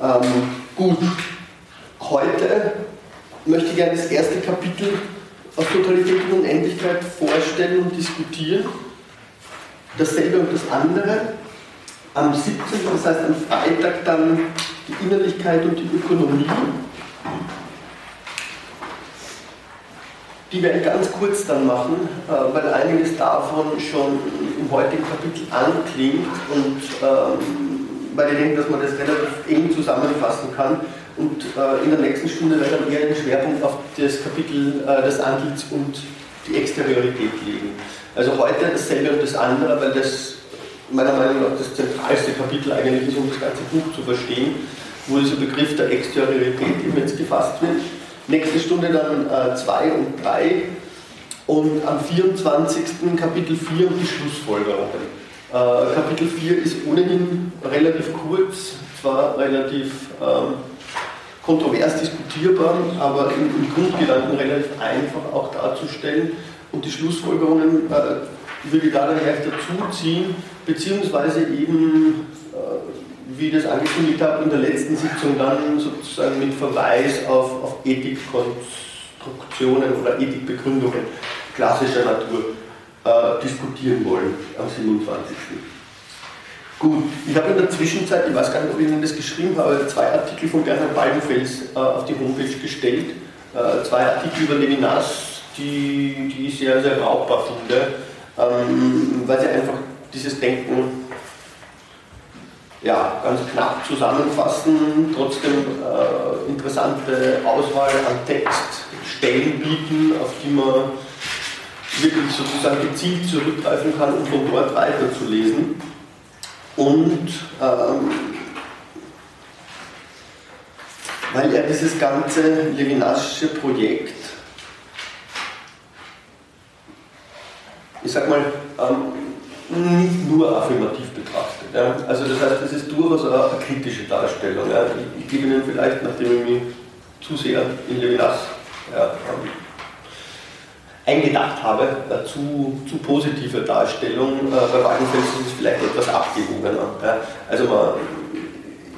Ähm, gut, heute möchte ich gerne das erste Kapitel aus Totalität und Unendlichkeit vorstellen und diskutieren. Dasselbe und das andere. Am 17., das heißt am Freitag, dann die Innerlichkeit und die Ökonomie. Die werde ich ganz kurz dann machen, äh, weil einiges davon schon im heutigen Kapitel anklingt und ähm, weil ich denke, dass man das relativ eng zusammenfassen kann. Und äh, in der nächsten Stunde werde ich eher den Schwerpunkt auf das Kapitel äh, des Antlitz und die Exteriorität legen. Also heute dasselbe und das andere, weil das meiner Meinung nach das zentralste Kapitel eigentlich ist, um das ganze Buch zu verstehen, wo dieser Begriff der Exteriorität eben jetzt gefasst wird. Nächste Stunde dann 2 äh, und 3 und am 24. Kapitel 4 und die Schlussfolgerungen. Äh, Kapitel 4 ist ohnehin relativ kurz, zwar relativ ähm, kontrovers diskutierbar, aber im, im, Grundgedanken relativ einfach auch darzustellen. Und die Schlussfolgerungen äh, würde ich da dann gleich dazu ziehen, beziehungsweise eben, äh, wie ich das angekündigt habe, in der letzten Sitzung dann sozusagen mit Verweis auf, auf Ethikkonstruktionen oder Ethikbegründungen klassischer Natur äh, diskutieren wollen am 27. Gut, ich habe in der Zwischenzeit, ich weiß gar nicht, ob ich Ihnen das geschrieben habe, zwei Artikel von Bernhard Baldenfels äh, auf die Homepage gestellt. Äh, zwei Artikel über Levinas, die, die ich sehr, sehr brauchbar finde, ähm, weil sie einfach dieses Denken ja, ganz knapp zusammenfassen, trotzdem äh, interessante Auswahl an Textstellen bieten, auf die man wirklich sozusagen gezielt zurückgreifen kann, um von dort weiterzulesen. Und ähm, weil er dieses ganze Levinasche Projekt, ich sag mal, ähm, nicht nur affirmativ betrachtet. Ja. Also das heißt, es ist durchaus eine kritische Darstellung. Ja. Ich, ich, gebe Ihnen vielleicht, nachdem ich mich zu sehr in Levinas ja, ähm, eingedacht habe, äh, zu, zu positive Darstellung. Äh, bei Wagenfels ist es vielleicht etwas abgewogener. Ja. Also man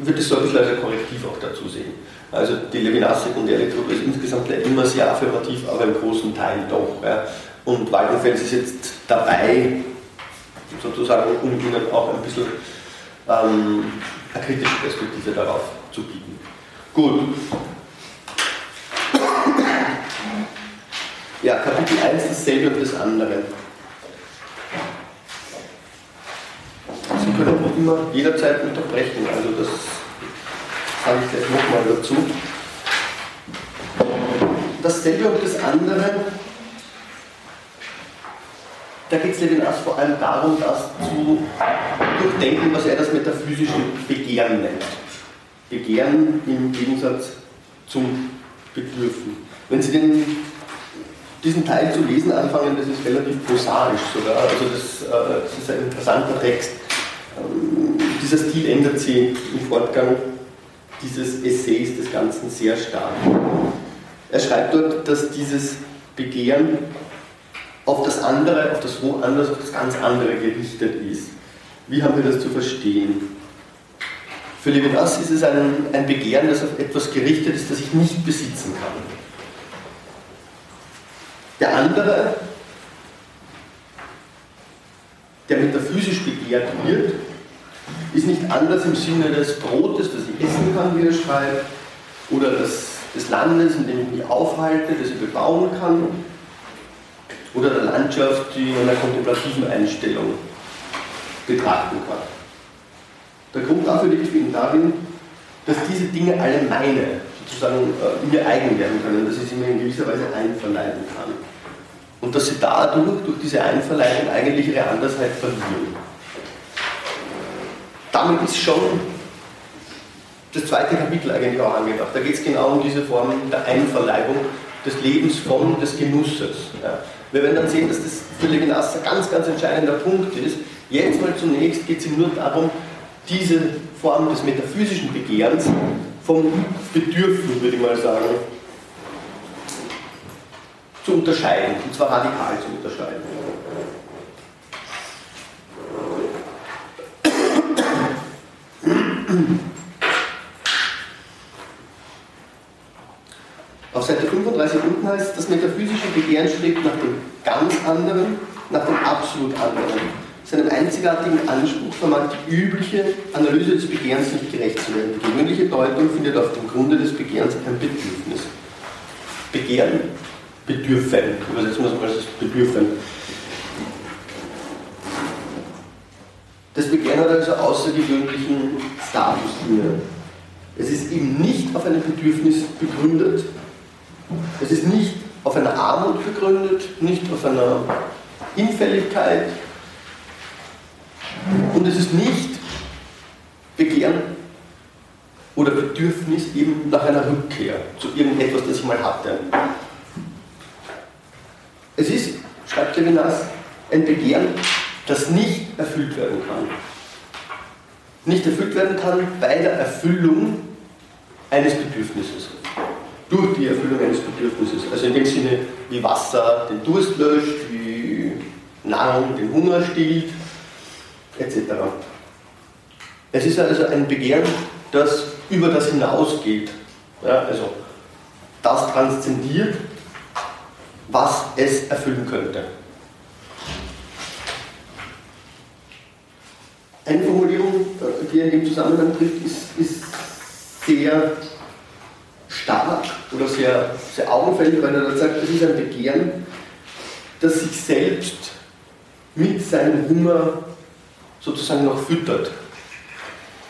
wird es so ein bisschen als Korrektiv auch dazu sehen. Also die Levinas-Sekundärliteratur ist insgesamt nicht immer sehr affirmativ, aber im großen Teil doch. Ja. Und Waldenfels ist jetzt dabei, sozusagen, um Ihnen auch ein bisschen ähm, eine kritische Perspektive darauf zu bieten. Gut, Ja, Kapitel 1 dasselbe und das andere. Sie können auch immer jederzeit unterbrechen, also das sage ich gleich nochmal dazu. Dasselbe und das andere, da geht es Levinas vor allem darum, das zu durchdenken, was er das metaphysische Begehren nennt. Begehren im Gegensatz zum Bedürfen. Wenn Sie den diesen Teil zu lesen anfangen, das ist relativ prosaisch sogar. Also das, äh, das ist ein interessanter Text. Ähm, dieser Stil ändert sich im Fortgang dieses Essays des Ganzen sehr stark. Er schreibt dort, dass dieses Begehren auf das andere, auf das Woanders, auf das ganz andere gerichtet ist. Wie haben wir das zu verstehen? Für Levinas ist es ein, ein Begehren, das auf etwas gerichtet ist, das ich nicht besitzen kann. Der andere, der metaphysisch begehrt wird, ist nicht anders im Sinne des Brotes, das ich essen kann, wie er schreibt, oder des, des Landes, in dem ich mich aufhalte, das ich bebauen kann, oder der Landschaft, die in einer kontemplativen Einstellung betrachten kann. Der Grund dafür liegt für ihn darin, dass diese Dinge alle meine, sozusagen äh, mir eigen werden können, dass ich sie mir in gewisser Weise einverleiben kann und dass sie dadurch, durch diese Einverleibung, eigentlich ihre Andersheit verlieren. Damit ist schon das zweite Kapitel eigentlich auch angedacht. Da geht es genau um diese Form der Einverleibung des Lebens von, des Genusses. Ja. Wir werden dann sehen, dass das für Levinas ein ganz, ganz entscheidender Punkt ist. Jetzt mal zunächst geht es ihm nur darum, diese Form des metaphysischen Begehrens vom Bedürfen, würde ich mal sagen, zu unterscheiden, und zwar radikal zu unterscheiden. Auf Seite 35 unten heißt, das metaphysische Begehren strebt nach dem ganz anderen, nach dem absolut anderen. Seinem einzigartigen Anspruch vermag die übliche Analyse des Begehrens nicht gerecht zu werden. Die gewöhnliche Deutung findet auf dem Grunde des Begehrens ein Bedürfnis. Begehren, bedürfen, übersetzen wir es mal als bedürfen. Das Begehren hat also außergewöhnlichen Status hier. Es ist eben nicht auf einem Bedürfnis begründet, es ist nicht auf einer Armut begründet, nicht auf einer Hinfälligkeit und es ist nicht Begehren oder Bedürfnis eben nach einer Rückkehr zu irgendetwas, das ich mal hatte. Es ist, Levinas, ein Begehren, das nicht erfüllt werden kann. Nicht erfüllt werden kann bei der Erfüllung eines Bedürfnisses. Durch die Erfüllung eines Bedürfnisses. Also in dem Sinne, wie Wasser den Durst löscht, wie Nahrung den Hunger stillt, etc. Es ist also ein Begehren, das über das hinausgeht. Ja, also das transzendiert, was es erfüllen könnte. Eine Formulierung, die in dem Zusammenhang trifft, ist, ist sehr stark oder sehr, sehr augenfällig, weil er da sagt, das ist ein Begehren, das sich selbst mit seinem Hunger sozusagen noch füttert,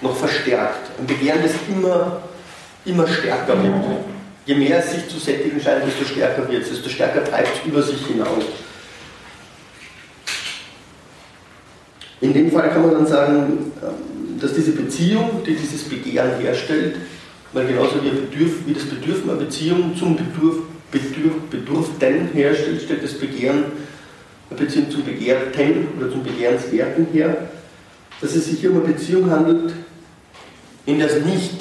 noch verstärkt. Ein Begehren, das immer, immer stärker wird. Je mehr es sich zu sättigen scheint, desto stärker wird es, desto stärker treibt es über sich hinaus. In dem Fall kann man dann sagen, dass diese Beziehung, die dieses Begehren herstellt, weil genauso wie, Bedürf, wie das Bedürfen eine Beziehung zum Bedürf, Bedürf, Bedürften herstellt, stellt das Begehren eine Beziehung zum Begehrten oder zum Begehrenswerten her, dass es sich hier um eine Beziehung handelt, in der es nicht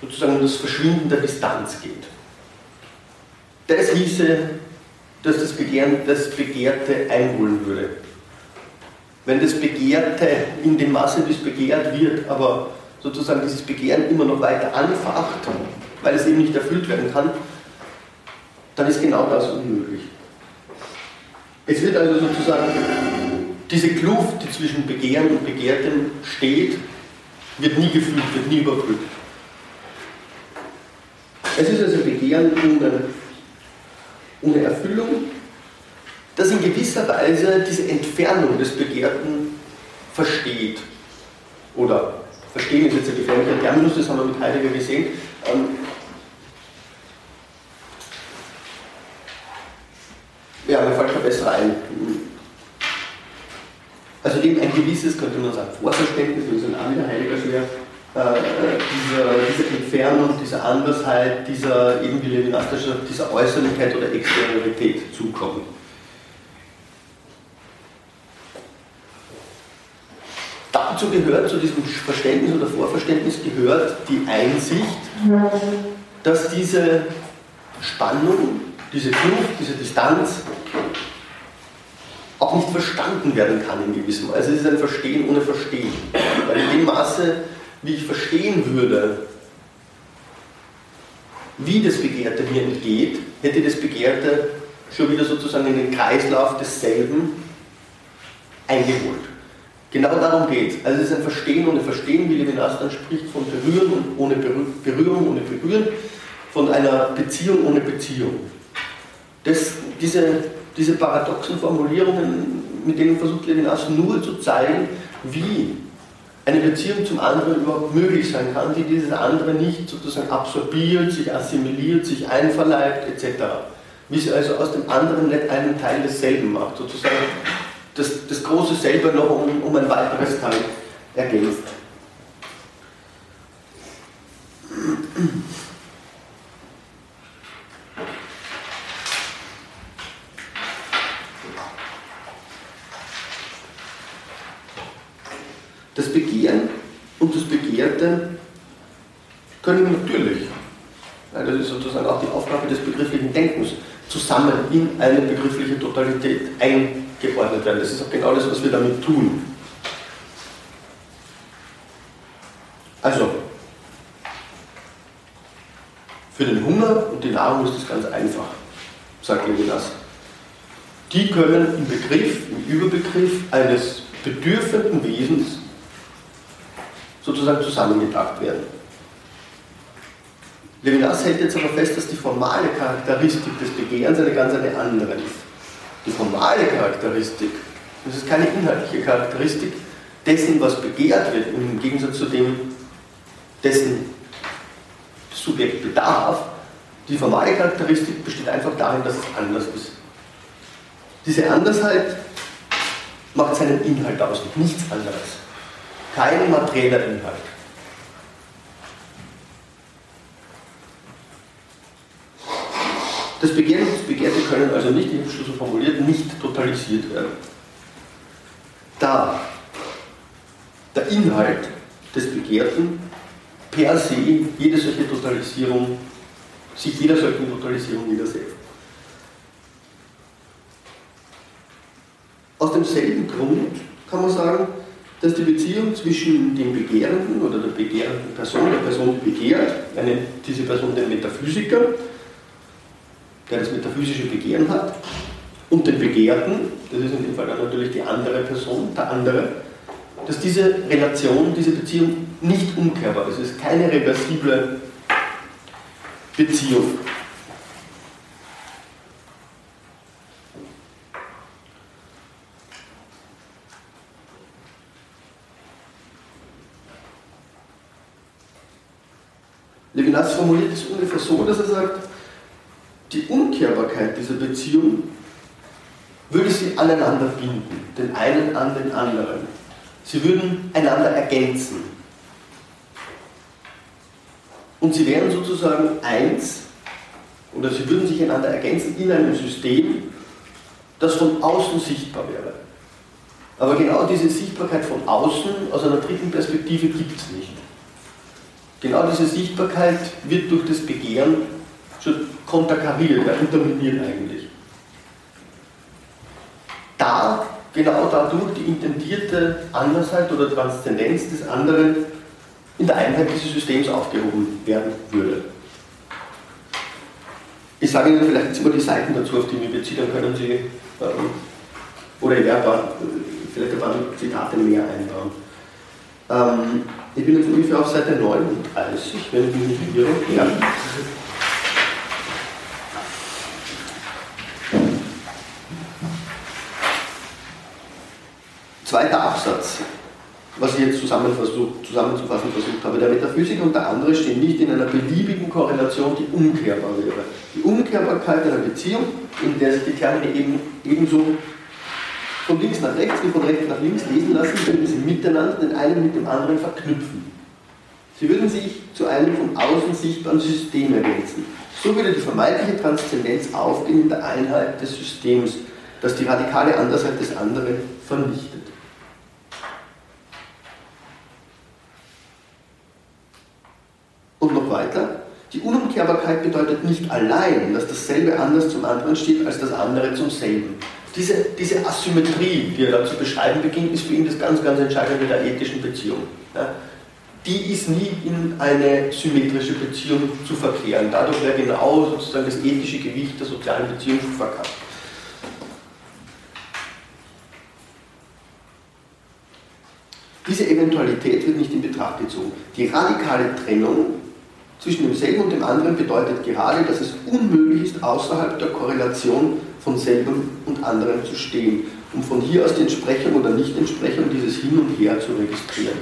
sozusagen um das Verschwinden der Distanz geht. Das hieße, dass das Begehren das Begehrte einholen würde. Wenn das Begehrte in dem Maße, wie es begehrt wird, aber sozusagen dieses Begehren immer noch weiter anfacht, weil es eben nicht erfüllt werden kann, dann ist genau das unmöglich. Es wird also sozusagen diese Kluft, die zwischen Begehren und Begehrtem steht, wird nie gefüllt, wird nie überbrückt. Es ist also Begehren ohne, ohne Erfüllung, das in gewisser Weise diese Entfernung des Begehrten versteht. Oder verstehen ist jetzt ein gefährlicher Terminus, das haben wir mit Heidegger gesehen. Ähm, ja, mir fällt schon besser ein. Also eben ein gewisses, könnte man sagen, Vorverständnis, das ist ein anderer Heiliger schwer, äh, dieser, dieser Entfernung, dieser Andersheit, dieser eben wie Levinas dieser Äußerlichkeit oder Exteriorität zukommen. Dazu gehört, zu diesem Verständnis oder Vorverständnis gehört die Einsicht, dass diese Spannung, diese Kluft, diese Distanz auch nicht verstanden werden kann in gewissem. Also es ist ein Verstehen ohne Verstehen. Weil in dem Maße, wie ich verstehen würde, wie das Begehrte mir entgeht, hätte das Begehrte schon wieder sozusagen in den Kreislauf desselben eingeholt. Genau darum geht es. Also es ist ein Verstehen ohne Verstehen, wie Levinas dann spricht von Berühren und ohne Berührung ohne Berühren, von einer Beziehung ohne Beziehung. Das, diese, diese paradoxen Formulierungen, mit denen versucht Levinas nur zu zeigen, wie eine Beziehung zum anderen überhaupt möglich sein kann, die dieses andere nicht sozusagen absorbiert, sich assimiliert, sich einverleibt etc. Wie sie also aus dem anderen nicht einen Teil desselben macht, sozusagen das, das Große selber noch um, um ein weiteres Teil ergänzt. Das Begehren und das Begehrte können natürlich, das ist sozusagen auch die Aufgabe des begrifflichen Denkens, zusammen in eine begriffliche Totalität ein geordnet werden. Das ist auch genau das, was wir damit tun. Also, Für den Hunger und die Nahrung ist das ganz einfach, sagt Levinas. Die können im Begriff, im Überbegriff eines bedürfenden Wesens sozusagen zusammengedacht werden. Levinas hält jetzt aber fest, dass die formale Charakteristik des Begehrens eine ganz eine andere ist. Die formale Charakteristik, das ist keine inhaltliche Charakteristik dessen, was begehrt wird, im Gegensatz zu dem, dessen Subjekt bedarf. Die formale Charakteristik besteht einfach darin, dass es anders ist. Diese Andersheit macht seinen Inhalt aus, nichts anderes. Kein materieller Inhalt. Das Begehren und das Begehrte können also nicht, ich habe schon so formuliert, nicht totalisiert werden. Da der Inhalt des Begehrten per se jede solche Totalisierung, sich jeder solchen Totalisierung widersetzt. Aus demselben Grund kann man sagen, dass die Beziehung zwischen dem Begehrenden oder der begehrenden Person, der Person, die begehrt, eine, diese Person den Metaphysiker, der das metaphysische Begehren hat, und den Begehrten, das ist in dem Fall dann natürlich die andere Person, der andere, dass diese Relation, diese Beziehung nicht umkehrbar ist. Es ist keine reversible Beziehung. Levinas formuliert es ungefähr so, dass er sagt, Dieser Beziehung würde sie aneinander binden, den einen an den anderen. Sie würden einander ergänzen. Und sie wären sozusagen eins, oder sie würden sich einander ergänzen in einem System, das von außen sichtbar wäre. Aber genau diese Sichtbarkeit von außen aus einer dritten Perspektive gibt es nicht. Genau diese Sichtbarkeit wird durch das Begehren konterkariert, ja, unterminiert eigentlich. Da, genau dadurch, die intendierte Andersheit oder Transzendenz des anderen in der Einheit dieses Systems aufgehoben werden würde. Ich sage Ihnen vielleicht jetzt immer die Seiten dazu, auf die ich mich beziehe, dann können Sie, ähm, oder ich werde vielleicht ein paar Zitate mehr einbauen. Ähm, ich bin jetzt ungefähr auf Seite 39, wenn ich mich nicht irre. Ja. Zweiter Absatz, was ich jetzt zusammenzufassen versucht habe. Der Metaphysiker und der andere stehen nicht in einer beliebigen Korrelation, die umkehrbar wäre. Die Umkehrbarkeit einer Beziehung, in der sich die Termine eben, ebenso von links nach rechts wie von rechts nach links lesen lassen, würden sie miteinander den einen mit dem anderen verknüpfen. Sie würden sich zu einem von außen sichtbaren System ergänzen. So würde die vermeintliche Transzendenz aufgehen in der Einheit des Systems, das die radikale Andersheit des anderen vernichtet. Und noch weiter, die Unumkehrbarkeit bedeutet nicht allein, dass dasselbe anders zum anderen steht als das andere zum selben. Diese, diese Asymmetrie, die er da zu beschreiben beginnt, ist für ihn das ganz, ganz Entscheidende der ethischen Beziehung. Ja, die ist nie in eine symmetrische Beziehung zu verkehren. Dadurch wäre genau sozusagen das ethische Gewicht der sozialen Beziehung verkauft. Diese Eventualität wird nicht in Betracht gezogen. Die radikale Trennung zwischen demselben und dem anderen bedeutet gerade, dass es unmöglich ist, außerhalb der Korrelation von selben und anderen zu stehen, um von hier aus die Entsprechung oder Nicht-Entsprechung dieses Hin und Her zu registrieren.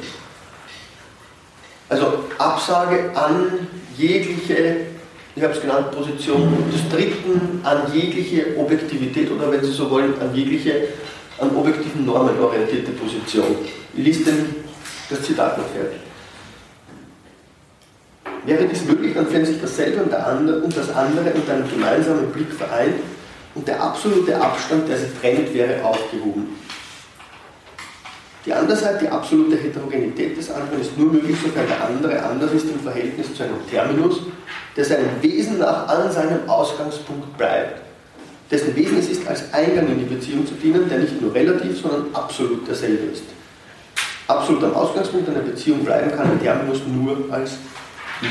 Also Absage an jegliche, ich habe es genannt, Position des Dritten, an jegliche Objektivität oder wenn Sie so wollen, an jegliche an objektiven Normen orientierte Position. Ich lese den, das Zitat noch fertig. Wäre dies möglich, dann fände sich dasselbe und, andere, und das andere unter einem gemeinsamen Blick vereint und der absolute Abstand, der sie trennt, wäre aufgehoben. Die Andersheit, die absolute Heterogenität des anderen ist nur möglich, sofern der andere anders ist im Verhältnis zu einem Terminus, der seinem Wesen nach an seinem Ausgangspunkt bleibt, dessen Wesen es ist, als Eingang in die Beziehung zu dienen, der nicht nur relativ, sondern absolut derselbe ist. Absolut am Ausgangspunkt einer Beziehung bleiben kann ein Terminus nur als Ich.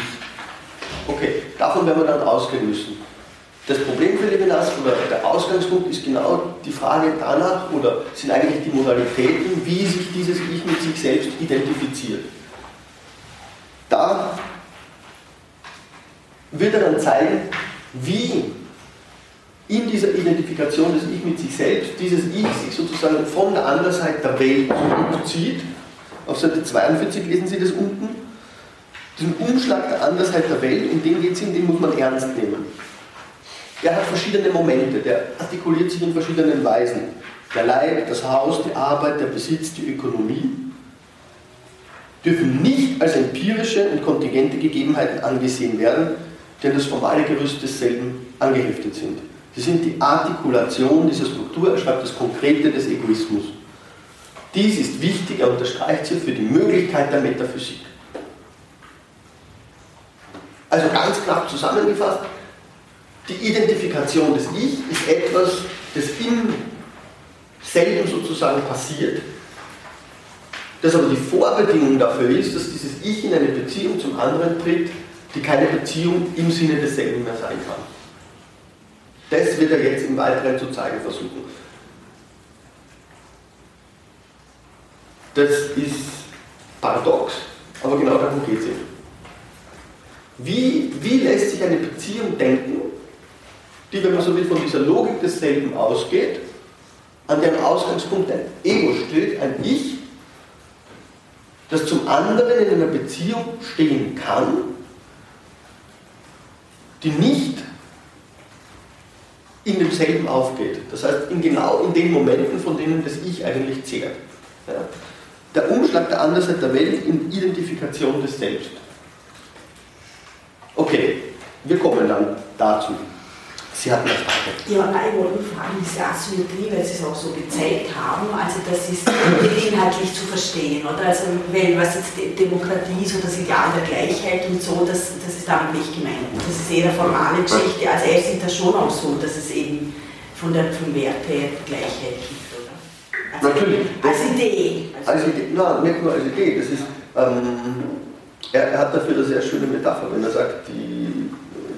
Okay. davon werden wir dann ausgehen müssen. Das Problem für Levinas oder der Ausgangspunkt ist genau die Frage danach, oder sind eigentlich die Modalitäten, wie sich dieses Ich mit sich selbst identifiziert. Da wird er dann zeigen, wie in dieser Identifikation des Ich mit sich selbst dieses Ich sich sozusagen von der anderen Seite der Welt zurückzieht. Auf Seite 42 lesen Sie das unten. Diesen Umschlag der Andersheit der Welt, um den geht es ihm, den muss man ernst nehmen. Er hat verschiedene Momente, der artikuliert sich in verschiedenen Weisen. Der Leib, das Haus, die Arbeit, der Besitz, die Ökonomie dürfen nicht als empirische und kontingente Gegebenheiten angesehen werden, die an das formale Gerüst desselben angeheftet sind. Sie sind die Artikulation dieser Struktur, er schreibt das Konkrete des Egoismus. Dies ist wichtig, er unterstreicht sie für die Möglichkeit der Metaphysik. Also ganz knapp zusammengefasst, die Identifikation des Ich ist etwas, das im selben sozusagen passiert, das aber die Vorbedingung dafür ist, dass dieses Ich in eine Beziehung zum anderen tritt, die keine Beziehung im Sinne desselben mehr sein kann. Das wird er jetzt im Weiteren zu zeigen versuchen. Das ist paradox, aber genau darum geht es ihm. Wie, wie lässt sich eine Beziehung denken, die, wenn man so will, von dieser Logik desselben ausgeht, an deren Ausgangspunkt ein Ego steht, ein Ich, das zum anderen in einer Beziehung stehen kann, die nicht in demselben aufgeht. Das heißt, in genau in den Momenten, von denen das Ich eigentlich zehrt. Ja. Der Umschlag der Andersheit der Welt in Identifikation des Selbst. Okay, wir kommen dann dazu. Sie hatten eine Frage. Ja, nein, ich wollte fragen, diese Asymmetrie, weil Sie es auch so gezeigt haben, also das ist inhaltlich zu verstehen, oder? Also, weil was jetzt Demokratie ist oder das Ideal der Gleichheit und so, das, das ist damit nicht gemeint. Das ist eher eine formale Geschichte. Also, er sieht das schon auch so, dass es eben von der, vom Wert her Gleichheit gibt, oder? Also, Natürlich. Als Idee. Also, als Idee, nein, nicht nur als Idee, das ist. Ähm, er, er, hat dafür eine sehr schöne Metapher, wenn er sagt, die,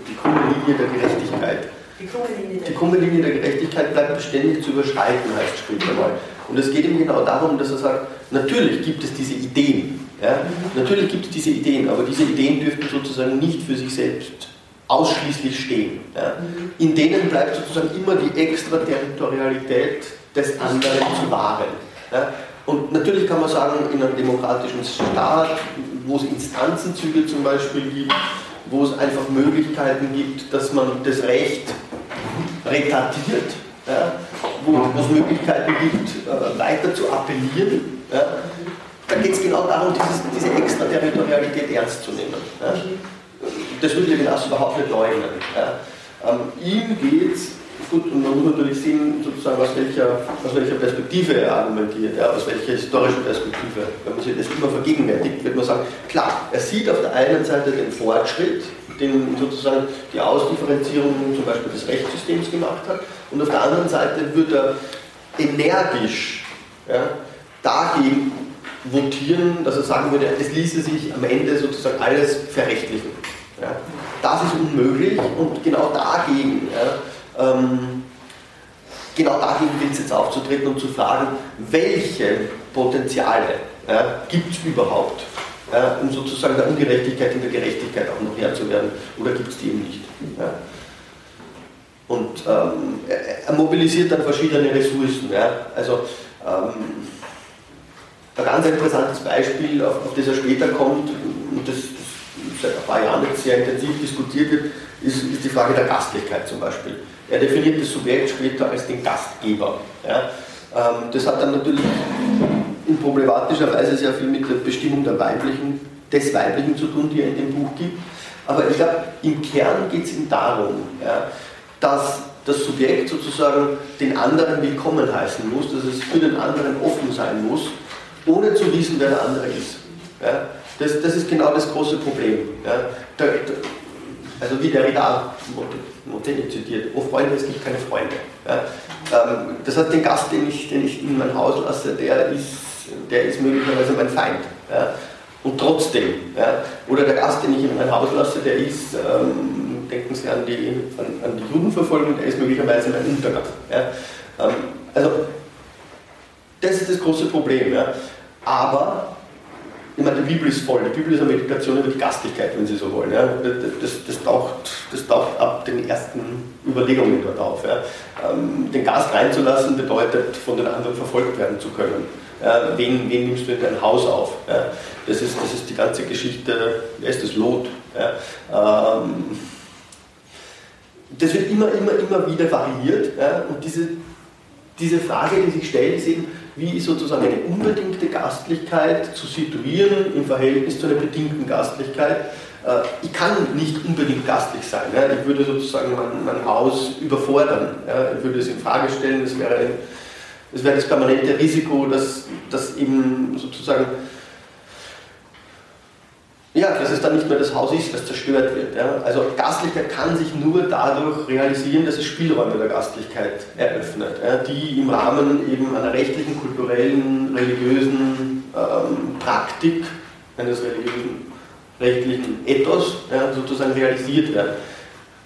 die krumme Linie der Gerechtigkeit. Die krumme Linie der Gerechtigkeit bleibt beständig zu überschreiten, heißt später mal. Und es geht ihm genau darum, dass er sagt, natürlich gibt es diese Ideen. Ja? Mhm. Natürlich gibt es diese Ideen, aber diese Ideen dürften sozusagen nicht für sich selbst ausschließlich stehen. Ja? Mhm. In denen bleibt sozusagen immer die Extraterritorialität des anderen zu wahren. Ja? Und natürlich kann man sagen, in einem demokratischen Staat, wo es Instanzenzüge zum Beispiel gibt, wo es einfach Möglichkeiten gibt, dass man das Recht retardiert, ja, wo es Möglichkeiten gibt, äh, weiter zu appellieren. Ja. Da geht es genau darum, dieses, diese Extraterritorialität ernst zu nehmen. Ja. Das würde Levinas überhaupt nicht leugnen. Ähm, ihm geht es, gut, und man muss natürlich sehen, sozusagen, aus welcher, aus welcher Perspektive er argumentiert, ja, aus welcher historischen Perspektive. Wenn man sich das immer vergegenwärtigt, wird man sagen, klar, er sieht auf der einen Seite den Fortschritt, den sozusagen die Ausdifferenzierung zum Beispiel des Rechtssystems gemacht hat. Und auf der anderen Seite wird er energisch ja, dagegen votieren, dass er sagen würde, es ließe sich am Ende sozusagen alles verrechtlichen. Ja. Das ist unmöglich und genau dagegen, ja, ähm, genau dagegen gilt es jetzt aufzutreten und zu fragen, welche Potenziale ja, gibt es überhaupt ja, um sozusagen der Ungerechtigkeit in der Gerechtigkeit auch noch Herr zu werden, oder gibt es die eben nicht? Ja. Und ähm, er, er, mobilisiert dann verschiedene Ressourcen. Also ähm, ein ganz interessantes Beispiel, auf, auf das er später kommt, und das, das seit ein paar Jahren jetzt sehr intensiv diskutiert wird, ist, ist, die Frage der Gastlichkeit zum Beispiel. Er definiert das Subjekt später als den Gastgeber. Ja. Ähm, das hat dann natürlich in problematischer Weise sehr viel mit der Bestimmung der Weiblichen, des Weiblichen zu tun, die er in dem Buch gibt. Aber ich glaube, im Kern geht es ihm darum, ja, dass das Subjekt sozusagen den anderen willkommen heißen muss, dass es für den anderen offen sein muss, ohne zu wissen, wer der andere ist. Ja. Das, das ist genau das große Problem. Ja. Der, der, also wie der Derrida Montaigne zitiert, oh Freunde, es gibt keine Freunde. Ja. Ähm, das heißt, den Gast, den ich, den ich in mein Haus lasse, der ist der ist möglicherweise mein Feind. Ja. Und trotzdem, ja. oder der Gast, den ich in mein Haus lasse, der ist ähm, denken Sie an die, an, an die Judenverfolgung, der ist möglicherweise mein Untergang. Ja. Ähm, also, das ist das große Problem. Aber ich meine, die Bibel ist voll. Die Bibel ist eine Meditation über die Gastlichkeit, wenn Sie so wollen. Ja. Das, das, taucht, das taucht ab den ersten Überlegungen dort auf. Ja. Ähm, den Gast reinzulassen bedeutet, von den anderen verfolgt werden zu können. Ja, wen, wen, nimmst du in dein Haus auf? Ja, das, ist, das ist die ganze Geschichte, wer ist das Lot? Ja, ähm, das wird immer, immer, immer wieder variiert und diese, diese Frage, die sich stellt, ist eben, wie ist sozusagen eine unbedingte Gastlichkeit zu situieren im Verhältnis zu einer bedingten Gastlichkeit. Äh, ich kann nicht unbedingt gastlich sein. Ich würde sozusagen mein, Haus überfordern. Ich würde es in Frage stellen. Es wäre, es wäre das permanente Risiko, dass, dass eben sozusagen ja, dass es dann nicht mehr das Haus ist, das zerstört wird. Ja. Also Gastlichkeit kann sich nur dadurch realisieren, dass es Spielräume der Gastlichkeit eröffnet, ja, die im Rahmen eben einer rechtlichen, kulturellen, religiösen ähm, Praktik, eines religiösen, rechtlichen Ethos ja, sozusagen realisiert werden.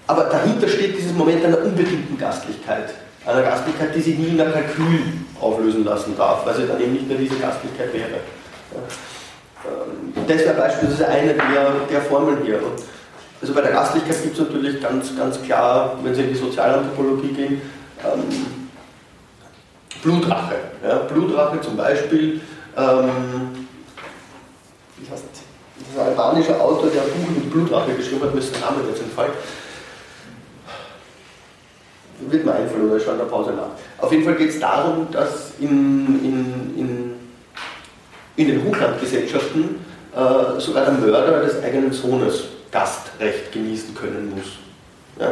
Aber dahinter steht dieses Moment einer unbedingten Gastlichkeit, einer Gastlichkeit, die sich nie in der Kalkül auflösen lassen darf, weil sie dann eben nicht mehr diese Gastlichkeit wäre. Das wäre beispielsweise eine der, der Formeln hier. Also bei der Gastlichkeit gibt es natürlich ganz, ganz klar, wenn Sie in die Sozialanthropologie gehen, ähm, Blutrache. Ja, Blutrache zum Beispiel, ähm, wie heißt das? Ein albanischer Autor, der ein Buch mit Blutrache geschrieben hat, müsste Name jetzt entfallen. Wird mir einfallen oder ich schaue in der Pause nach. Auf jeden Fall geht es darum, dass in, in, in in den Hochlandgesellschaften äh, sogar der Mörder des eigenen Sohnes Gastrecht genießen können muss. Ja?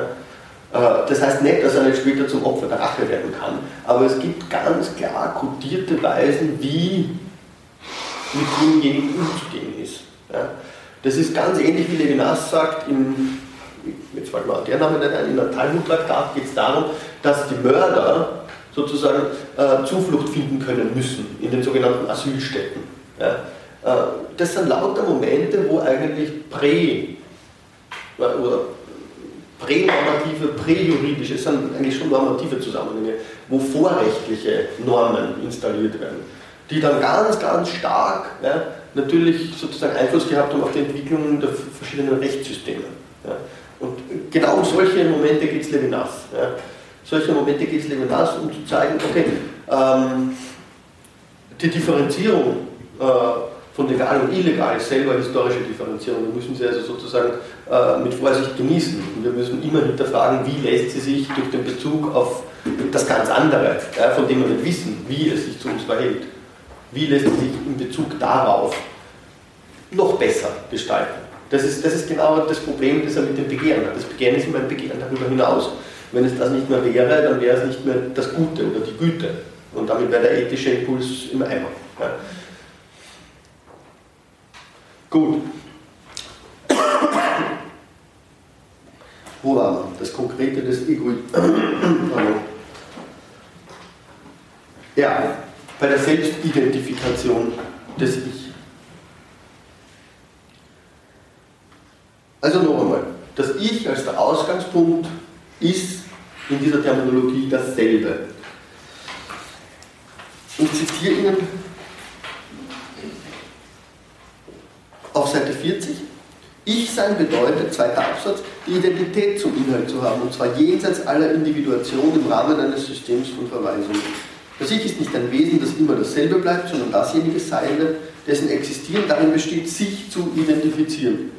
Äh, das heißt nicht, dass er nicht später zum Opfer der Rache werden kann, aber es gibt ganz klar kodierte Weisen, wie mit demjenigen umzugehen ist. Ja? Das ist ganz ähnlich wie Levinas sagt, im, jetzt fällt mir der Name nicht ein, in der Talmud-Traktat geht es darum, dass die Mörder sozusagen äh, Zuflucht finden können müssen in den sogenannten Asylstätten. Ja? Äh, das sind lauter Momente, wo eigentlich prä oder pränormative, präjuridische, es sind eigentlich schon normative Zusammenhänge, wo vorrechtliche Normen installiert werden, die dann ganz, ganz stark ja, natürlich sozusagen Einfluss gehabt haben auf die Entwicklung der verschiedenen Rechtssysteme. Ja. Und genau um solche Momente geht es Levinas. Ja. Solche Momente geht es Levinas, um zu zeigen, okay, ähm, die Differenzierung äh, von legal und illegal selber historische Differenzierung. Wir müssen sie also sozusagen äh, mit Vorsicht genießen. Und wir müssen immer hinterfragen, wie lässt sie sich durch den Bezug auf das ganz andere, von dem wir nicht wissen, wie es sich zu uns verhält, wie lässt sie sich in Bezug darauf noch besser gestalten. Das ist, das ist genau das Problem, das er mit dem Begehren hat. Das Begehren ist immer ein Begehren darüber hinaus. Wenn es das nicht mehr wäre, dann wäre es nicht mehr das Gute oder die Güte. Und damit wäre der ethische Impuls im Eimer. Ja. Gut. Wo war man? Das Konkrete des Egoismus. ja, bei der Selbstidentifikation des Ich. Also noch einmal, das Ich als der Ausgangspunkt ist in dieser Terminologie dasselbe. Ich zitiere Ihnen auf Seite 40. Ich-Sein bedeutet, zweiter Absatz, die Identität zum Inhalt zu haben, und zwar jenseits aller Individuation im Rahmen eines Systems von Verweisungen. Das Ich ist nicht ein Wesen, das immer dasselbe bleibt, sondern dasjenige Seiende, dessen Existieren darin besteht, sich zu identifizieren.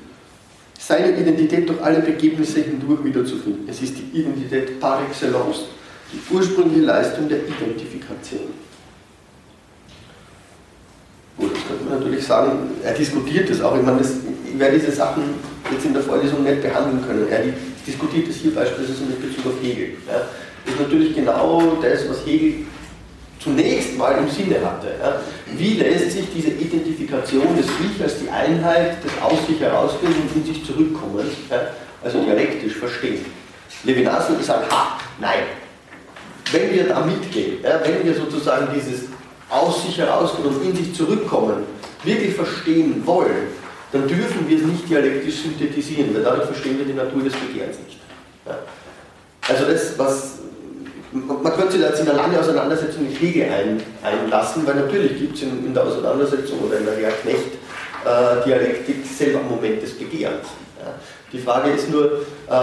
Seine Identität durch alle Begebnisse hindurch wiederzufinden. Es ist die Identität par excellence, die ursprüngliche Leistung der Identifikation. Gut, das könnte man natürlich sagen, er diskutiert es auch. Ich meine, das, ich werde diese Sachen jetzt in der Vorlesung nicht behandeln können. Er diskutiert es hier beispielsweise mit Bezug auf Hegel. Ja. Das ist natürlich genau das, was Hegel zunächst mal im Sinne hatte. Ja. Wie lässt sich diese Identifikation des Ich als die Einheit des Aus sich herausgehen und in sich zurückkommen, ja, also dialektisch verstehen? Levinas würde sagen, ha, nein. Wenn wir da mitgehen, ja, wenn wir sozusagen dieses aus sich herausgehen und in sich zurückkommen, wirklich verstehen wollen, dann dürfen wir es nicht dialektisch synthetisieren, weil dadurch verstehen wir die Natur des Begehrens nicht. Ja. Also das, was man könnte sich jetzt in eine lange Auseinandersetzung mit Hegel ein, einlassen, weil natürlich gibt es in, in, der Auseinandersetzung oder in der Herr-Knecht-Dialektik äh, selber einen Moment des Begehrens. Ja. Die Frage ist nur, äh,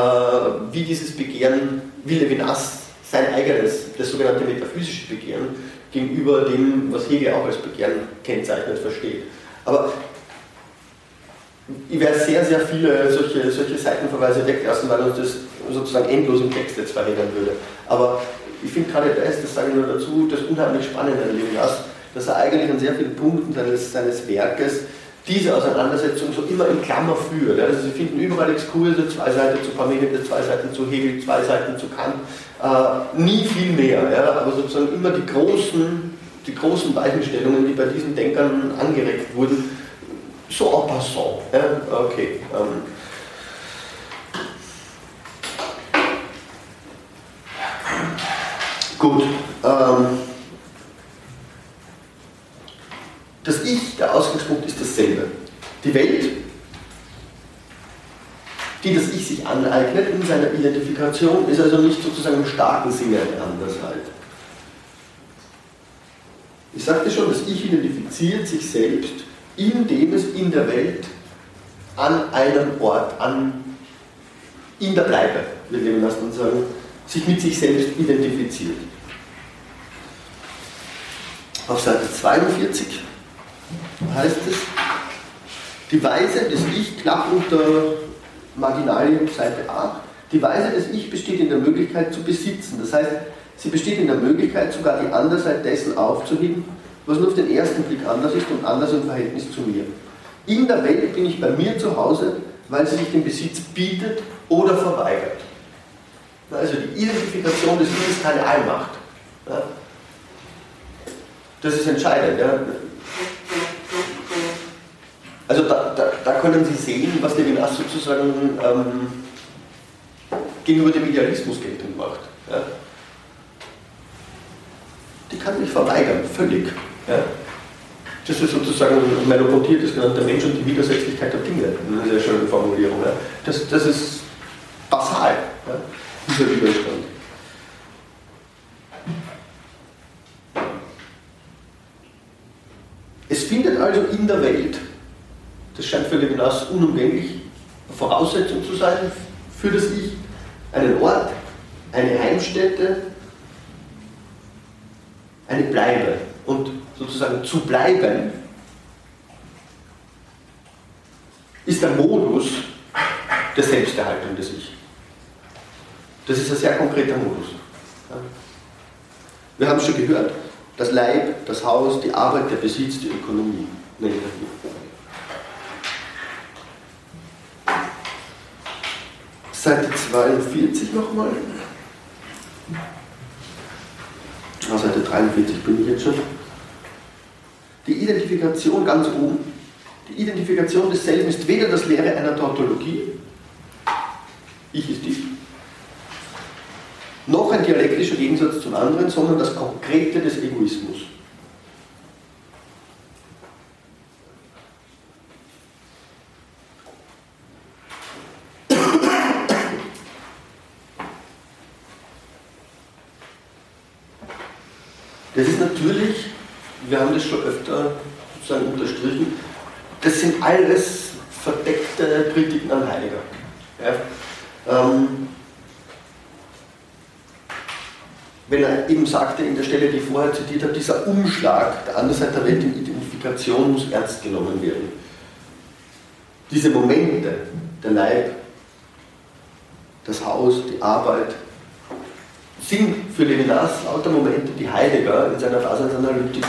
wie dieses Begehren, wie Levinas sein eigenes, das sogenannte metaphysische Begehren, gegenüber dem, was Hegel auch als Begehren kennzeichnet, versteht. Aber ich werde sehr, sehr viele solche, solche Seitenverweise weglassen, weil uns das sozusagen endlos im Text jetzt verhindern würde. Aber ich finde gerade das, das sage ich nur dazu, das unheimlich Spannende an Levinas, dass er eigentlich an sehr vielen Punkten seines, seines Werkes diese Auseinandersetzung so immer in Klammer führt. Also Sie finden überall Exkurse, zwei Seiten zu Parmenides, zwei Seiten zu Hegel, zwei Seiten zu Kant, äh, nie viel mehr, ja, aber sozusagen immer die großen, die großen Weichenstellungen, die bei diesen Denkern angeregt wurden, so en passant. Ja, okay. Ähm, Gut. Ähm, das Ich, der Ausgangspunkt ist dasselbe. Die Welt, die das Ich sich aneignet in seiner Identifikation, ist also nicht sozusagen im starken Sinne eine Andersheit. Ich sagte schon, das Ich identifiziert sich selbst, indem es in der Welt an einem Ort, an, in der Bleibe, wir das dann sagen, sich mit sich selbst identifiziert. Auf Seite 42 heißt es, die Weise des Ich, knapp unter Marginalien Seite 8, die Weise des Ich besteht in der Möglichkeit zu besitzen. Das heißt, sie besteht in der Möglichkeit, sogar die Andersheit dessen aufzuheben, was nur auf den ersten Blick anders ist und anders im Verhältnis zu mir. In der Welt bin ich bei mir zu Hause, weil sie sich den Besitz bietet oder verweigert. Also die Identifikation des Ich ist keine Allmacht. Das ist entscheidend. Also da, da, da, können Sie sehen, was Levinas sozusagen ähm, gegenüber dem Idealismus geltend macht. Ja. Die kann sich verweigern, völlig. Ja. Das ist sozusagen Melopotie, das genannte Mensch und die Widersetzlichkeit der Dinge. Eine sehr schöne Formulierung. Ja. Das, das ist basal, dieser Widerstand. Es findet also in der Welt, das scheint für Levinas unumgänglich, Voraussetzung zu sein für das Ich, einen Ort, eine Heimstätte, eine Bleibe. Und sozusagen zu bleiben ist der Modus der Selbsterhaltung des Ich. Das ist ein sehr konkreter Modus. Wir haben es schon gehört, das Leib, das Haus, die Arbeit, der Besitz, die Ökonomie. Nein, Seite 42 nochmal. Ah, Seite 43 bin ich jetzt schon. Die Identifikation ganz oben. Die Identifikation desselben ist weder das Lehre einer Tautologie, ich ist ich, noch ein dialektischer Gegensatz zum anderen, sondern das Konkrete des Egoismus. Das ist natürlich, wir haben das schon öfter sozusagen unterstrichen, das sind alles verdeckte Kritiken an Heiliger. Ja, ähm, wenn er eben sagte in der Stelle, die ich vorher zitiert habe, dieser Umschlag der anderen Seite der Welt in Identifikation muss ernst genommen werden. Diese Momente, der Leib, das Haus, die Arbeit, sind für Levinas lauter Momente, die Heidegger in seiner Daseinsanalytik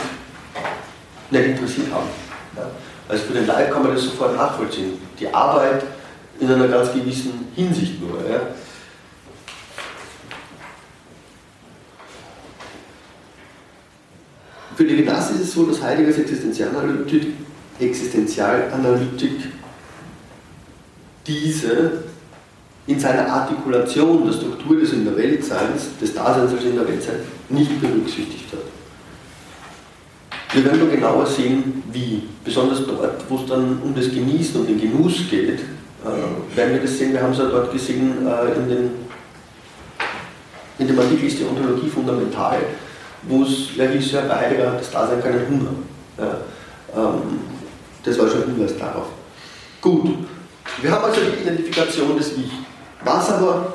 nicht interessiert haben. Ja. Also für den Leib kann man das sofort nachvollziehen. Die Arbeit in einer ganz gewissen Hinsicht nur. Ja. Für Levinas ist es so, dass Heideggers Existenzialanalytik, Existenzialanalytik diese in seiner Artikulation der Struktur des in der Weltseins, des Daseins als in der Weltsein, nicht berücksichtigt hat. Wir werden nur genauer sehen, wie. Besonders dort, wo es dann um das Genießen und den Genuss geht, äh, werden wir das sehen. Wir haben es ja dort gesehen äh, in, den, in dem Artikel ist die Ontologie fundamental, wo es ja hieß, ja, bei Heidegger das Dasein keinen Hunger. Ja, ähm, das war schon ein Hinweis darauf. Gut, wir haben also die Identifikation des Ich. Was aber,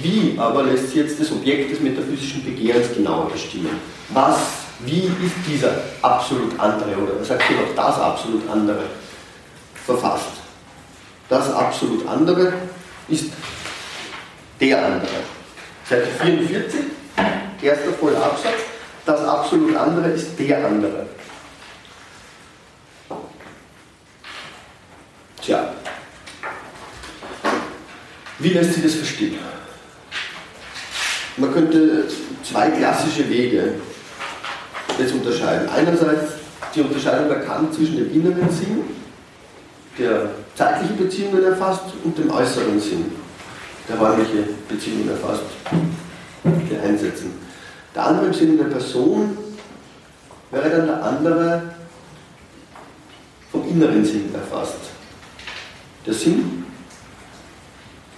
wie aber lässt sich jetzt das Objekt des metaphysischen Begehrens genauer bestimmen? Was, wie ist dieser absolut andere oder sagt ihr noch das absolut andere verfasst? Das absolut andere ist der andere. Seite 44, erster voller Absatz. Das absolut andere ist der andere. Tja, wie lässt sich das verstehen? Man könnte zwei klassische Wege jetzt unterscheiden. Einerseits die Unterscheidung der Kant zwischen dem inneren Sinn, der zeitliche Beziehungen erfasst, und dem äußeren Sinn, der räumliche Beziehungen erfasst, der Einsetzen. Der andere im Sinne der Person wäre dann der andere vom inneren Sinn erfasst. Der Sinn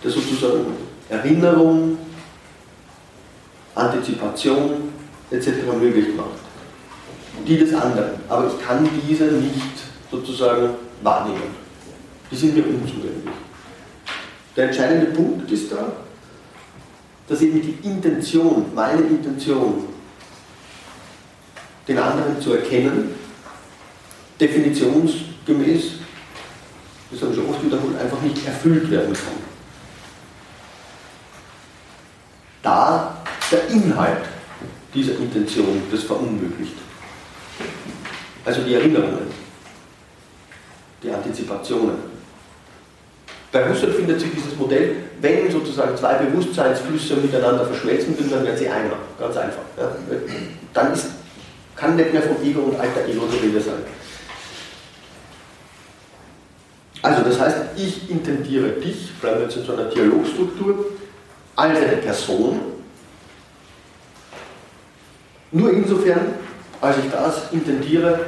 der sozusagen Erinnerung, Antizipation etc. möglich macht. Die des anderen. Aber ich kann diese nicht sozusagen wahrnehmen. Die sind mir unzugänglich. Der entscheidende Punkt ist da, dass eben die Intention, meine Intention, den anderen zu erkennen, definitionsgemäß, das habe ich schon oft wiederholt, einfach nicht erfüllt werden kann. Da der Inhalt dieser Intention das verunmöglicht. Also die Erinnerungen, die Antizipationen. Bei Husserl findet sich dieses Modell, wenn sozusagen zwei Bewusstseinsflüsse miteinander verschmelzen sind, dann werden sie einer. Ganz einfach. Ja. Dann ist, kann nicht mehr vom Ego und alter Ego die Rede sein. Also das heißt, ich intendiere dich, bleiben wir jetzt in so einer Dialogstruktur, eine Person, nur insofern, als ich das intendiere,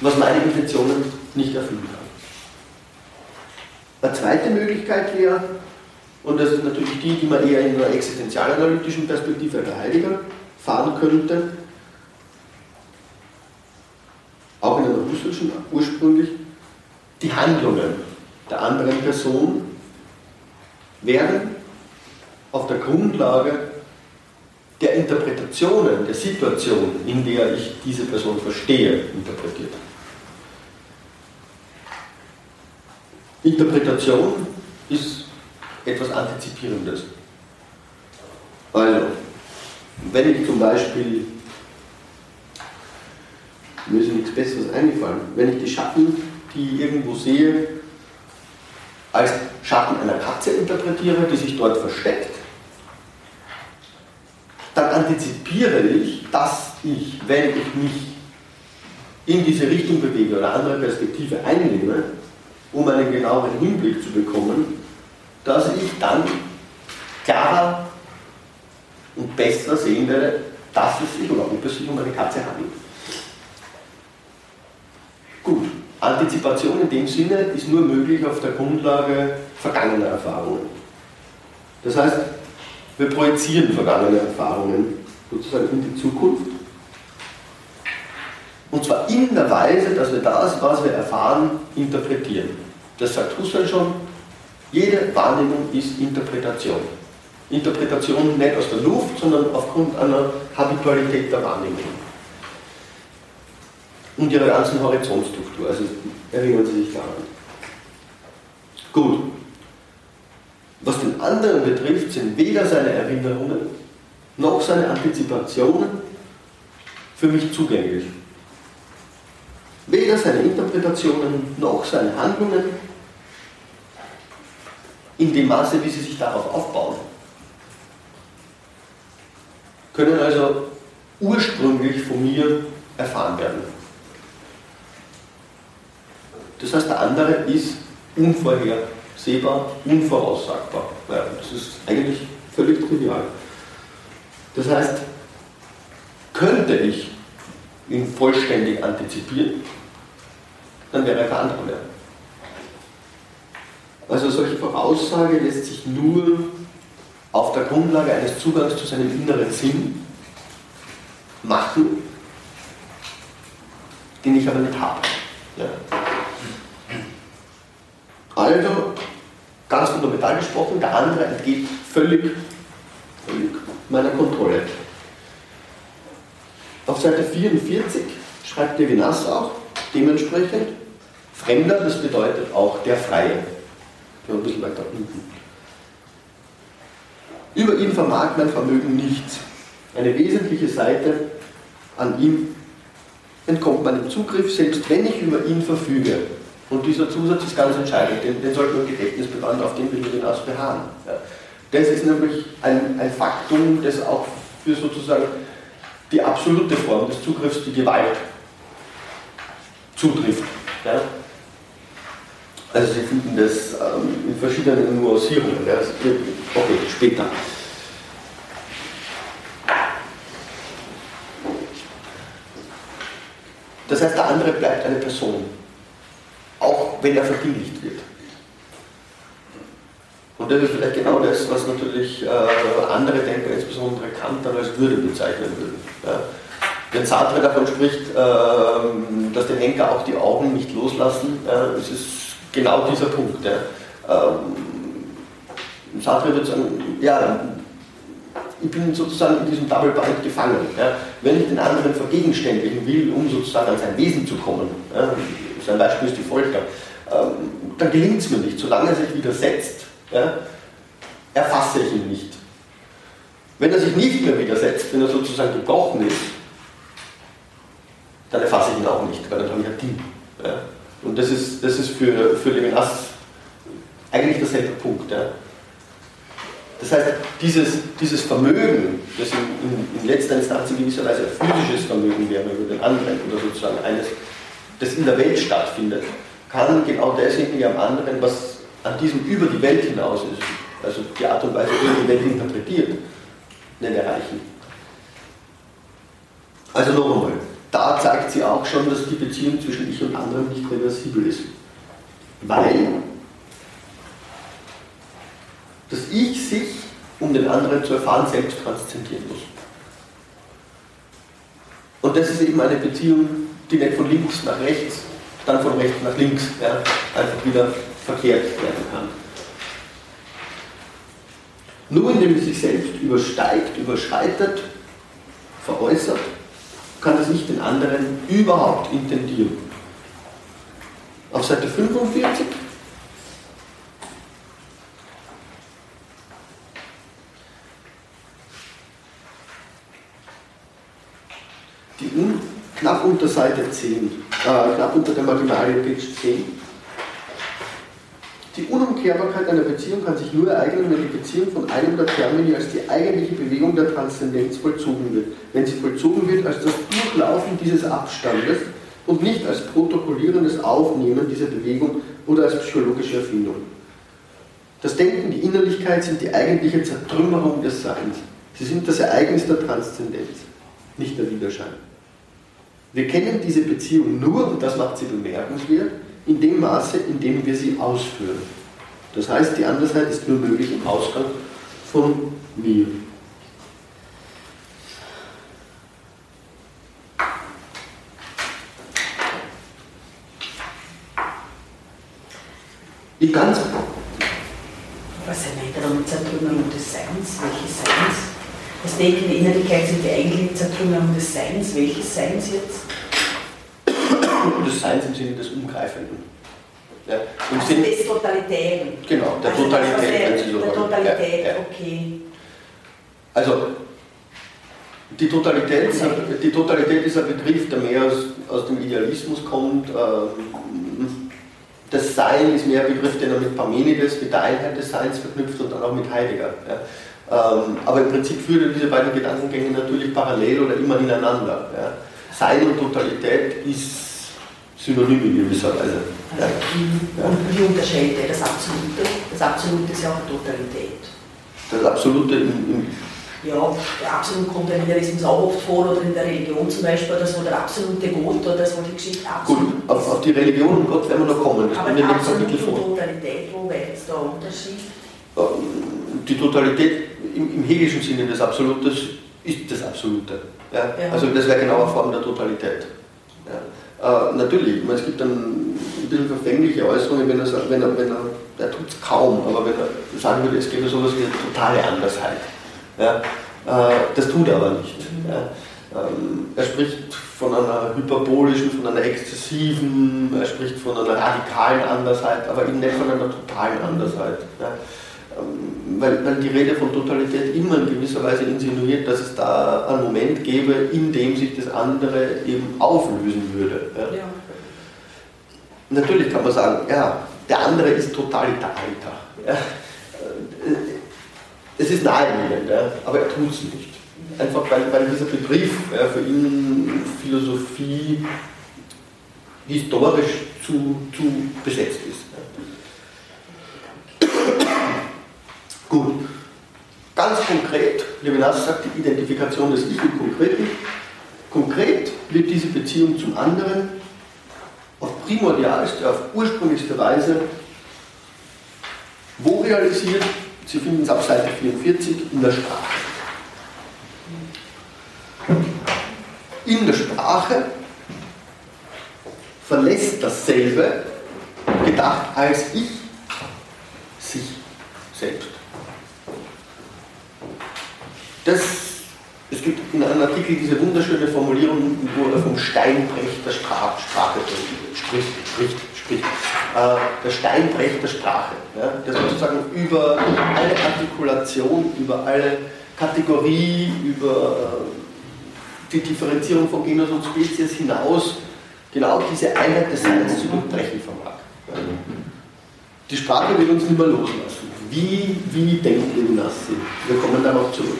was meine Intentionen nicht erfüllen kann. Eine zweite Möglichkeit wäre, und das ist natürlich die, die man eher in einer existenzialanalytischen Perspektive der Heiliger fahren könnte, auch in einer russischen ursprünglich, die Handlungen der anderen Person werden auf der Grundlage der Interpretationen, der Situation, in der ich diese Person verstehe, interpretiert. Interpretation ist etwas Antizipierendes. Also, wenn ich zum Beispiel, mir ist nichts Besseres eingefallen, wenn ich die Schatten, die ich irgendwo sehe, als Schatten einer Katze interpretiere, die sich dort versteckt, dann antizipiere ich, dass ich, wenn ich mich in diese Richtung bewege oder andere Perspektive einnehme, um einen genaueren Hinblick zu bekommen, dass ich dann klarer und besser sehen werde, dass es sich oder ob es sich um eine Katze handelt. Gut, Antizipation in dem Sinne ist nur möglich auf der Grundlage vergangener Erfahrungen. Das heißt, wir projizieren vergangene Erfahrungen sozusagen in die Zukunft. Und zwar in der Weise, dass wir das, was wir erfahren, interpretieren. Das sagt Husserl schon. Jede Wahrnehmung ist Interpretation. Interpretation nicht aus der Luft, sondern aufgrund einer Habitualität der Wahrnehmung. Und ihrer ganzen Horizontstruktur. Also erinnern Sie sich daran. Gut. Was den anderen betrifft, sind weder seine Erinnerungen noch seine Antizipationen für mich zugänglich. Weder seine Interpretationen noch seine Handlungen in dem Maße, wie sie sich darauf aufbauen, können also ursprünglich von mir erfahren werden. Das heißt, der andere ist unvorhersehbar sehbar, unvoraussagbar. Ja, das ist eigentlich völlig trivial. Das heißt, könnte ich ihn vollständig antizipieren, dann wäre er mehr. Also solche Voraussage lässt sich nur auf der Grundlage eines Zugangs zu seinem inneren Sinn machen, den ich aber nicht habe. Ja. Also, ganz fundamental gesprochen, der andere entgeht völlig, völlig meiner Kontrolle. Auf Seite 44 schreibt Levinas auch dementsprechend, Fremder, das bedeutet auch der Freie. Ja, ein bisschen weiter unten. Über ihn vermag mein Vermögen nichts. Eine wesentliche Seite an ihm entkommt meinem Zugriff, selbst wenn ich über ihn verfüge. Und dieser Zusatz ist ganz entscheidend, den, den sollte man im Gedächtnis bewahren, auf den will ich hinaus beharren. Ja. Das ist nämlich ein, ein Faktum, das auch für sozusagen die absolute Form des Zugriffs, die Gewalt, zutrifft. Ja. Also Sie finden das ähm, in verschiedenen Nuancierungen. Ja. Okay, später. Das heißt, der andere bleibt eine Person, auch wenn er verdinglicht wird. Und das ist vielleicht genau das, was natürlich äh, andere Denker, insbesondere Kant, dann als Würde bezeichnen würden. Ja. Wenn Sartre davon spricht, äh, dass den Henker auch die Augen nicht loslassen, äh, ist es genau dieser Punkt. Ja. Ähm, Sartre wird sagen, ja, ich bin sozusagen in diesem Double Bind gefangen. Ja. Wenn ich den anderen vergegenständigen will, um sozusagen an sein Wesen zu kommen, ja, sein Beispiel ist die Folter, ähm, dann gelingt es mir nicht. Solange er sich widersetzt, ja, erfasse ich ihn nicht. Wenn er sich nicht mehr widersetzt, wenn er sozusagen gebrochen ist, dann erfasse ich ihn auch nicht, weil dann habe ich ein Ding. Ja. Und das ist, das ist für, für Levinas eigentlich derselbe Punkt. Ja. Das heißt, dieses, dieses Vermögen, das in, in, in, letzter Instanz in gewisser Weise ein physisches Vermögen wäre über den anderen oder sozusagen eines, das in der Welt stattfindet, kann genau dasjenige am anderen, was an diesem über die Welt hinaus ist, also die Art und Weise, wie die Welt interpretiert, nicht erreichen. Also noch einmal, da zeigt sie auch schon, dass die Beziehung zwischen ich und anderen nicht reversibel ist. Weil das Ich sich, um den anderen zu erfahren, selbst transzendieren muss. Und das ist eben eine Beziehung, die nicht von links nach rechts, dann von rechts nach links ja, einfach wieder verkehrt werden kann. Nur indem es sich selbst übersteigt, überschreitet, veräußert, kann es nicht den anderen überhaupt intendieren. Auf Seite 45 die un, knapp unter Seite 10, äh, knapp unter der Marginalie Page 10. Die Unumkehrbarkeit einer Beziehung kann sich nur ereignen, wenn die Beziehung von einem der Termini als die eigentliche Bewegung der Transzendenz vollzogen wird. Wenn sie vollzogen wird als das Durchlaufen dieses Abstandes und nicht als protokollierendes Aufnehmen dieser Bewegung oder als psychologische Erfindung. Das Denken, die Innerlichkeit sind die eigentliche Zertrümmerung des Seins. Sie sind das Ereignis der Transzendenz, nicht der Widerschein. Wir kennen diese Beziehung nur, und das macht sie bemerkenswert, in dem Maße, in dem wir sie ausführen. Das heißt, die Andersheit ist nur möglich im Ausgang von mir. Ich ganz. Was meint er damit Zertrümmerung des Seins? Welches Seins? Das Denken in der Innerlichkeit sind die eigentliche Zertrümmerung des Seins. Welches Seins jetzt? Des Seins im Sinne des Umgreifenden. Ja, im also Sinn, des Totalitären. Genau, der also Totalität, wenn Sie so Der Totalität, ja, ja. okay. Also, die Totalität, ist ein, die Totalität ist ein Begriff, der mehr aus, aus dem Idealismus kommt. Ähm, das Sein ist mehr ein Begriff, den er mit Parmenides, mit der Einheit des Seins verknüpft und dann auch mit Heidegger. Ja. Ähm, aber im Prinzip führen diese beiden Gedankengänge natürlich parallel oder immer ineinander. Ja. Sein und Totalität ist synonym in gewisser Weise. Also, ja. Und wie unterscheidet er das Absolute? Das Absolute ist ja auch Totalität. Das Absolute im, im ja, der absolute Komplementarismus auch oft vor oder in der Religion zum Beispiel oder so, der absolute Gott oder so die Geschichte absolut. Gut, auf, auf die Religion und Gott werden wir noch kommen. Das Aber absolute Totalität, wo wäre jetzt der Unterschied? Ähm, die Totalität im, im hegelischen Sinne des Absolutes ist das Absolute. Ja? ja. Also das wäre genau eine Form der Totalität. Ja. Äh, natürlich, es gibt dann ein bisschen verfängliche Äußerungen, wenn er, wenn er, wenn er, er tut es kaum, aber wenn er sagen würde, es gäbe sowas wie eine totale Andersheit. Ja? Äh, das tut er aber nicht. Ja? Ähm, er spricht von einer hyperbolischen, von einer exzessiven, er spricht von einer radikalen Andersheit, aber eben nicht von einer totalen Andersheit. Ja? Ähm, weil, weil die Rede von Totalität immer in gewisser Weise insinuiert, dass es da einen Moment gäbe, in dem sich das andere eben auflösen würde. Ja? Ja. Natürlich kann man sagen, ja, der andere ist totalitariter. Ja? Es ist naheliegend, ja, aber er tut es nicht. Einfach weil, weil dieser Begriff ja, für ihn Philosophie historisch zu, zu besetzt ist. Ja. Gut. Ganz konkret, Levinas sagt die Identifikation des Ich im Konkreten. Konkret wird diese Beziehung zum anderen auf primordialste, auf ursprünglichste Weise wo realisiert? Sie finden es auf Seite 44 in der Sprache. In der Sprache verlässt dasselbe, gedacht als ich, sich selbst. Das, es gibt in einem Artikel diese wunderschöne Formulierung, wo er vom Steinbrecht der Sprache spricht, spricht, spricht. Äh, der Steinbrecht der Sprache, ja, der sozusagen über alle Artikulation, über alle Kategorie, über äh, die Differenzierung von Genus und Spezies hinaus genau diese Einheit des Seins zu durchbrechen vermag. Die Sprache will uns nicht mehr loslassen. Wie, wie denkt Levinas Wir kommen darauf zurück.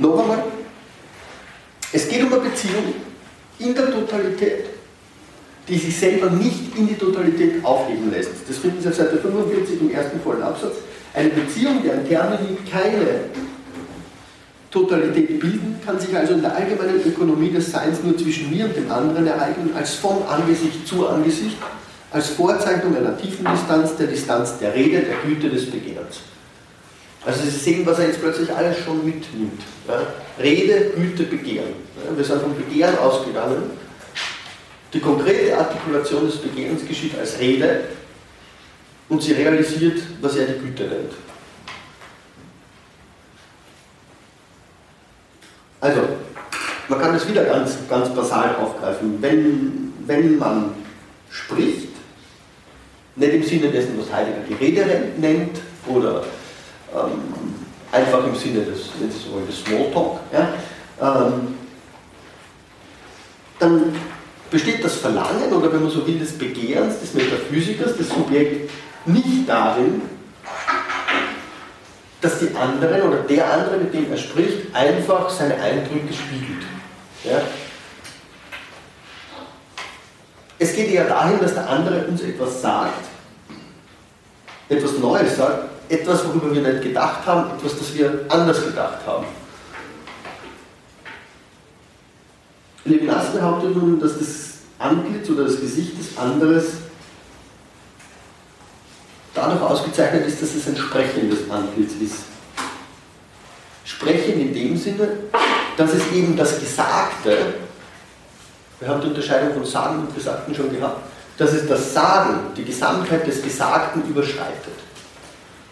Noch einmal, es geht um eine Beziehung in der Totalität, die sich selber nicht in die Totalität aufheben lässt. Das finden Sie auf Seite 45 im ersten vollen Absatz. Eine Beziehung, deren Termini keine Totalität bilden, kann sich also in der allgemeinen Ökonomie des Seins nur zwischen mir und dem anderen ereignen, als von Angesicht zu Angesicht, als Vorzeichnung einer tiefen Distanz, der Distanz der Rede, der Güte des Begehrens. Also Sie sehen, was er jetzt plötzlich alles schon mitnimmt. Ja? Rede, Güte, Begehren. Ja? Wir sind vom Begehren ausgegangen. Die konkrete Artikulation des Begehrens geschieht als Rede und sie realisiert, was er die Güte nennt. Also, man kann das wieder ganz, ganz basal aufgreifen. Wenn, wenn man spricht, nicht im Sinne dessen, was Heidegger die Rede nennt, oder ähm, einfach im Sinne des, des Smalltalk, ja, ähm, dann besteht das Verlangen oder wenn man so will, des Begehrens des Metaphysikers, des Subjekt, nicht darin, dass die anderen oder der andere, mit dem er spricht, einfach seine Eindrücke spiegelt. Ja? Es geht eher dahin, dass der andere uns etwas sagt, etwas Neues sagt, etwas, worüber wir nicht gedacht haben, etwas, das wir anders gedacht haben. Levinas behauptet nun, dass das Antlitz oder das Gesicht des anderes dadurch ausgezeichnet ist, dass es ein sprechendes Antlitz ist. Sprechen in dem Sinne, dass es eben das Gesagte, wir haben die Unterscheidung von Sagen und Gesagten schon gehabt, dass es das Sagen, die Gesamtheit des Gesagten überschreitet.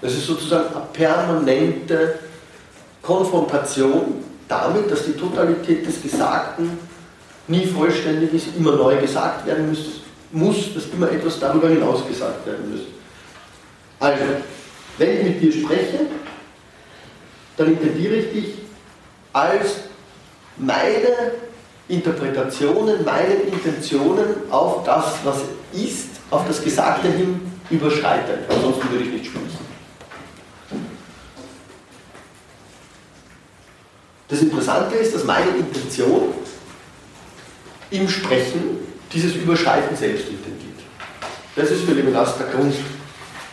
Das ist sozusagen eine permanente Konfrontation damit, dass die Totalität des Gesagten nie vollständig ist, immer neu gesagt werden muss, muss dass immer etwas darüber hinaus gesagt werden muss. Also, wenn ich mit dir spreche, dann intendiere ich dich als meine Interpretationen, meine Intentionen auf das, was ist, auf das Gesagte hin überschreiten. Ansonsten würde ich nicht sprechen. Das Interessante ist, dass meine Intention im Sprechen dieses Überschreiten selbst intendiert. Das ist für Levinas der Grund,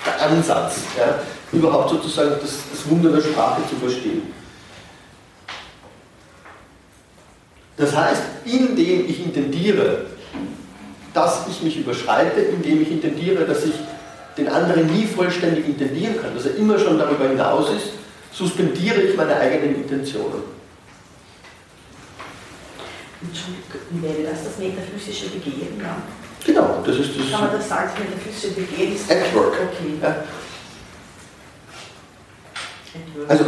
der Ansatz, ja, überhaupt sozusagen das, das Wunder der Sprache zu verstehen. Das heißt, indem ich intendiere, dass ich mich überschreite, indem ich intendiere, dass ich den anderen nie vollständig intendieren kann, dass er immer schon darüber hinaus ist, suspendiere ich meine eigenen Intentionen. Entschuldigung, wäre das das metaphysische Begehen? Ja. Genau, das ist das. Kann man das sagen, metaphysische Begehen ist. Edward. Okay. Ja. Also,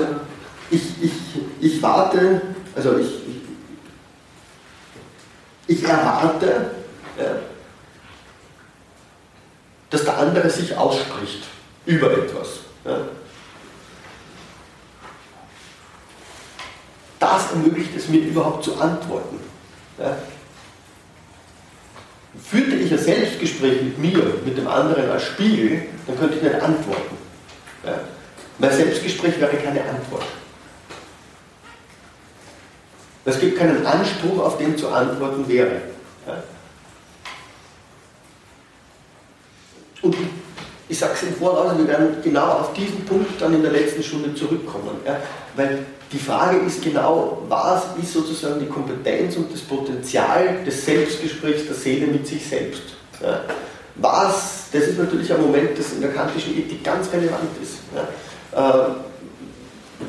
ich, ich, ich warte, also ich, ich, ich erwarte, ja, dass der andere sich ausspricht über etwas. Ja. Das ermöglicht es mir überhaupt zu antworten. Ja. Führte ich ein Selbstgespräch mit mir, mit dem anderen als Spiegel, dann könnte ich nicht antworten. Ja. Mein Selbstgespräch wäre keine Antwort. Es gibt keinen Anspruch, auf den zu antworten wäre. Ja. Und ich sage es im Voraus, wir werden genau auf diesen Punkt dann in der letzten Stunde zurückkommen. Ja, weil die Frage ist genau, was ist sozusagen die Kompetenz und das Potenzial des Selbstgesprächs der Seele mit sich selbst. Ja, was, das ist natürlich ein Moment, das in der kantischen Ethik ganz relevant ist. Ja, äh,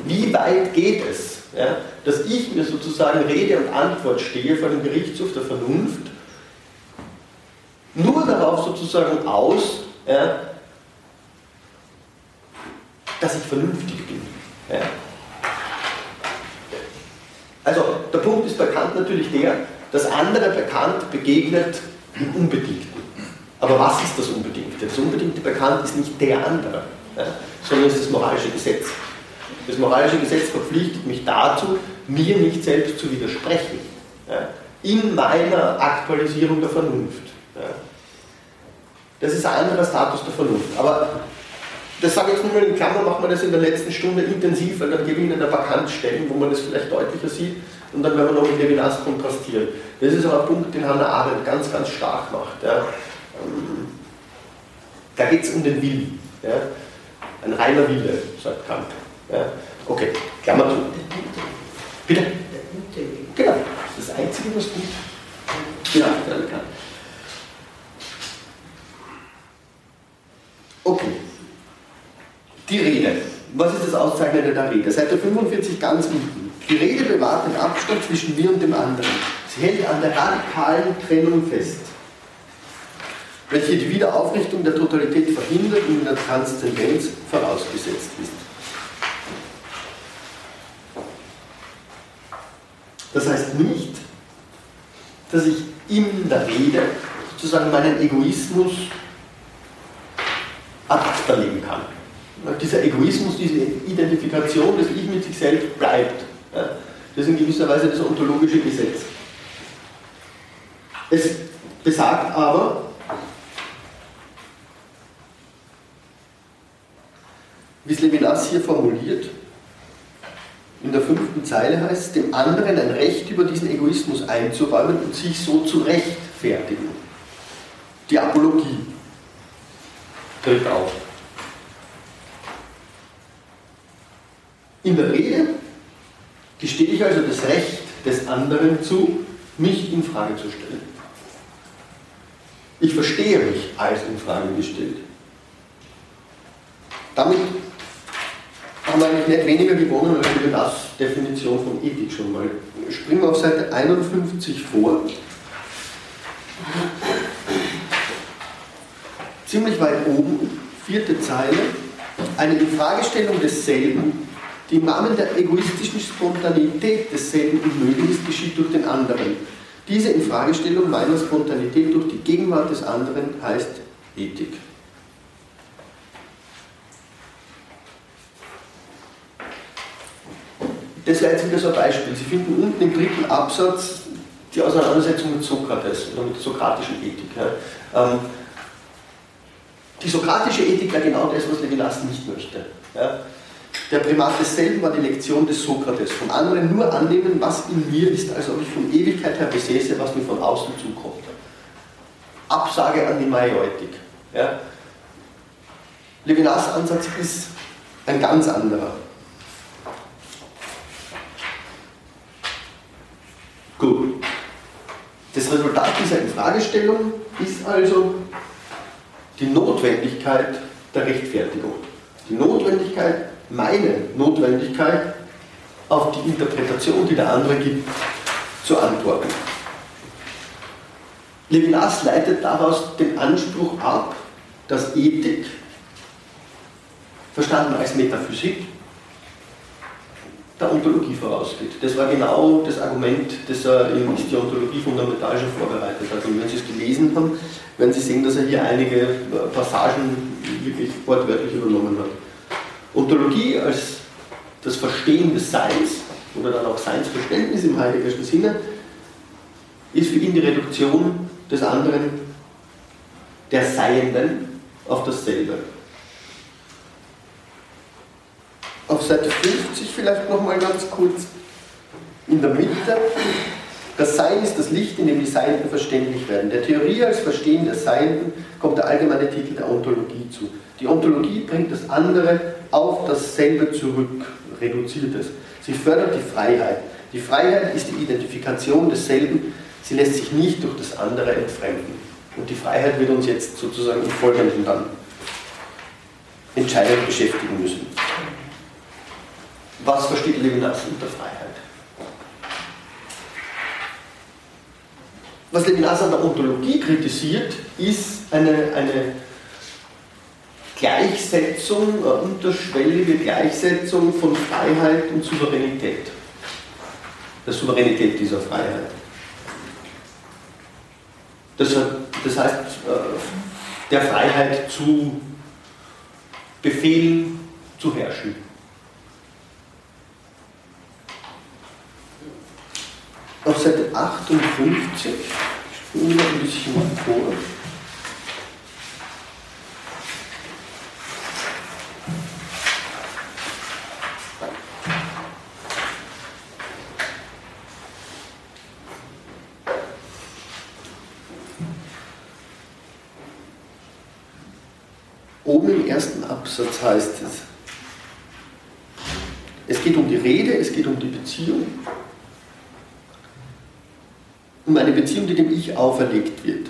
wie weit geht es, ja, dass ich mir sozusagen Rede und Antwort stehe vor dem Gerichtshof der Vernunft, nur darauf sozusagen aus, dass ich vernünftig bin. Also der Punkt ist bei Kant natürlich der, dass andere bei Kant begegnet im Unbedingten. Aber was ist das Unbedingte? Das Unbedingte bei Kant ist nicht der andere, ja, sondern es ist das moralische Gesetz. Das moralische Gesetz verpflichtet mich dazu, mir nicht selbst zu widersprechen. Ja, in meiner Aktualisierung der Vernunft. Ja. Das ist ein anderer Status der Vernunft. Aber das sage ich jetzt nur mal in Klammern, machen wir das in der letzten Stunde intensiv, weil dann gebe ich Ihnen ein paar Kantstellen, wo man das vielleicht deutlicher sieht und dann werden wir noch mit Levinas kontrastieren. Das ist aber ein Punkt, den Hannah Arendt ganz, ganz stark macht. Ja. Ähm, da geht es um den Willen. Ja. Ein reiner Wille, sagt Kant. Ja. Okay, Klammer zu. Bitte? Genau, das ist das Einzige, was gut. Ja, der Kant. Okay. Die Rede. Was ist das Auszeichnende der Rede? Seite 45 ganz unten. Die Rede bewahrt den Abstand zwischen mir und dem anderen. Sie hält an der radikalen Trennung fest, welche die Wiederaufrichtung der Totalität verhindert und in der Transzendenz vorausgesetzt ist. Das heißt nicht, dass ich in der Rede sozusagen meinen Egoismus ad kann. Dieser Egoismus, diese Identifikation des Ich mit sich selbst bleibt. Das ist in gewisser Weise das ontologische Gesetz. Es besagt aber, wie es Levinas hier formuliert, in der fünften Zeile heißt es, dem anderen ein Recht über diesen Egoismus einzuräumen und sich so zu rechtfertigen. Die Apologie tritt auf. In der Rede gestehe ich also das Recht des anderen zu, mich in Frage zu stellen. Ich verstehe mich als in Frage gestellt. Damit haben wir nicht weniger gewonnen als über das Definition von Ethik schon mal. Springen wir auf Seite 51 vor. Ziemlich weit oben, vierte Zeile, eine Infragestellung desselben, die im Rahmen der egoistischen Spontanität desselben unmöglich ist, geschieht durch den anderen. Diese Infragestellung meiner Spontanität durch die Gegenwart des anderen heißt Ethik. Das wäre jetzt wieder so ein Beispiel. Sie finden unten im dritten Absatz die Auseinandersetzung mit Sokrates oder mit der sokratischen Ethik. Ähm, die sokratische Ethik wäre genau das, was Levinas nicht möchte. Der Primat desselben war die Lektion des Sokrates. Von anderen nur annehmen, was in mir ist, als ob ich von Ewigkeit her besäße, was mir von außen zukommt. Absage an die Majeutik. Ja? Levinas Ansatz ist ein ganz anderer. Gut. Das Resultat dieser Infragestellung ist also die Notwendigkeit der Rechtfertigung. Die Notwendigkeit, meine Notwendigkeit, auf die Interpretation, die der andere gibt, zu antworten. Levinas leitet daraus den Anspruch ab, dass Ethik, verstanden als Metaphysik, der Ontologie vorausgeht. Das war genau das Argument, das er in die Ontologie fundamental schon vorbereitet hat. Und wenn Sie es gelesen haben, werden Sie sehen, dass er hier einige Passagen wirklich wortwörtlich übernommen hat. Ontologie als das Verstehen des Seins oder dann auch Seinsverständnis im heideggerschen Sinne ist für ihn die Reduktion des anderen, der Seienden, auf dasselbe. Auf Seite 50 vielleicht nochmal ganz kurz in der Mitte. Das Sein ist das Licht, in dem die Seienden verständlich werden. Der Theorie als Verstehen der Seienden kommt der allgemeine Titel der Ontologie zu. Die Ontologie bringt das andere auf dasselbe zurück, reduziert es. Sie fördert die Freiheit. Die Freiheit ist die Identifikation desselben Sie lässt sich nicht durch das andere entfremden. Und die Freiheit wird uns jetzt sozusagen im Folgenden dann entscheidend beschäftigen müssen. Was versteht Levinas unter Freiheit? Was Levinas an der Ontologie kritisiert, ist eine, eine Gleichsetzung, eine unterschwellige Gleichsetzung von Freiheit und Souveränität. Der Souveränität dieser Freiheit. Das, das heißt, äh, der Freiheit zu befehlen, zu herrschen. Auf Seite 58, ich spule ein bisschen vor. Im ersten Absatz heißt es, es geht um die Rede, es geht um die Beziehung, um eine Beziehung, die dem Ich auferlegt wird.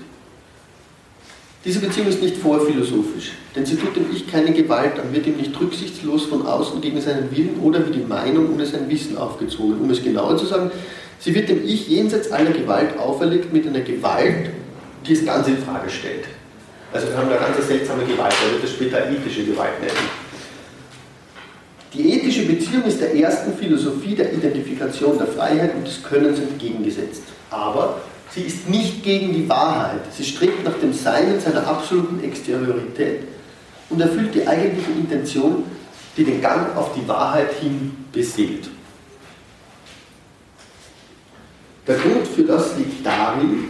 Diese Beziehung ist nicht vorphilosophisch, denn sie tut dem Ich keine Gewalt an, wird ihm nicht rücksichtslos von außen gegen seinen Willen oder wie die Meinung ohne sein Wissen aufgezogen. Um es genauer zu sagen, sie wird dem Ich jenseits aller Gewalt auferlegt mit einer Gewalt, die es ganz in Frage stellt. Also wir haben da ganz seltsame Gewalt, er wird das später ethische Gewalt nennen. Die ethische Beziehung ist der ersten Philosophie der Identifikation der Freiheit und des Könnens entgegengesetzt. Aber sie ist nicht gegen die Wahrheit. Sie strebt nach dem Sein in seiner absoluten Exteriorität und erfüllt die eigentliche Intention, die den Gang auf die Wahrheit hin beseelt. Der Grund für das liegt darin,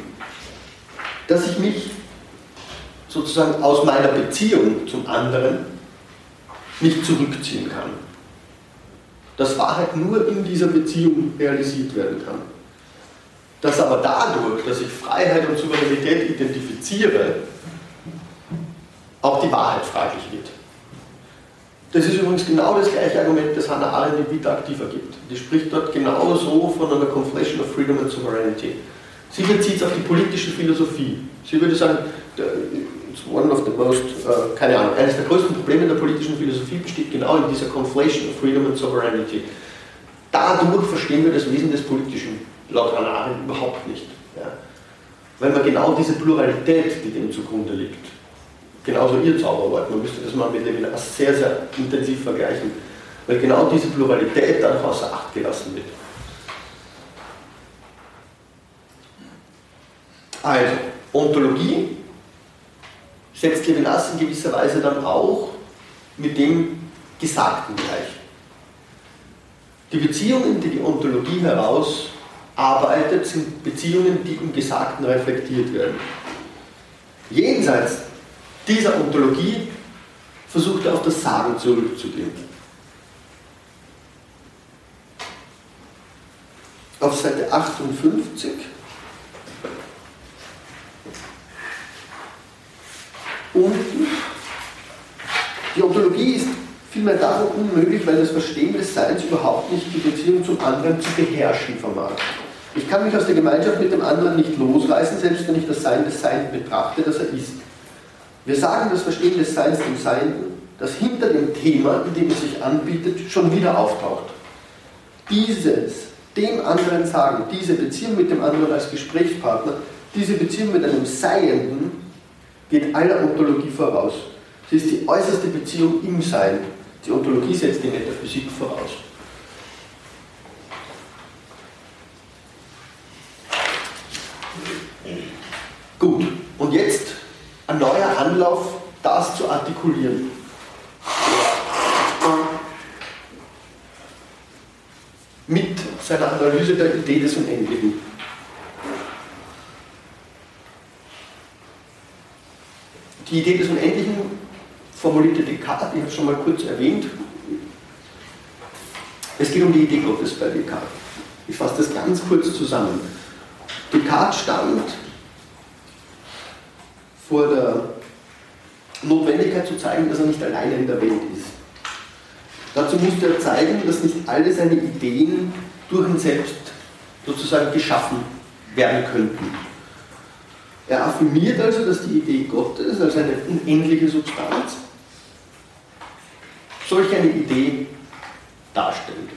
dass ich mich sozusagen aus meiner Beziehung zum anderen nicht zurückziehen kann. Dass Wahrheit nur in dieser Beziehung realisiert werden kann. Dass aber dadurch, dass ich Freiheit und Souveränität identifiziere, auch die Wahrheit fraglich wird. Das ist übrigens genau das gleiche Argument, das Hannah Arendt in Vita Activa gibt. Die spricht dort genauso von einer Conflation of Freedom and Sovereignty. Sie bezieht es auf die politische Philosophie. Sie würde sagen, it's one of the most, uh, keine Ahnung, eines der größten Probleme der politischen Philosophie besteht genau in dieser Conflation of Freedom and Sovereignty. Dadurch verstehen wir das Wesen des Politischen, laut Hannah überhaupt nicht. Ja. Weil man genau diese Pluralität, die dem zugrunde liegt, genauso ihr Zauberwort, man müsste das mal mit Levinas sehr, sehr intensiv vergleichen, weil genau diese Pluralität dadurch außer Acht gelassen wird. Also, Ontologie setzt Levinas in gewisser Weise dann auch mit dem Gesagten gleich. Die Beziehungen, die die Ontologie herausarbeitet, sind Beziehungen, die im Gesagten reflektiert werden. Jenseits dieser Ontologie versucht er auf das Sagen zurückzugehen. Auf Seite 58 Und die Ontologie ist vielmehr darum unmöglich, weil das Verstehen des Seins überhaupt nicht die Beziehung zum anderen zu beherrschen vermag. Ich kann mich aus der Gemeinschaft mit dem anderen nicht losreißen, selbst wenn ich das Sein des Seienden betrachte, das er ist. Wir sagen das Verstehen des Seins dem Seienden, das hinter dem Thema, in dem es sich anbietet, schon wieder auftaucht. Dieses dem anderen sagen, diese Beziehung mit dem anderen als Gesprächspartner, diese Beziehung mit einem Seienden, geht aller Ontologie voraus. Sie ist die äußerste Beziehung im Sein. Die Ontologie setzt die Metaphysik voraus. Gut, und jetzt ein neuer Anlauf, das zu artikulieren. Mit seiner Analyse der Idee des Unendlichen. Die Idee des Unendlichen formulierte Descartes, ich habe es schon mal kurz erwähnt. Es geht um die Idee Gottes bei Descartes. Ich fasse das ganz kurz zusammen. Descartes stand vor der Notwendigkeit zu zeigen, dass er nicht alleine in der Welt ist. Dazu musste er zeigen, dass nicht alle seine Ideen durch ihn selbst sozusagen geschaffen werden könnten. Er affirmiert also, dass die Idee Gottes als eine unendliche Substanz solch eine Idee darstellt.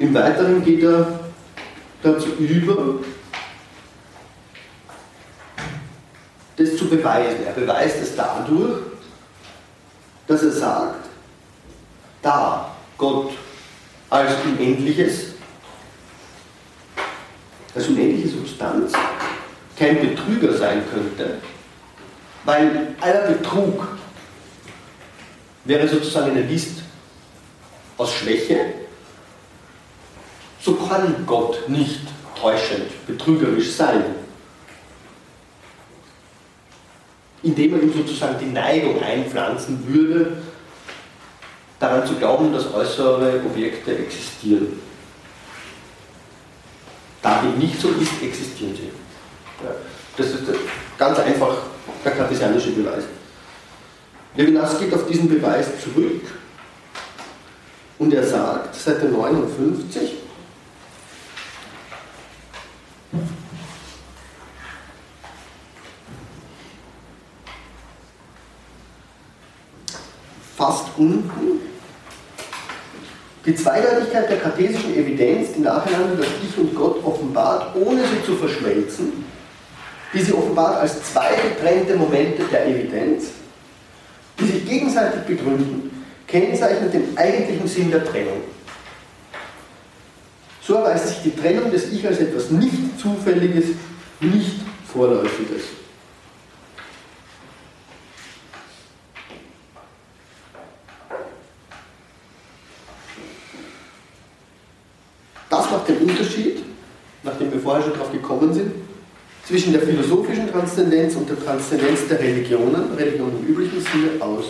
Im Weiteren geht er dazu über, das zu beweisen. Er beweist es dadurch, dass er sagt, da Gott als Unendliches, als unendliche Substanz kein Betrüger sein könnte, weil aller Betrug wäre sozusagen eine List aus Schwäche, so kann Gott nicht täuschend, betrügerisch sein. Indem er ihm sozusagen die Neigung einpflanzen würde, daran zu glauben, dass äußere Objekte existieren. Da dem nicht so ist, existieren sie. Das ist ganz einfach der kartesianische Beweis. Levinas geht auf diesen Beweis zurück und er sagt, Seite 59, fast unten, die Zweideutigkeit der kartesischen Evidenz, die nacheinander das Ich und Gott offenbart, ohne sie zu verschmelzen, die sie offenbart als zwei getrennte Momente der Evidenz, die sich gegenseitig begründen, kennzeichnet den eigentlichen Sinn der Trennung. So erweist sich die Trennung des Ich als etwas nicht Zufälliges, nicht Vorläufiges. Das macht den Unterschied, nachdem wir vorher schon darauf gekommen sind, zwischen der philosophischen Transzendenz und der Transzendenz der Religionen, Religion im üblichen Sinne, aus.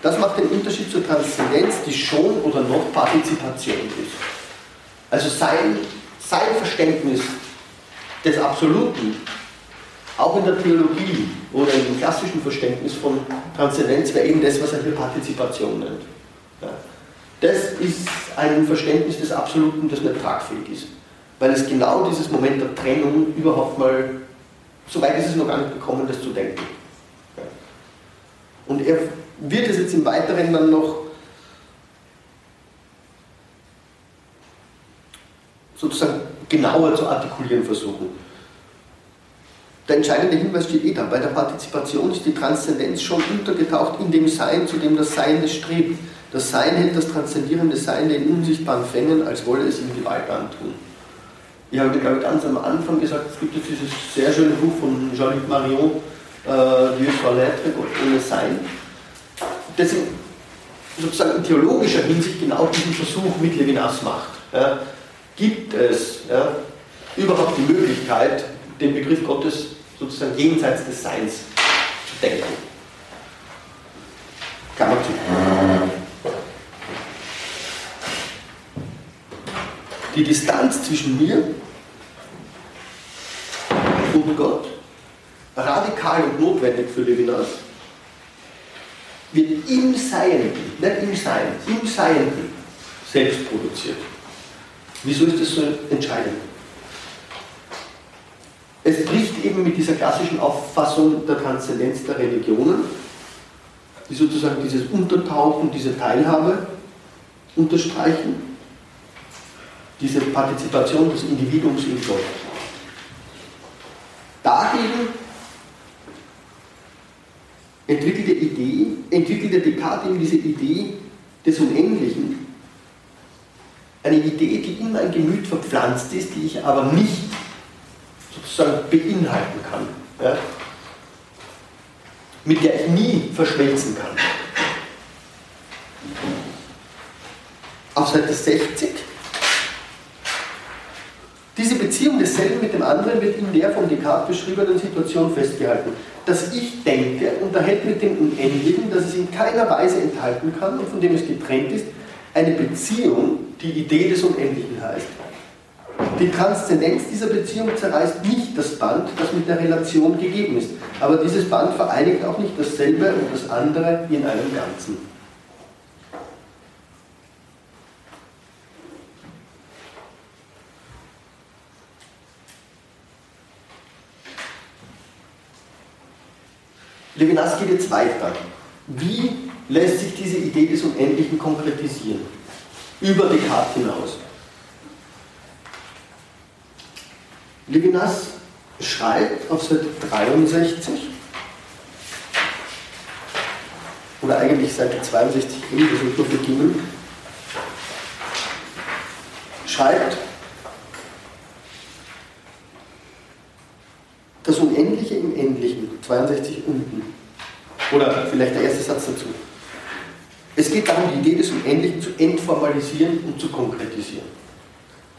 Das macht den Unterschied zur Transzendenz, die schon oder noch Partizipation ist. Also sein, sein Verständnis des Absoluten, auch in der Theologie oder im klassischen Verständnis von Transzendenz, wäre eben das, was er hier Partizipation nennt. Ja. Das ist ein Verständnis des Absoluten, das nicht tragfähig ist. Weil es genau dieses Moment der Trennung überhaupt mal, so weit ist es noch gar nicht gekommen, das zu denken. Und er wird es jetzt im Weiteren dann noch sozusagen genauer zu artikulieren versuchen. Der entscheidende Hinweis steht eh da. Bei der Partizipation ist die Transzendenz schon untergetaucht in dem Sein, zu dem das Sein es strebt. Das Sein hält das transzendierende Sein den unsichtbaren Fängen, als wolle es ihm Gewalt antun. Ich habe, glaube ich, ganz am Anfang gesagt, es gibt jetzt dieses sehr schöne Buch von Jean-Luc Marion, äh, Dieu soit l'être, Gott ohne Sein, das in, sozusagen in theologischer Hinsicht genau diesen Versuch mit Levinas macht. Ja, gibt es ja, überhaupt die Möglichkeit, den Begriff Gottes sozusagen jenseits des Seins zu denken? Klammer zu. Die Distanz zwischen mir und Gott radikal und notwendig für Levinas, wird im Seienden, nicht im Sein, im Seienden selbst produziert. Wieso ist das so entscheidend? Es bricht eben mit dieser klassischen Auffassung der Transzendenz der Religionen, die sozusagen dieses Untertauchen, diese Teilhabe unterstreichen, diese Partizipation des Individuums in Gott. Dagegen entwickelte Idee, entwickelte Descartes eben diese Idee des Unendlichen, eine Idee, die in mein Gemüt verpflanzt ist, die ich aber nicht sozusagen beinhalten kann, ja? mit der ich nie verschmelzen kann. Auf Seite 60 diese Beziehung desselben mit dem anderen wird in der von Descartes beschriebenen Situation festgehalten. Dass ich denke, unterhält mit dem Unendlichen, das es in keiner Weise enthalten kann und von dem es getrennt ist, eine Beziehung, die Idee des Unendlichen heißt. Die Transzendenz dieser Beziehung zerreißt nicht das Band, das mit der Relation gegeben ist, aber dieses Band vereinigt auch nicht dasselbe und das andere in einem Ganzen. Levinas geht jetzt weiter. Wie lässt sich diese Idee des Unendlichen konkretisieren? Über Descartes hinaus. Levinas schreibt auf Seite 63 oder eigentlich Seite 62 das ist nur beginnen, schreibt, das Unendliche im Endlichen, 62 unten. Oder vielleicht der erste Satz dazu. Es geht darum, die Idee des Unendlichen zu entformalisieren und zu konkretisieren.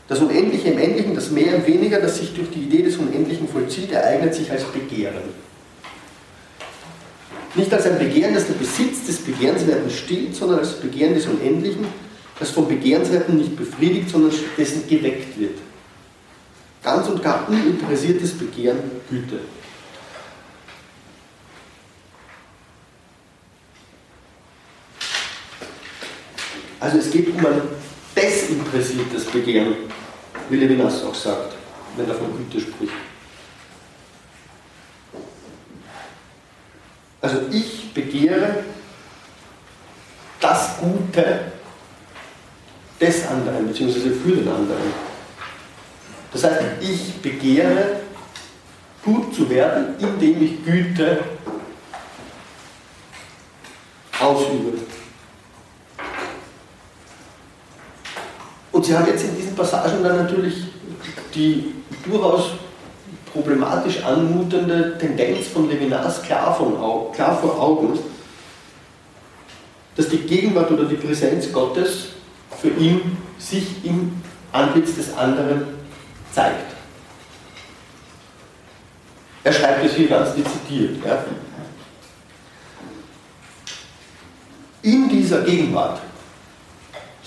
Das Unendliche im Endlichen, das Mehr im Weniger, das sich durch die Idee des Unendlichen vollzieht, ereignet sich als Begehren. Nicht als ein Begehren, das der Besitz des Begehrenswerten stillt, sondern als Begehren des Unendlichen, das vom Begehrenswerten nicht befriedigt, sondern stattdessen geweckt wird ganz und gar uninteressiertes Begehren Güte. Also es geht um ein desinteressiertes Begehren, wie Levinas auch sagt, wenn er von Güte spricht. Also ich begehre das Gute des anderen, beziehungsweise für den anderen. Das heißt, ich begehre, gut zu werden, indem ich Güte ausübe. Und sie hat jetzt in diesen Passagen dann natürlich die durchaus problematisch anmutende Tendenz von Levinas klar, von, klar vor Augen, dass die Gegenwart oder die Präsenz Gottes für ihn sich im Antlitz des anderen zeigt. Er schreibt es hier ganz dezidiert. Ja. In dieser Gegenwart,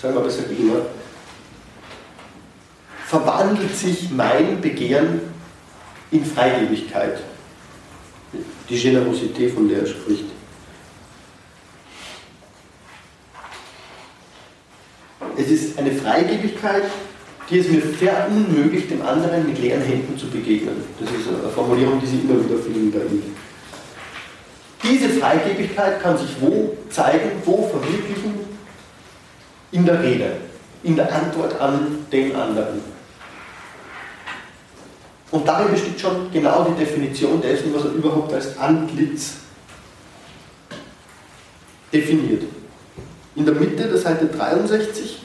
sagen wir besser Gegenwart, verwandelt sich mein Begehren in Freigebigkeit. Die Generosität, von der er spricht. Es ist eine Freigebigkeit, die es mir verunmöglicht, dem anderen mit leeren Händen zu begegnen. Das ist eine Formulierung, die Sie immer wieder finden bei ihm. Diese Freigebigkeit kann sich wo zeigen, wo verwirklichen? In der Rede, in der Antwort an den anderen. Und darin besteht schon genau die Definition dessen, was er überhaupt als Antlitz definiert. In der Mitte der Seite 63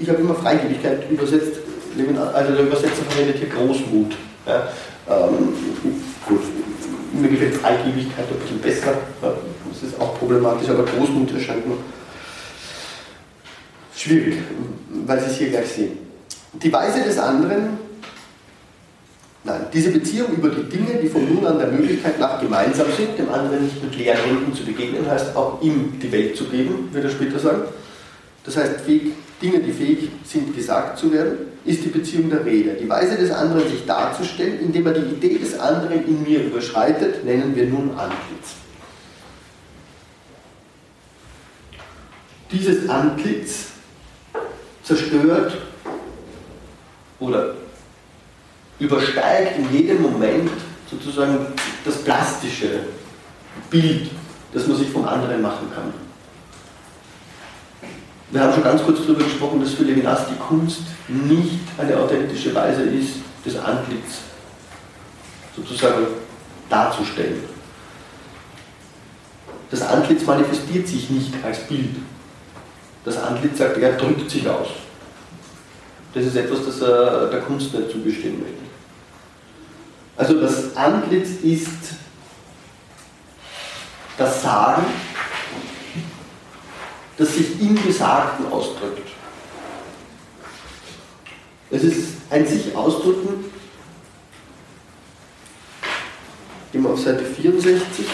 ich habe immer Freigebigkeit übersetzt, also der Übersetzer verwendet hier Großmut. Ja, ähm, gut, mir gefällt Freigebigkeit ein bisschen besser, das ist auch problematisch, aber Großmut erscheint mir schwierig, weil Sie es hier gleich sehen. Die Weise des anderen, nein, diese Beziehung über die Dinge, die von nun an der Möglichkeit nach gemeinsam sind, dem anderen nicht mit leeren Händen zu begegnen, heißt auch ihm die Welt zu geben, wird er später sagen. Das heißt, fähig Dinge, die fähig sind, gesagt zu werden. ist die Beziehung der Rede. Die Weise des anderen sich darzustellen, indem er die Idee des anderen in mir überschreitet, nennen wir nun Antlitz. Dieses Antlitz zerstört oder übersteigt in jedem Moment sozusagen das plastische Bild, das man sich vom anderen machen kann. Wir haben schon ganz kurz darüber gesprochen, dass für Levinas die Kunst nicht eine authentische Weise ist, das Antlitz sozusagen darzustellen. Das Antlitz manifestiert sich nicht als Bild. Das Antlitz sagt, er drückt sich aus. Das ist etwas, das er der Kunst nicht zugestehen möchte. Also das Antlitz ist das Sagen, das sich im Gesagten ausdrückt. Es ist ein sich ausdrücken, gehen wir auf Seite 64.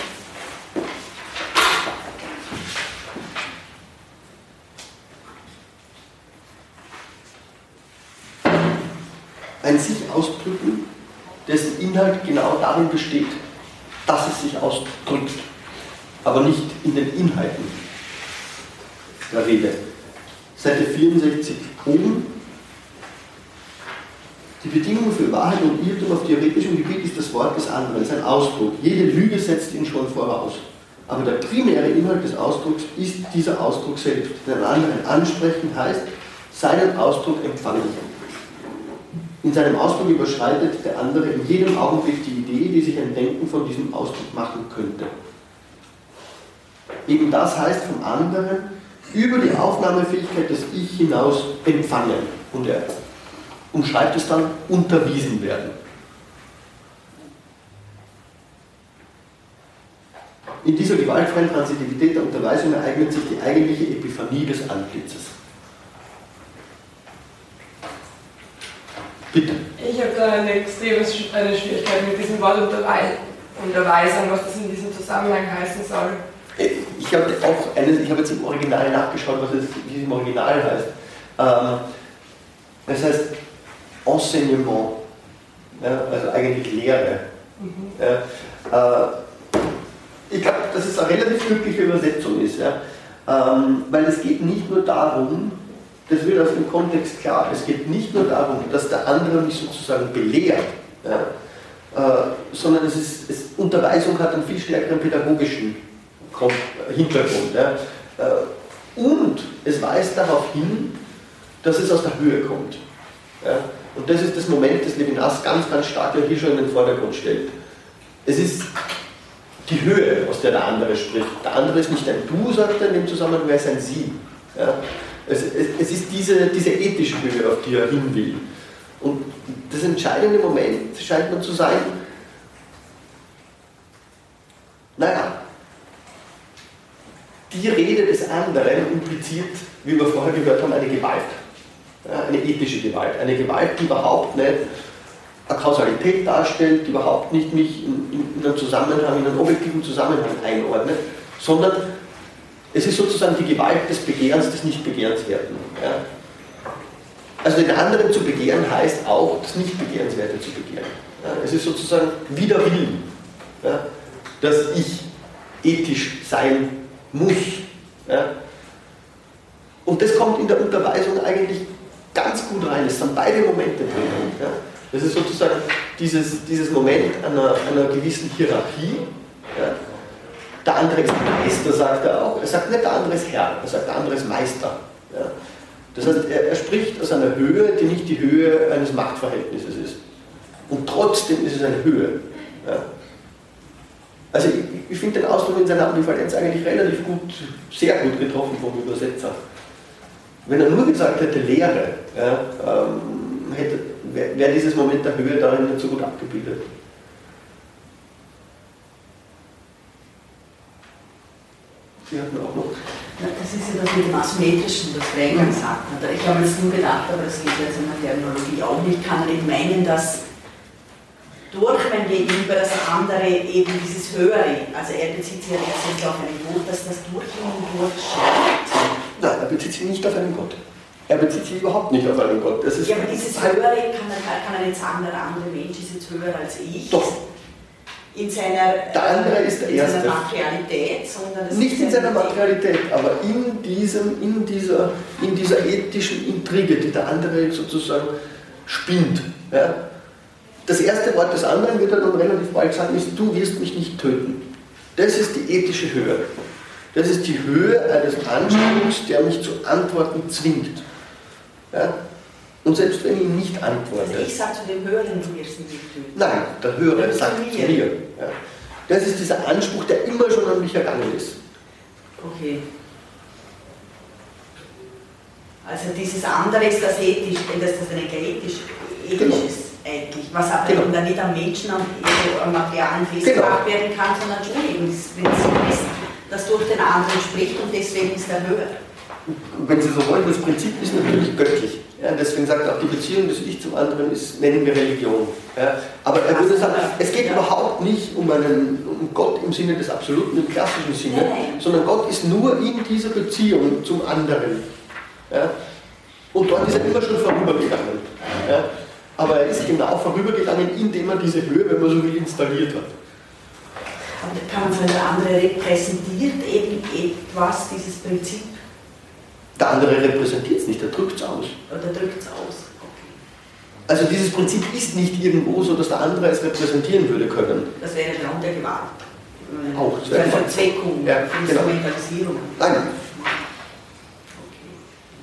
Ein sich ausdrücken, dessen Inhalt genau darin besteht, dass es sich ausdrückt, aber nicht in den Inhalten der Rede. Seite 64 oben. Die Bedingung für Wahrheit und Irrtum auf theoretischem Gebiet ist das Wort des anderen, sein Ausdruck. Jede Lüge setzt ihn schon voraus. Aber der primäre Inhalt des Ausdrucks ist dieser Ausdruck selbst. Den anderen ansprechen heißt, seinen Ausdruck empfangen. In seinem Ausdruck überschreitet der andere in jedem Augenblick die Idee, die sich ein Denken von diesem Ausdruck machen könnte. Eben das heißt vom anderen, über die Aufnahmefähigkeit des Ich hinaus empfangen. Und er umschreibt es dann unterwiesen werden. In dieser gewaltfreien Transitivität der Unterweisung ereignet sich die eigentliche Epiphanie des Antlitzes. Bitte. Ich habe da eine extreme eine Schwierigkeit mit diesem Wort Unterweisung, was das in diesem Zusammenhang heißen soll. Ich habe auch eine, ich habe jetzt im Original nachgeschaut, was es, wie es im Original heißt. Ähm, das heißt Enseignement, ja, also eigentlich Lehre. Mhm. Äh, ich glaube, dass es eine relativ glückliche Übersetzung ist, ähm, weil es geht nicht nur darum, das wird aus dem Kontext klar, es geht nicht nur darum, dass der andere mich sozusagen belehrt, ja, äh, sondern es ist, es, Unterweisung hat einen viel stärkeren pädagogischen Hintergrund. Ja. Äh, und es weist darauf hin, dass es aus der Höhe kommt. Ja. Und das ist das Moment, das Levinas ganz, ganz stark hier schon in den Vordergrund stellt. Es ist die Höhe, aus der der andere spricht. Der andere ist nicht ein Du, sagt er in dem Zusammenhang, er ist ein Sie. Ja. Es, es, es, ist diese, diese ethische Höhe, auf die er hin will. Und das entscheidende Moment scheint mir zu sein, naja, die Rede des anderen impliziert, wie wir vorher gehört haben, eine Gewalt. Eine ethische Gewalt. Eine Gewalt, die überhaupt nicht eine Kausalität darstellt, die überhaupt nicht mich in, in einen Zusammenhang, in einen objektiven Zusammenhang einordnet, sondern es ist sozusagen die Gewalt des Begehrens, des Nicht-Begehrenswerten. Ja. Also den anderen zu begehren heißt auch, das Nicht-Begehrenswerte zu begehren. Ja. Es ist sozusagen wider Willen, ja, dass ich ethisch sein muss. Und das kommt in der Unterweisung eigentlich ganz gut rein. Es sind beide Momente drin. Das ist sozusagen dieses, dieses Moment einer, einer gewissen Hierarchie. Ja? Der andere ist Meister, sagt er auch. Er sagt nicht der andere ist Herr, er sagt der andere ist Meister. Ja? Das heißt, er, er spricht aus einer Höhe, die nicht die Höhe eines Machtverhältnisses ist. Und trotzdem ist es eine Höhe. Ja? Also ich, ich finde den Ausdruck in seiner Ambivalenz eigentlich relativ gut, sehr gut getroffen vom Übersetzer. Wenn er nur gesagt hätte Lehre, ja, ähm, wäre wär dieses Moment der Höhe darin nicht so gut abgebildet. Sie hatten auch noch. Ja, das ist ja das mit dem Asymmetrischen, das wir eingangs sagten. Ich habe jetzt nur gedacht, aber das geht jetzt in der Terminologie auch nicht. Ich kann nicht meinen, dass durch mein Gegenüber das andere eben dieses Höhere, also er bezieht sich ja letztendlich auf einen Gott, dass das durch ihn durchschaut. Nein, er bezieht sich nicht auf einen Gott. Er bezieht sich überhaupt nicht auf einen Gott. Das ist ja, aber dieses Höhere kann er, kann er nicht sagen, der andere Mensch ist jetzt höher als ich. Doch. In seiner, der andere ist der in Erste. seiner Materialität, sondern Nicht in seiner Materialität, aber in, diesem, in, dieser, in dieser ethischen Intrige, die der andere sozusagen spinnt. Ja? Das erste Wort des anderen wird er dann relativ bald sagen, ist, du wirst mich nicht töten. Das ist die ethische Höhe. Das ist die Höhe eines Anspruchs, der mich zu antworten zwingt. Ja? Und selbst wenn ich nicht antworte. Also ich sage zu dem Höheren, du wirst nicht töten. Nein, der Höhere sagt zu mir. Ja. Das ist dieser Anspruch, der immer schon an mich ergangen ist. Okay. Also dieses andere ist das ethisch, das ist das ethisch, ethisch genau. ist eigentlich, was aber genau. dann nicht am Menschen, am, am Materialen festgemacht genau. werden kann, sondern schon eben das Prinzip ist, das durch den anderen spricht und deswegen ist er höher. Wenn Sie so wollen, das Prinzip ist natürlich göttlich. Ja, deswegen sagt er auch, die Beziehung des Ich zum anderen ist, nennen wir Religion. Ja, aber er würde sagen, es geht überhaupt nicht um, einen, um Gott im Sinne des Absoluten, im klassischen Sinne, sondern Gott ist nur in dieser Beziehung zum anderen. Ja? Und dort ist er immer schon vorübergegangen. Ja? Aber er ist genau vorübergegangen, indem er diese Höhe, wenn man so will, installiert hat. Aber kann man sagen, der andere repräsentiert eben etwas, dieses Prinzip? Der andere repräsentiert es nicht, er drückt es aus. Oder drückt es aus. Okay. Also dieses Prinzip ist nicht irgendwo so, dass der andere es repräsentieren würde können. Das wäre Raum der Gewalt. Auch, wäre Verzweckung, ja, genau. Instrumentalisierung. Nein,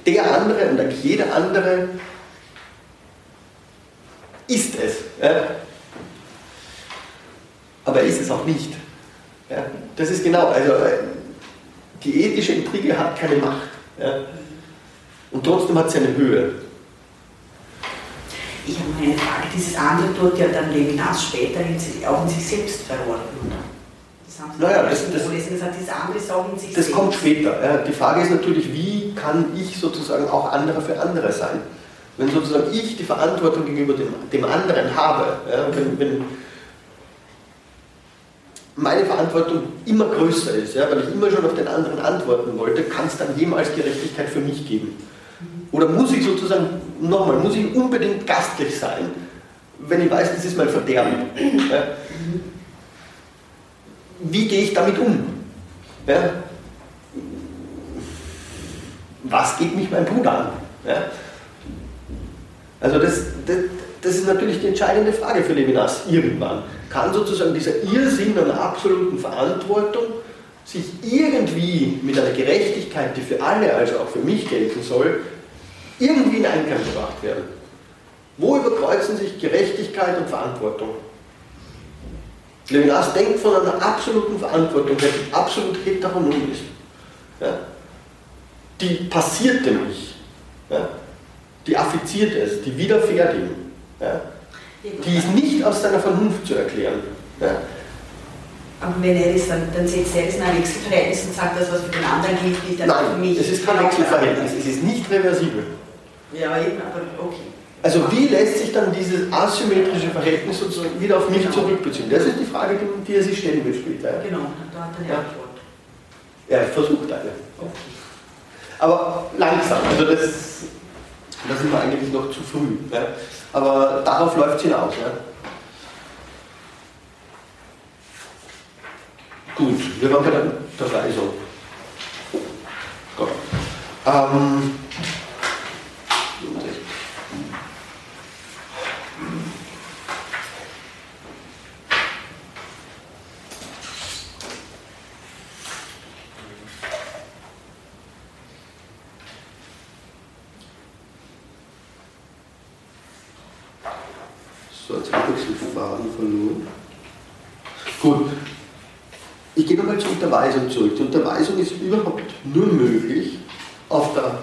der andere und jeder andere ist es. Ja? Aber er ist es auch nicht. Ja? Das ist genau, also äh, die ethische Intrige hat keine Macht. Ja? Und trotzdem hat sie eine Höhe. Ich habe noch eine Frage. Dieses andere tut ja dann Levinas später in, auch in sich selbst verordnen. Naja, das, das, das, das kommt später. Die Frage ist natürlich, wie kann ich sozusagen auch anderer für andere sein? Wenn sozusagen ich die Verantwortung gegenüber dem, dem anderen habe, ja, wenn, wenn, meine Verantwortung immer größer ist, ja, weil ich immer schon auf den anderen antworten wollte, kann es dann jemals Gerechtigkeit für mich geben? Oder muss ich sozusagen, nochmal, muss ich unbedingt gastlich sein, wenn ich weiß, das ist mein Verderben? Ja? wie gehe ich damit um? Ja? Was geht mich mein Bruder an? Ja? Also das, das, das, ist natürlich die entscheidende Frage für Levinas irgendwann. Kann sozusagen dieser Irrsinn einer absoluten Verantwortung sich irgendwie mit einer Gerechtigkeit, die für alle, also auch für mich gelten soll, irgendwie in Einklang gebracht werden? Wo überkreuzen sich Gerechtigkeit und Verantwortung? Levinas denkt von einer absoluten Verantwortung, die absolut heteronom ist. Ja? Die passiert dem Ich. Ja? Die affiziert es, die widerfährt ihm. Ja? Die ist nicht aus seiner Vernunft zu erklären. Ja? Aber wenn er ist, dann, dann setzt er es in ein Wechselverhältnis und sagt, das, was für den anderen gilt, gilt dann Nein, für mich. es ist kein Wechselverhältnis, es ist nicht reversibel. Ja, eben, aber okay. Also wie lässt sich dann dieses asymmetrische Verhältnis sozusagen wieder auf mich genau. zurückbeziehen? Das ist die Frage, die er sich stellen will später. Genau, da hat er eine ja. Antwort. Er versucht eine. Okay. Aber langsam, also das, das sind wir eigentlich noch zu früh. Ja? Aber darauf läuft es hinaus. Ja? Gut, wir waren bei der Unterweisung. Gut. Ähm, So, jetzt habe ich den Faden verloren. Gut. Ich gehe nochmal zur Unterweisung zurück. Die Unterweisung ist überhaupt nur möglich auf der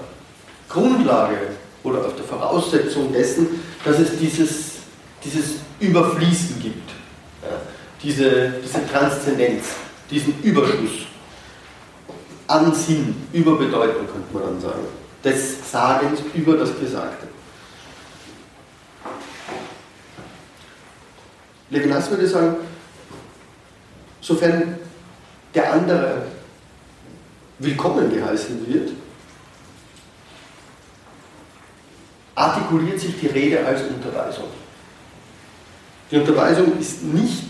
Grundlage oder auf der Voraussetzung dessen, dass es dieses, dieses Überfließen gibt. Ja, diese, diese Transzendenz, diesen Überschuss an Sinn, über Bedeutung könnte man dann sagen, des Sagens über das Gesagte. Levinas würde sagen, sofern der andere willkommen geheißen wird, artikuliert sich die Rede als Unterweisung. Die Unterweisung ist nicht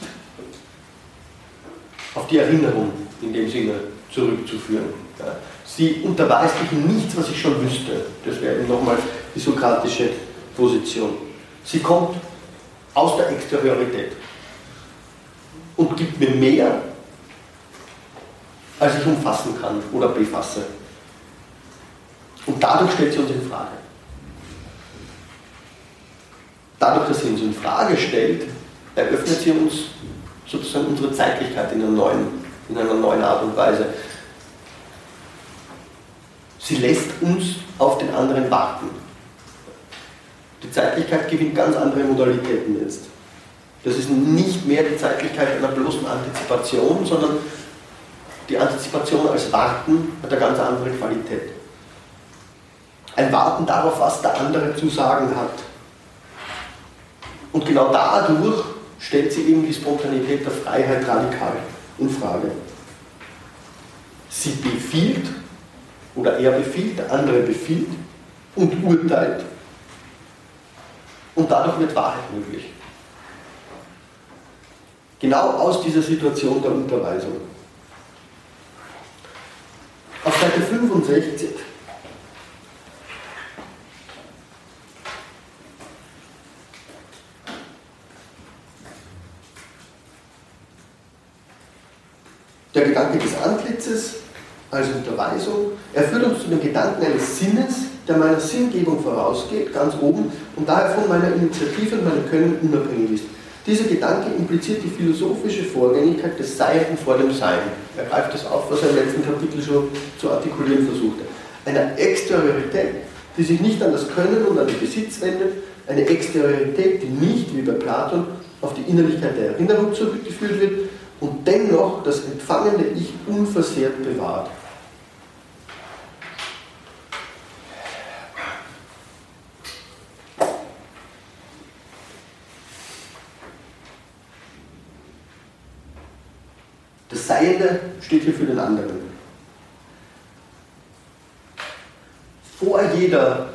auf die Erinnerung in dem Sinne zurückzuführen. Sie unterweist mich in nichts, was ich schon wüsste. Das wäre nochmal die sokratische Position. Sie kommt aus der Exteriorität und gibt mir mehr, als ich umfassen kann oder befasse. Und dadurch stellt sie uns in Frage. Dadurch, dass sie uns in Frage stellt, eröffnet sie uns sozusagen unsere Zeitlichkeit in einer neuen, in einer neuen Art und Weise. Sie lässt uns auf den anderen warten. Die Zeitlichkeit gewinnt ganz andere Modalitäten jetzt. Das ist nicht mehr die Zeitlichkeit einer bloßen Antizipation, sondern die Antizipation als Warten hat eine ganz andere Qualität. Ein Warten darauf, was der andere zu sagen hat. Und genau dadurch stellt sie eben die Spontanität der Freiheit radikal in Frage. Sie befiehlt, oder er befiehlt, der andere befiehlt und urteilt. Und dadurch wird Wahrheit möglich. Genau aus dieser Situation der Unterweisung. Auf Seite 65 der Gedanke des Antlitzes als Unterweisung. Er führt uns zu dem Gedanken eines Sinnes, der meiner Sinngebung vorausgeht, ganz oben, und daher von meiner Initiative und meinem Können unabhängig ist. Dieser Gedanke impliziert die philosophische Vorgängigkeit des Seienden vor dem Sein. Er greift das auf, was er im letzten Kapitel schon zu artikulieren versuchte. Eine Exteriorität, die sich nicht an das Können und an den Besitz wendet, eine Exteriorität, die nicht, wie bei Platon, auf die Innerlichkeit der Erinnerung zurückgeführt wird und dennoch das empfangende Ich unversehrt bewahrt. Seiende steht hier für den anderen. Vor jeder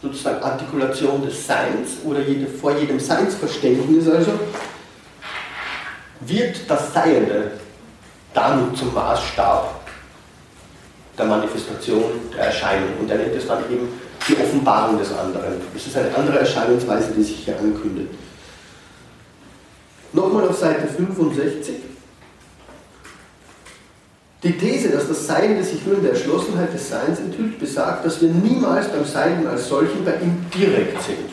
sozusagen Artikulation des Seins oder jede, vor jedem Seinsverständnis also wird das Seiende dann zum Maßstab der Manifestation, der Erscheinung. Und er nennt es dann eben die Offenbarung des anderen. Es ist eine andere Erscheinungsweise, die sich hier ankündigt. Nochmal auf Seite 65. Die These, dass das Seiende sich nur in der Erschlossenheit des Seins enthüllt, besagt, dass wir niemals beim Sein als solchen bei ihm direkt sind.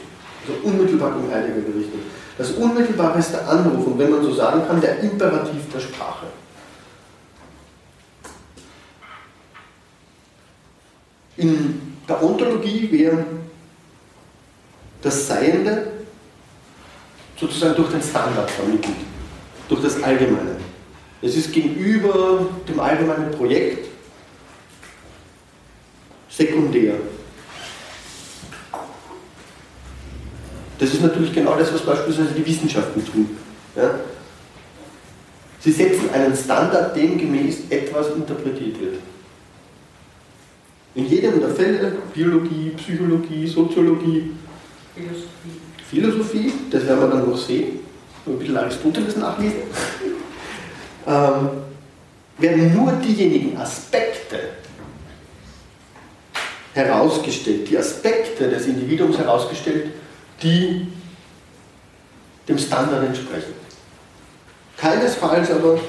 Also unmittelbar um Heidegger gerichtet. Das Unmittelbare ist der Anruf und wenn man so sagen kann, der Imperativ der Sprache. In der Ontologie wäre das Seiende sozusagen durch den Standard vermittelt, durch das Allgemeine. Es ist gegenüber dem allgemeinen Projekt sekundär. Das ist natürlich genau das, was beispielsweise die Wissenschaften tun. Ja? Sie setzen einen Standard, dem gemäß etwas interpretiert wird. In jedem der Fälle, Biologie, Psychologie, Soziologie, Philosophie, Philosophie das werden wir dann noch sehen, ein bisschen Aristoteles nachlesen, ähm, werden nur diejenigen Aspekte herausgestellt, die Aspekte des Individuums herausgestellt, die dem Standard entsprechen. Keinesfalls aber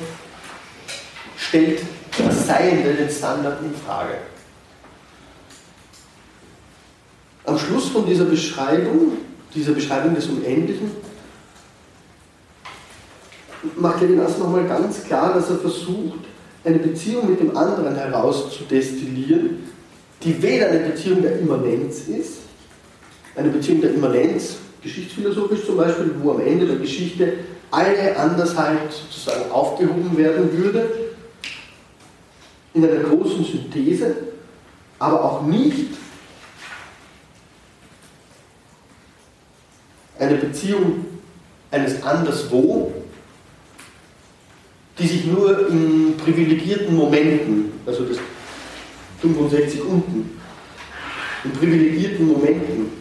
stellt das Seiende den Standard in Frage. Am Schluss von dieser Beschreibung, dieser Beschreibung des Unendlichen, macht Levinas nochmal ganz klar, dass er versucht, eine Beziehung mit dem anderen herauszudestillieren, die weder eine Beziehung der Immanenz ist, eine Beziehung der Immanenz, geschichtsphilosophisch zum Beispiel, wo am Ende der Geschichte alle Andersheit sozusagen aufgehoben werden würde, in einer großen Synthese, aber auch nicht eine Beziehung eines Anderswo, die sich nur in privilegierten Momenten, also das 65 unten, in privilegierten Momenten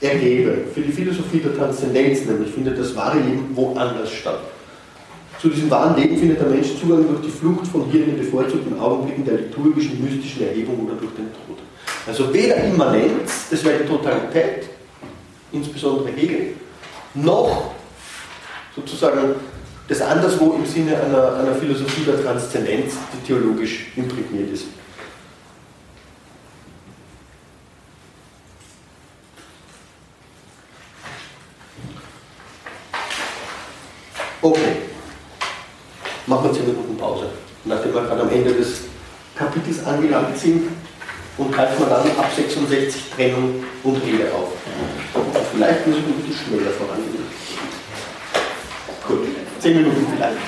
ergebe. Für die Philosophie der Transzendenz nämlich findet das wahre Leben woanders statt. Zu diesem wahren Leben findet der Mensch Zugang durch die Flucht von hier in den bevorzugten Augenblicken der liturgischen, mystischen Erhebung oder durch den Tod. Also weder Immanenz, das wäre die Totalität, insbesondere Hegel, noch sozusagen das anderswo im Sinne einer, einer Philosophie der Transzendenz, die theologisch imprägniert ist. Okay, machen wir 10 Minuten Pause. Nachdem wir gerade am Ende des Kapitels angelangt sind und greifen wir dann ab 66 Trennung und Rede auf. Vielleicht müssen wir ein bisschen schneller vorangehen. Gut, Zehn Minuten vielleicht.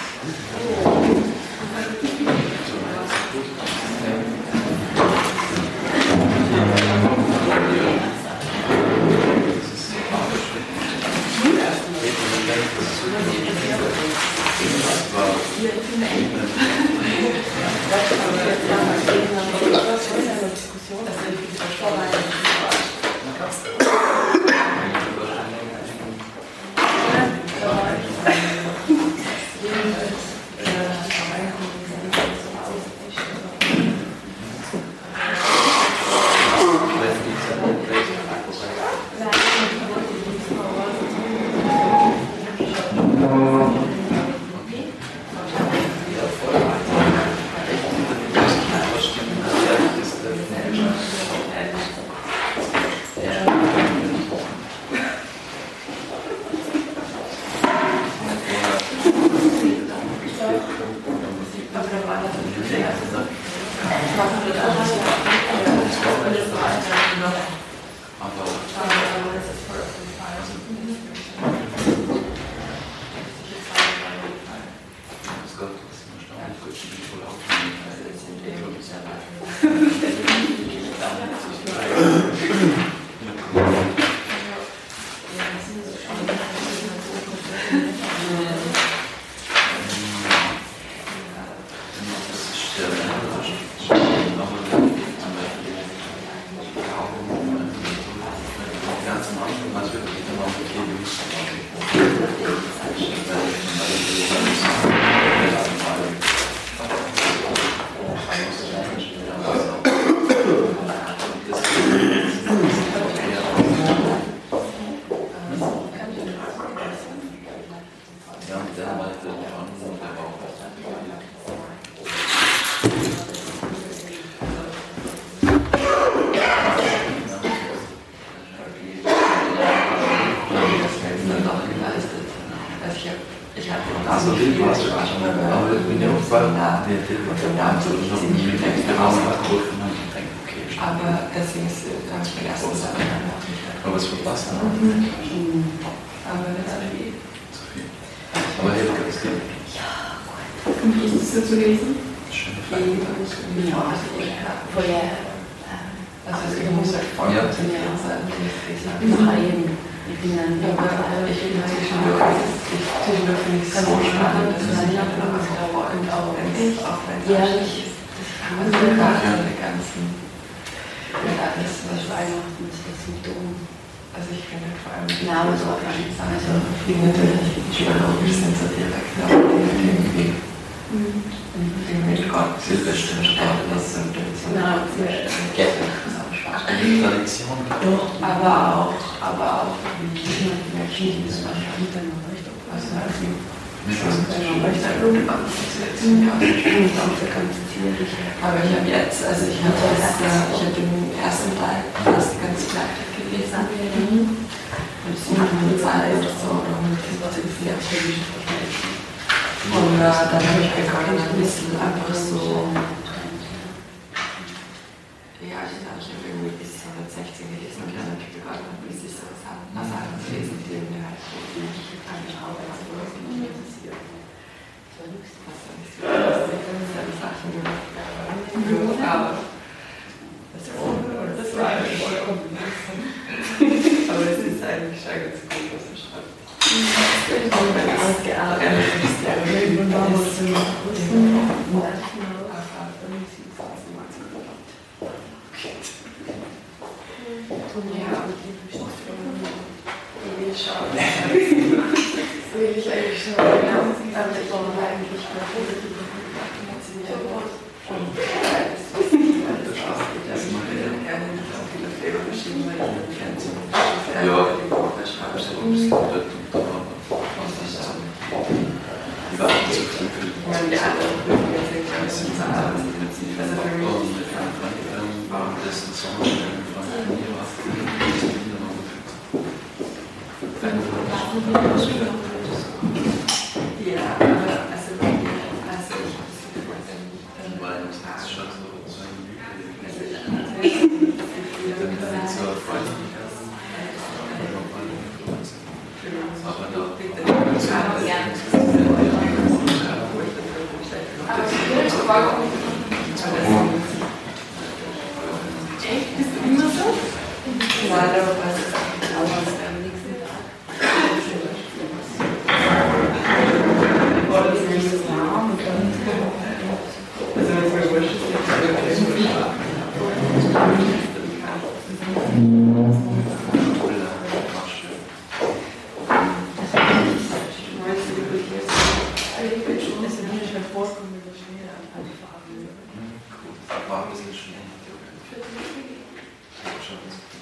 Ich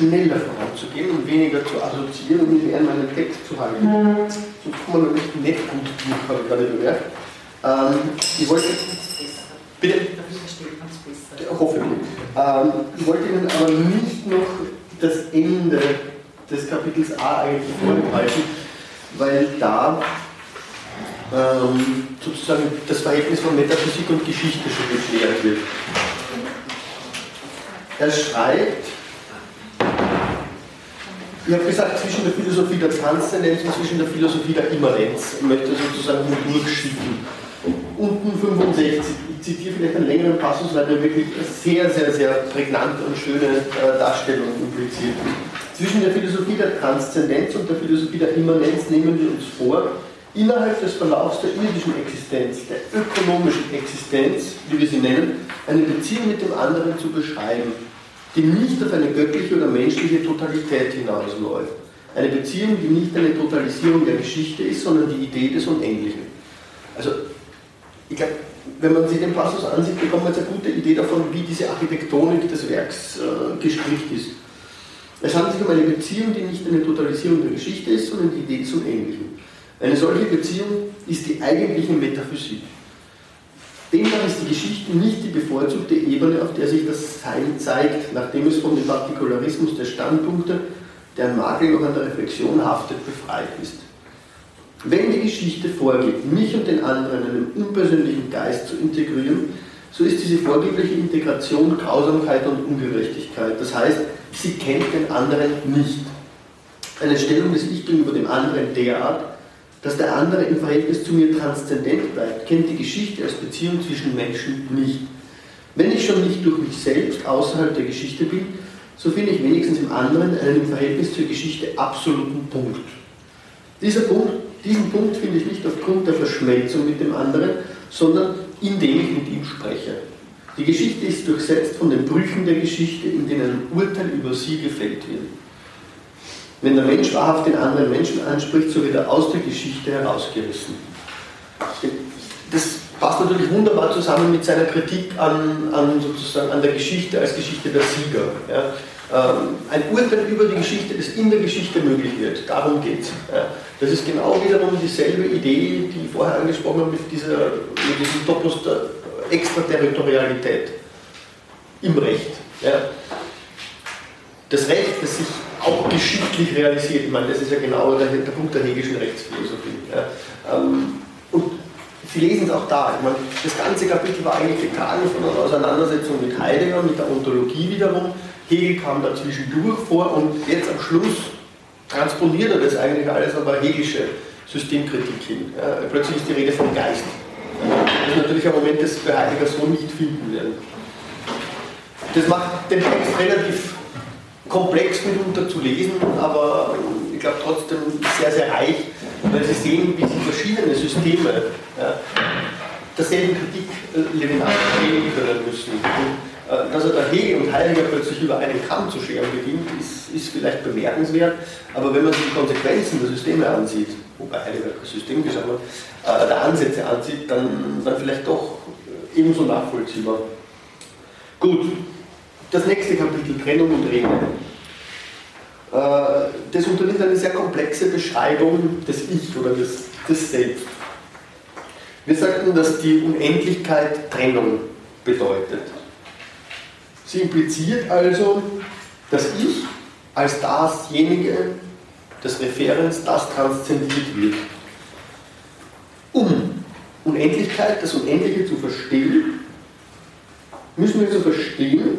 schneller voranzugehen und weniger zu assoziieren und mich mehr an meinen Text zu halten. Sonst kommen wir nämlich nicht gut durch, habe ich gerade bemerkt. Ähm, ich wollte. Bitte? Ja, Hoffentlich. Ähm, ich wollte Ihnen aber nicht noch das Ende des Kapitels A eigentlich vorenthalten, weil da ähm, sozusagen das Verhältnis von Metaphysik und Geschichte schon geklärt wird. Er schreibt, ich habe gesagt, zwischen der Philosophie der Transzendenz zwischen der Philosophie der Immanenz. Ich möchte sozusagen nur durchschiffen. unten 65, ich zitiere vielleicht einen längeren Passus, weil der wirklich sehr, sehr, sehr prägnante und schöne äh, Darstellung impliziert. Zwischen der Philosophie der Transzendenz und der Philosophie der Immanenz nehmen wir uns vor, innerhalb des Verlaufs der irdischen Existenz, der ökonomischen Existenz, wie wir sie nennen, eine Beziehung mit dem anderen zu beschreiben, die nicht auf eine göttliche oder menschliche Totalität hinausläuft. Eine Beziehung, die nicht eine Totalisierung der Geschichte ist, sondern die Idee des Unendlichen. Also, ich glaube, wenn man sich den Passus ansieht, bekommt man jetzt eine gute Idee davon, wie diese Architektonik des Werks äh, gestrickt ist. Es handelt sich um eine Beziehung, die nicht eine Totalisierung der Geschichte ist, sondern die Idee des Unendlichen. Eine solche Beziehung ist die eigentliche Metaphysik. Demnach ist die Geschichte nicht die bevorzugte Ebene, auf der sich das Sein zeigt, nachdem es von dem Partikularismus der Standpunkte, deren Makel noch an der Reflexion haftet, befreit ist. Wenn die Geschichte vorgibt, mich und den anderen in einem unpersönlichen Geist zu integrieren, so ist diese vorgebliche Integration Grausamkeit und Ungerechtigkeit. Das heißt, sie kennt den anderen nicht. Eine Stellung des Ich gegenüber dem anderen derart, dass der andere im Verhältnis zu mir transzendent bleibt, kennt die Geschichte als Beziehung zwischen Menschen nicht. Wenn ich schon nicht durch mich selbst außerhalb der Geschichte bin, so finde ich wenigstens im anderen einen im Verhältnis zur Geschichte absoluten Punkt. Dieser Punkt, diesen Punkt finde ich nicht aufgrund der Verschmelzung mit dem anderen, sondern indem ich mit ihm spreche. Die Geschichte ist durchsetzt von den Brüchen der Geschichte, in denen ein Urteil über sie gefällt wird. Wenn der Mensch wahrhaft den anderen Menschen anspricht, so wird er aus der Geschichte herausgerissen. Das passt natürlich wunderbar zusammen mit seiner Kritik an, an, sozusagen an der Geschichte als Geschichte der Sieger. Ja. Ähm, ein Urteil über die Geschichte, das in der Geschichte möglich wird. Darum geht es. Das ist genau wiederum dieselbe Idee, die ich vorher angesprochen habe mit, dieser, mit diesem Topos der Extraterritorialität im Recht. Das Recht, das sich auch geschichtlich realisiert. Ich meine, das ist ja genau der, der Punkt der hegelischen Rechtsphilosophie. Ähm, und Sie lesen es auch da. Ich meine, das ganze Kapitel war eigentlich getragen von einer Auseinandersetzung mit Heidegger, mit der Ontologie wiederum. Hegel kam dazwischendurch vor und jetzt am Schluss transponiert er das eigentlich alles aber hegelische Systemkritik hin. Ja. Plötzlich ist die Rede vom Geist. Das ist natürlich ein Moment, das wir Heidegger so nicht finden werden. Das macht den Text relativ komplex mitunter zu lesen, aber ich glaube trotzdem sehr, sehr reich, weil Sie sehen, wie sich verschiedene Systeme ja, derselben Kritik äh, Levinas stehen können müssen. Und, dass er da Hegel und Heidegger plötzlich über einen Kamm zu scheren beginnt, ist, ist vielleicht bemerkenswert, aber wenn man sich die Konsequenzen der Systeme ansieht, wobei Heidegger kein System geschaut hat, äh, der Ansätze ansieht, dann, dann vielleicht doch ebenso nachvollziehbar. Gut, das nächste Kapitel, Trennung und Rede. Äh, das unternimmt eine sehr komplexe Beschreibung des Ich oder des, des Selbst. Wir sagten, dass die Unendlichkeit Trennung bedeutet. Sie impliziert also, dass Ich als dasjenige, das Referenz, das transzendiert wird. Um Unendlichkeit, das Unendliche zu verstehen, müssen wir so verstehen,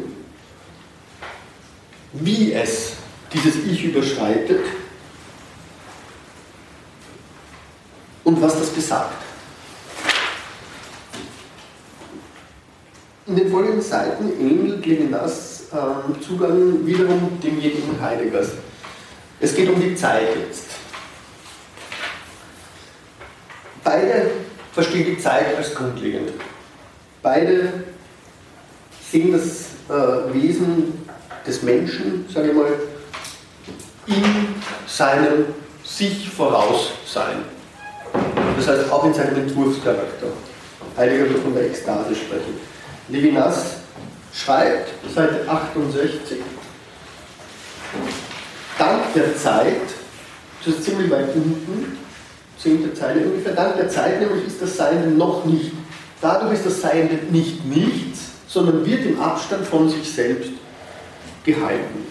wie es dieses Ich überschreitet und was das besagt. In den folgenden Seiten ähnelt Levinas äh, Zugang wiederum demjenigen Heideggers. Es geht um die Zeit jetzt. Beide verstehen die Zeit als grundlegend. Beide sehen das äh, Wesen des Menschen, sage ich mal, in seinem sich Voraussein. Das heißt auch in seinem Entwurfscharakter. Heidegger wird von der Ekstase sprechen. Levinas schreibt, Seite 68, Dank der Zeit, das ist ziemlich weit unten, zehnte Zeile ungefähr, Dank der Zeit nämlich ist das Sein noch nicht. Dadurch ist das Sein nicht nichts, sondern wird im Abstand von sich selbst gehalten.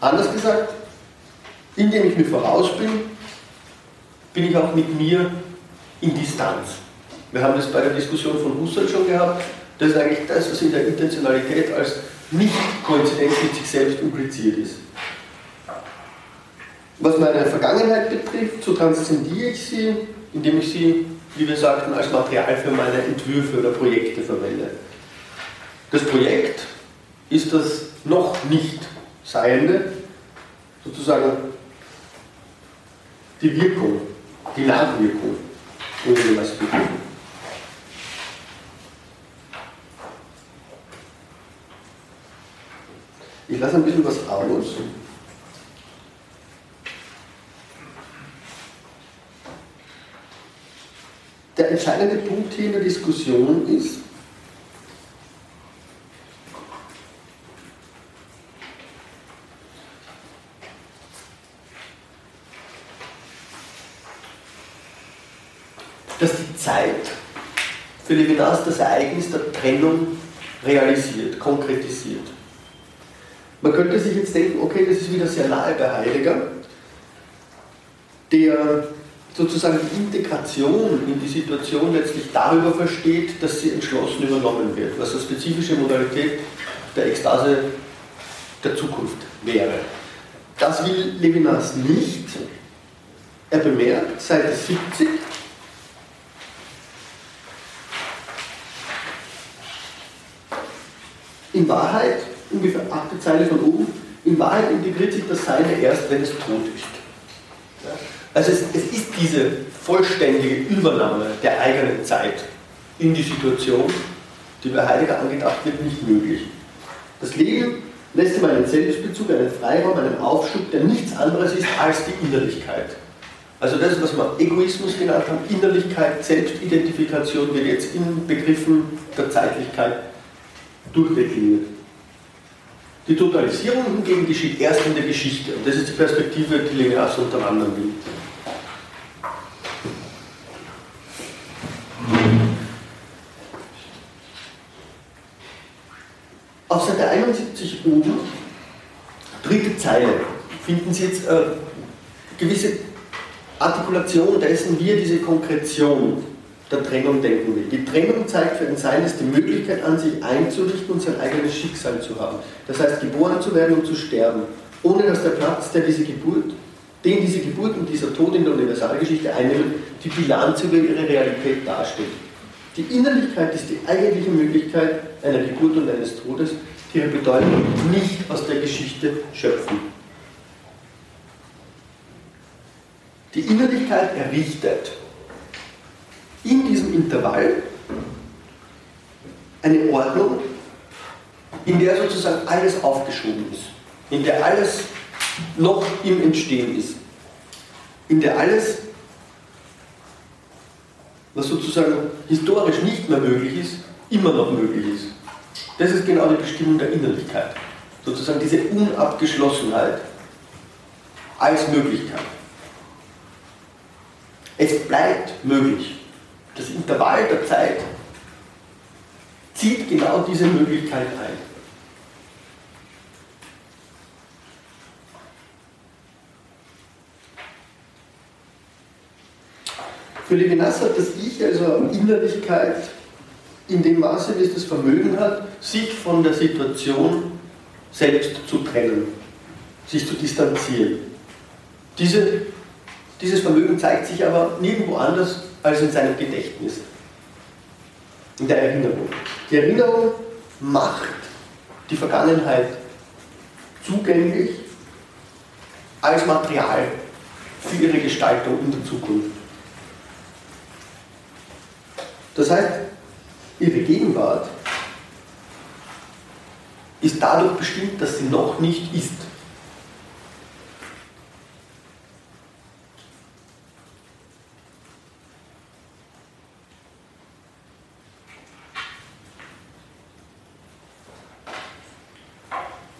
Anders gesagt, indem ich mir voraus bin, bin ich auch mit mir in Distanz. Wir haben das bei der Diskussion von Husserl schon gehabt. Das ist eigentlich das, was in der Intentionalität als Nicht-Koinzidenz mit sich selbst impliziert ist. Was meine Vergangenheit betrifft, so transzendiere ich sie, indem ich sie, wie wir sagten, als Material für meine Entwürfe oder Projekte verwende. Das Projekt ist das noch nicht Seiende, sozusagen die Wirkung, die Nachwirkung irgendwas begriffen. Ich lasse ein bisschen was aus. Der entscheidende Punkt hier in der Diskussion ist, dass die Zeit für Levinas das Ereignis der Trennung realisiert, konkretisiert. Man könnte sich jetzt denken, okay, das ist wieder sehr nahe bei Heidegger, der sozusagen die Integration in die Situation letztlich darüber versteht, dass sie entschlossen übernommen wird, was eine spezifische Modalität der Ekstase der Zukunft wäre. Das will Levinas nicht. Er bemerkt, Seite 70, In Wahrheit, ungefähr achte Zeile von oben, in Wahrheit integriert sich das Seine erst, wenn es tot ist. Also es, es ist diese vollständige Übernahme der eigenen Zeit in die Situation, die bei Heidegger angedacht wird, nicht möglich. Das Leben lässt ihm einen Selbstbezug, einen Freiraum, einen Aufschub, der nichts anderes ist als die Innerlichkeit. Also das, was wir Egoismus genannt haben, Innerlichkeit, Selbstidentifikation wird jetzt in Begriffen der Zeitlichkeit durchdekliniert. Die Totalisierung hingegen geschieht erst in der Geschichte. Und das ist die Perspektive, die Levinas unter anderem will. Auf Seite 71 oben, dritte Zeile, finden Sie jetzt äh, gewisse Artikulation dessen, wie er diese Konkretion der Trennung denken will. Die Trennung zeigt für ein Seines die Möglichkeit an, sich einzurichten und sein eigenes Schicksal zu haben. Das heißt, geboren zu werden und zu sterben, ohne dass der Platz, der diese Geburt, den diese Geburt und dieser Tod in der Universalgeschichte einnimmt, die Bilanz über ihre Realität darstellt. Die Innerlichkeit ist die eigentliche Möglichkeit einer Geburt und eines Todes, die ihre Bedeutung nicht aus der Geschichte schöpfen. Die Innerlichkeit errichtet in diesem Intervall eine Ordnung, in der sozusagen alles aufgeschoben ist, in der alles noch im Entstehen ist, in der alles, was sozusagen historisch nicht mehr möglich ist, immer noch möglich ist. Das ist genau die Bestimmung der Innerlichkeit. Sozusagen diese Unabgeschlossenheit als Möglichkeit. Es bleibt möglich das Intervall der Zeit zieht genau diese Möglichkeit ein. Für Levinas hat das Ich also Innerlichkeit in dem Maße, wie es das Vermögen hat, sich von der Situation selbst zu trennen, sich zu distanzieren. Diese, dieses Vermögen zeigt sich aber nirgendwo anders als in seinem Gedächtnis, in der Erinnerung. Die Erinnerung macht die Vergangenheit zugänglich als Material für ihre Gestaltung in der Zukunft. Das heißt, ihre Gegenwart ist dadurch bestimmt, dass sie noch nicht ist.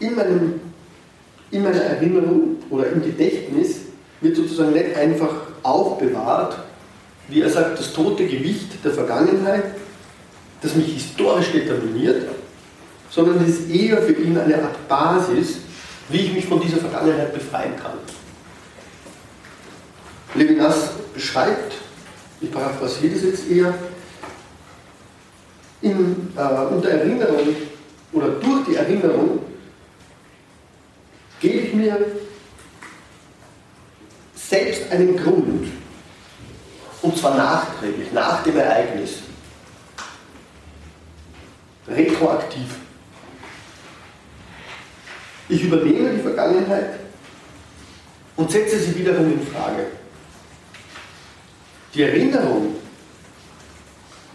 In, meinem, in meiner Erinnerung oder im Gedächtnis wird sozusagen nicht einfach aufbewahrt, wie er sagt, das tote Gewicht der Vergangenheit, das mich historisch determiniert, sondern es ist eher für ihn eine Art Basis, wie ich mich von dieser Vergangenheit befreien kann. Levinas beschreibt, ich paraphrasiere das jetzt eher, in, äh, unter Erinnerung oder durch die Erinnerung gebe ich mir selbst einen Grund. Und zwar nachträglich, nach dem Ereignis. Retroaktiv. Ich übernehme die Vergangenheit und setze sie wiederum in Frage. Die Erinnerung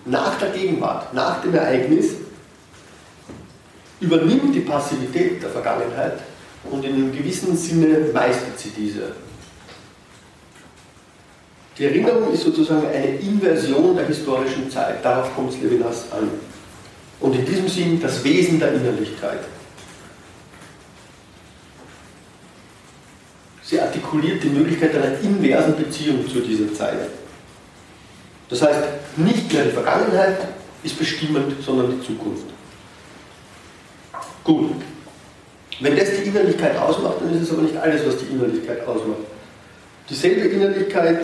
nach der Gegenwart, nach dem Ereignis, übernimmt die Passivität der Vergangenheit und in einem gewissen Sinne meistert sie diese. Die Erinnerung ist sozusagen eine Inversion der historischen Zeit. Darauf kommt Levinas an. Und in diesem Sinn das Wesen der Innerlichkeit. Sie artikuliert die Möglichkeit einer inversen Beziehung zu dieser Zeit. Das heißt, nicht mehr die Vergangenheit ist bestimmend, sondern die Zukunft. Gut. Wenn das die Innerlichkeit ausmacht, dann ist es aber nicht alles, was die Innerlichkeit ausmacht. Dieselbe Innerlichkeit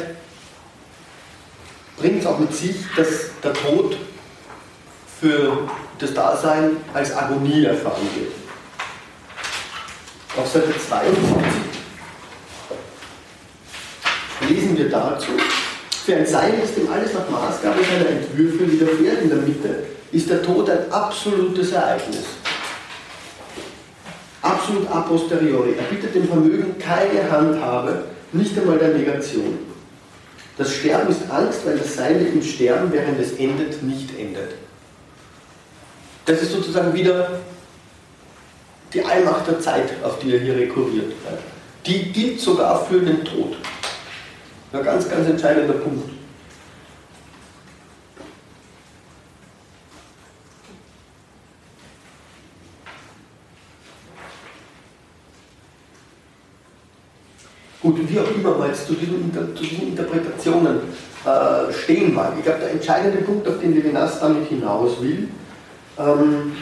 bringt es auch mit sich, dass der Tod für das Dasein als Agonie erfahren wird. Auf Seite 72 lesen wir dazu, für ein Sein, das dem alles nach Maßgabe seiner Entwürfe widerfährt in der Mitte, ist der Tod ein absolutes Ereignis. Absolut a posteriori. Er bietet dem Vermögen keine Handhabe, nicht einmal der Negation. Das Sterben ist Angst, weil das Sein mit dem Sterben, während es endet, nicht endet. Das ist sozusagen wieder die Allmacht der Zeit, auf die er hier rekurriert. Die gilt sogar für den Tod. Ein ganz, ganz entscheidender Punkt. Gut, wie auch immer man jetzt zu diesen, zu diesen Interpretationen äh, stehen mag. Ich glaube, der entscheidende Punkt, auf den Levinas damit hinaus will, ähm,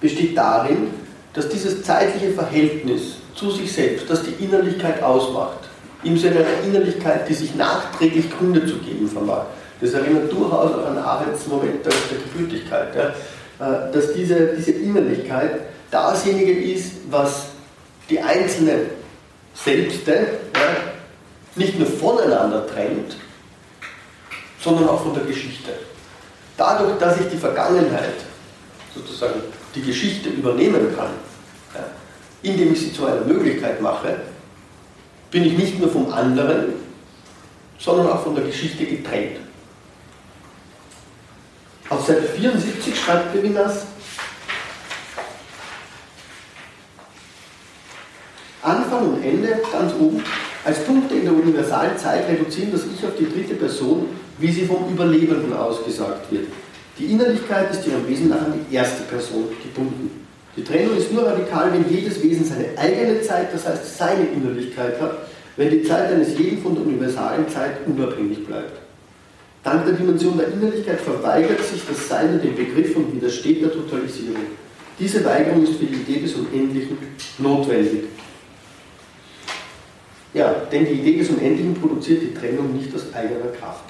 besteht darin, dass dieses zeitliche Verhältnis zu sich selbst, das die Innerlichkeit ausmacht, im Sinne einer Innerlichkeit, die sich nachträglich Gründe zu geben vermag. Das erinnert durchaus auch an Arends Moment der, der Gebürtigkeit, ja, äh, dass diese, diese Innerlichkeit dasjenige ist, was die einzelnen Selbste ja, nicht nur voneinander trennt, sondern auch von der Geschichte. Dadurch, dass ich die Vergangenheit, sozusagen die Geschichte übernehmen kann, ja, indem ich sie zu einer Möglichkeit mache, bin ich nicht nur vom anderen, sondern auch von der Geschichte getrennt. Auf Seite 74 schreibt Levinas, Anfang und Ende, ganz oben, als Punkte in der universalen Zeit reduzieren das Ich auf die dritte Person, wie sie vom Überlebenden ausgesagt wird. Die Innerlichkeit ist ihrem Wesen nach an die erste Person gebunden. Die Trennung ist nur radikal, wenn jedes Wesen seine eigene Zeit, das heißt seine Innerlichkeit hat, wenn die Zeit eines jeden von der universalen Zeit unabhängig bleibt. Dank der Dimension der Innerlichkeit verweigert sich das Seine dem Begriff und widersteht der Totalisierung. Diese Weigerung ist für die Idee des Unendlichen notwendig. Ja, denn die Idee des Unendlichen produziert die Trennung nicht aus eigener Kraft.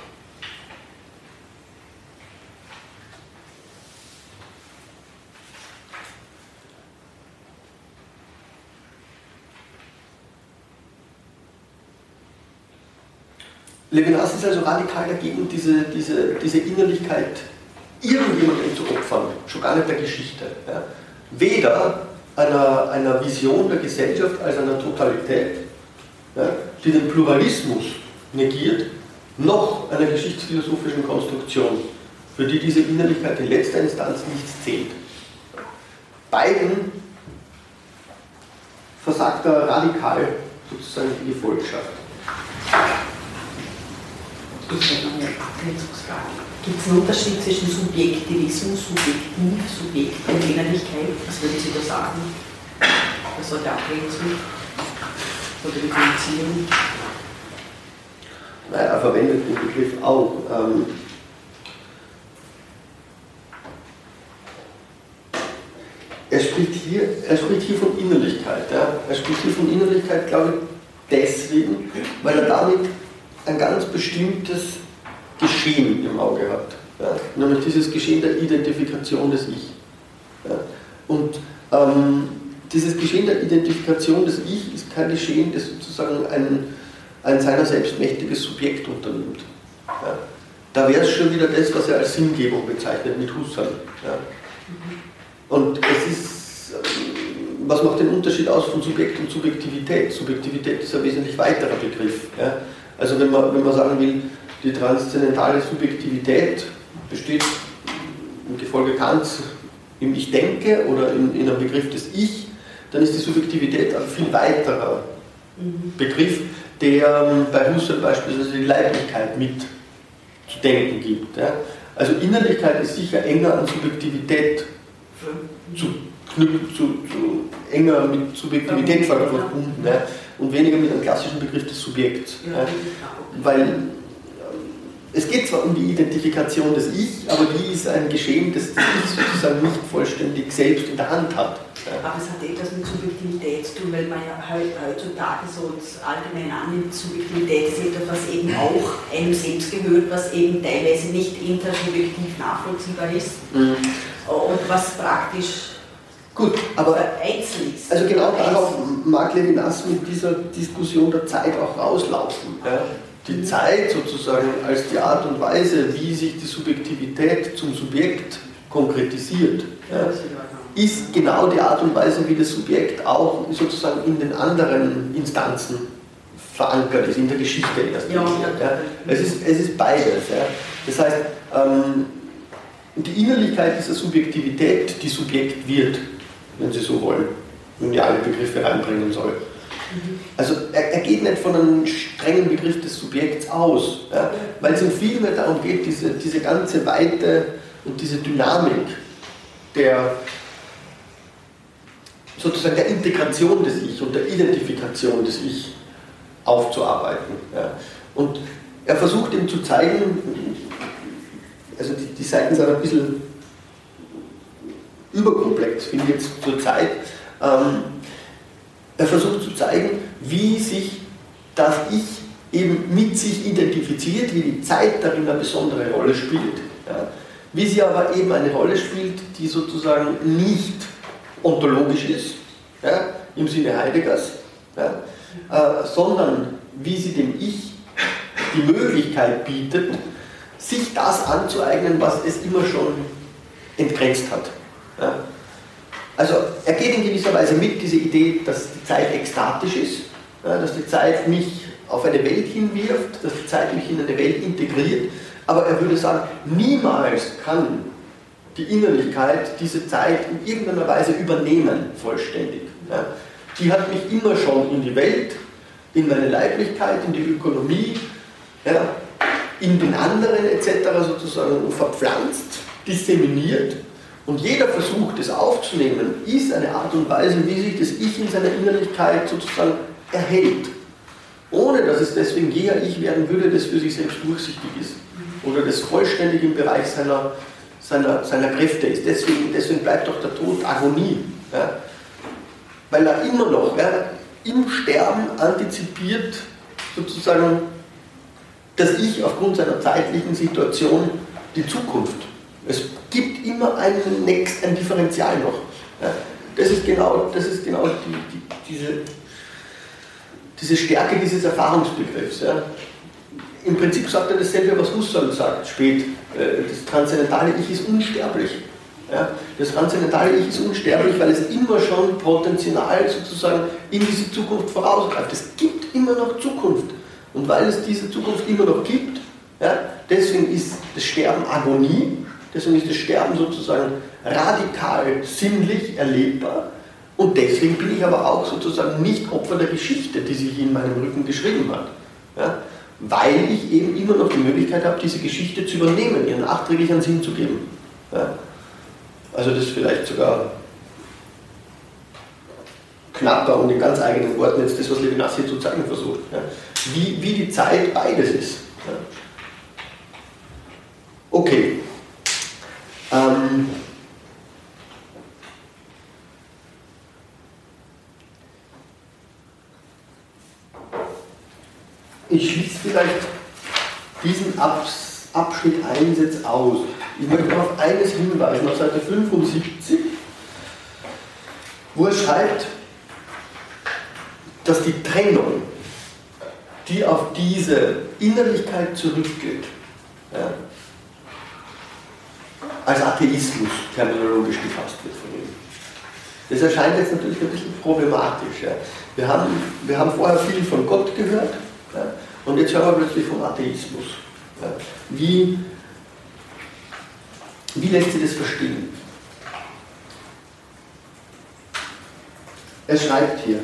Levinas ist also radikal dagegen, diese, diese, diese Innerlichkeit irgendjemandem zu opfern, schon gar nicht der Geschichte. Ja. Weder einer, einer Vision der Gesellschaft als einer Totalität, ja, die den Pluralismus negiert, noch einer geschichtsphilosophischen Konstruktion, für die diese Innerlichkeit in letzter Instanz nichts zählt. Beiden versagt er radikal sozusagen die Gefolgschaft. Gibt es einen Unterschied zwischen Subjektivismus, Subjektiv, Subjekt und Innerlichkeit? Was würden Sie da sagen? Was war die Abgrenzung oder die Differenzierung? Naja, er verwendet den Begriff auch. Ähm, er, spricht hier, er spricht hier von Innerlichkeit. Ja? Er spricht hier von Innerlichkeit, glaube ich, deswegen, weil er damit ein ganz bestimmtes Geschehen im Auge hat. Ja? Nämlich dieses Geschehen der Identifikation des Ich. Ja? Und ähm, dieses Geschehen der Identifikation des Ich ist kein Geschehen, das sozusagen ein, ein seiner selbst mächtiges Subjekt unternimmt. Ja. Da wäre es schon wieder das, was er als Sinngebung bezeichnet mit Husserl. Ja. Und es ist, ähm, was macht den Unterschied aus von Subjekt und Subjektivität? Subjektivität ist ein wesentlich weiterer Begriff. Ja. Also wenn man, wenn man sagen will, die transzendentale Subjektivität besteht im Gefolge Kants im Ich denke oder in, in einem Begriff des Ich, dann ist die Subjektivität ein viel weiterer mhm. Begriff, der ähm, bei Husserl beispielsweise die Leiblichkeit mit zu denken gibt. Ja. Also Innerlichkeit ist sicher enger an Subjektivität zu, zu, zu enger mit Subjektivität verbunden ja. und weniger mit einem klassischen Begriff des Subjekts. Ja. Weil es geht zwar um die Identifikation des Ich, aber die ist ein Geschehen, das das Ich sozusagen nicht vollständig selbst in der Hand hat. Aber es hat etwas mit Subjektivität zu tun, weil man ja heutzutage so allgemein annimmt, Subjektivität ist etwas, was eben auch einem selbst gehört, was eben teilweise nicht intersubjektiv nachvollziehbar ist mhm. und was praktisch Gut, aber also genau darauf mag Levinas mit dieser Diskussion der Zeit auch rauslaufen. Ja? Die Zeit sozusagen als die Art und Weise, wie sich die Subjektivität zum Subjekt konkretisiert, ja, ist genau die Art und Weise, wie das Subjekt auch sozusagen in den anderen Instanzen verankert ist, in der Geschichte erst. Ja, ja. Es, ist, es ist beides. Das heißt, ähm, die Innerlichkeit dieser Subjektivität, die Subjekt wird, wenn Sie so wollen, wenn die alle Begriffe reinbringen soll. Also er, er, geht nicht von einem strengen Begriff des Subjekts aus, ja, weil es ihm vielmehr darum geht, diese, diese ganze Weite und diese Dynamik der sozusagen der Integration des Ich und der Identifikation des Ich aufzuarbeiten. Ja. Und er versucht ihm zu zeigen, also die, die Seiten sind ein bisschen überkomplex, finde ich jetzt zur Zeit. Ähm, er versucht zu zeigen, wie sich das Ich eben mit sich identifiziert, wie die Zeit darin eine besondere Rolle spielt. Ja. Wie sie aber eben eine Rolle spielt, die sozusagen nicht ontologisch ist, ja, im Sinne Heideggers, ja, äh, sondern wie sie dem Ich die Möglichkeit bietet, sich das anzueignen, was es immer schon entgrenzt hat. Also er geht in gewisser Weise mit, diese Idee, dass die Zeit ekstatisch ist, dass die Zeit mich auf eine Welt hinwirft, dass die Zeit mich in eine Welt integriert, aber er würde sagen, niemals kann die Innerlichkeit diese Zeit in irgendeiner Weise übernehmen, vollständig. Die hat mich immer schon in die Welt, in meine Leiblichkeit, in die Ökonomie, in den anderen etc. sozusagen verpflanzt, disseminiert und jeder Versuch, das aufzunehmen, ist eine Art und Weise, wie sich das Ich in seiner Innerlichkeit sozusagen erhält. Ohne dass es deswegen je ein Ich werden würde, das für sich selbst durchsichtig ist. Oder das vollständig im Bereich seiner, seiner, seiner Kräfte ist. Deswegen, deswegen bleibt doch der Tod Agonie. Ja? Weil er immer noch ja, im Sterben antizipiert sozusagen das Ich aufgrund seiner zeitlichen Situation die Zukunft. Es gibt immer einen Next, ein Differential noch. Das ist genau, das ist genau die, die, diese, diese Stärke dieses Erfahrungsbegriffs. Im Prinzip sagt er dasselbe, was Husserl sagt, spät. Äh, das transzendentale Ich ist unsterblich. Das transzendentale Ich ist unsterblich, weil es immer schon potenzial sozusagen in diese Zukunft vorausgreift. Es gibt immer noch Zukunft. Und weil es diese Zukunft immer noch gibt, deswegen ist das Sterben Agonie, Deswegen ist das Sterben sozusagen radikal sinnlich erlebbar. Und deswegen bin ich aber auch sozusagen nicht Opfer der Geschichte, die sich in meinem Rücken geschrieben hat. Ja? Weil ich eben immer noch die Möglichkeit habe, diese Geschichte zu übernehmen, ihren nachträglichen Sinn zu geben. Ja? Also das ist vielleicht sogar knapper und in ganz eigenen Worten jetzt das, was Levinas hier zu zeigen versucht. Ja? Wie, wie die Zeit beides ist. Okay, ähm, ich schließe vielleicht diesen Abschnitt 1 jetzt aus. Ich möchte auf eines hinweisen, auf Seite 75, wo er schreibt, dass die Trennung, die auf diese Innerlichkeit zurückgeht, ja, als Atheismus terminologisch gefasst wird von ihm. Das erscheint jetzt natürlich ein bisschen problematisch. Ja. Wir, haben, wir haben vorher viel von Gott gehört ja, und jetzt hören wir plötzlich vom Atheismus. Ja. Wie, wie lässt sich das verstehen? Er schreibt hier,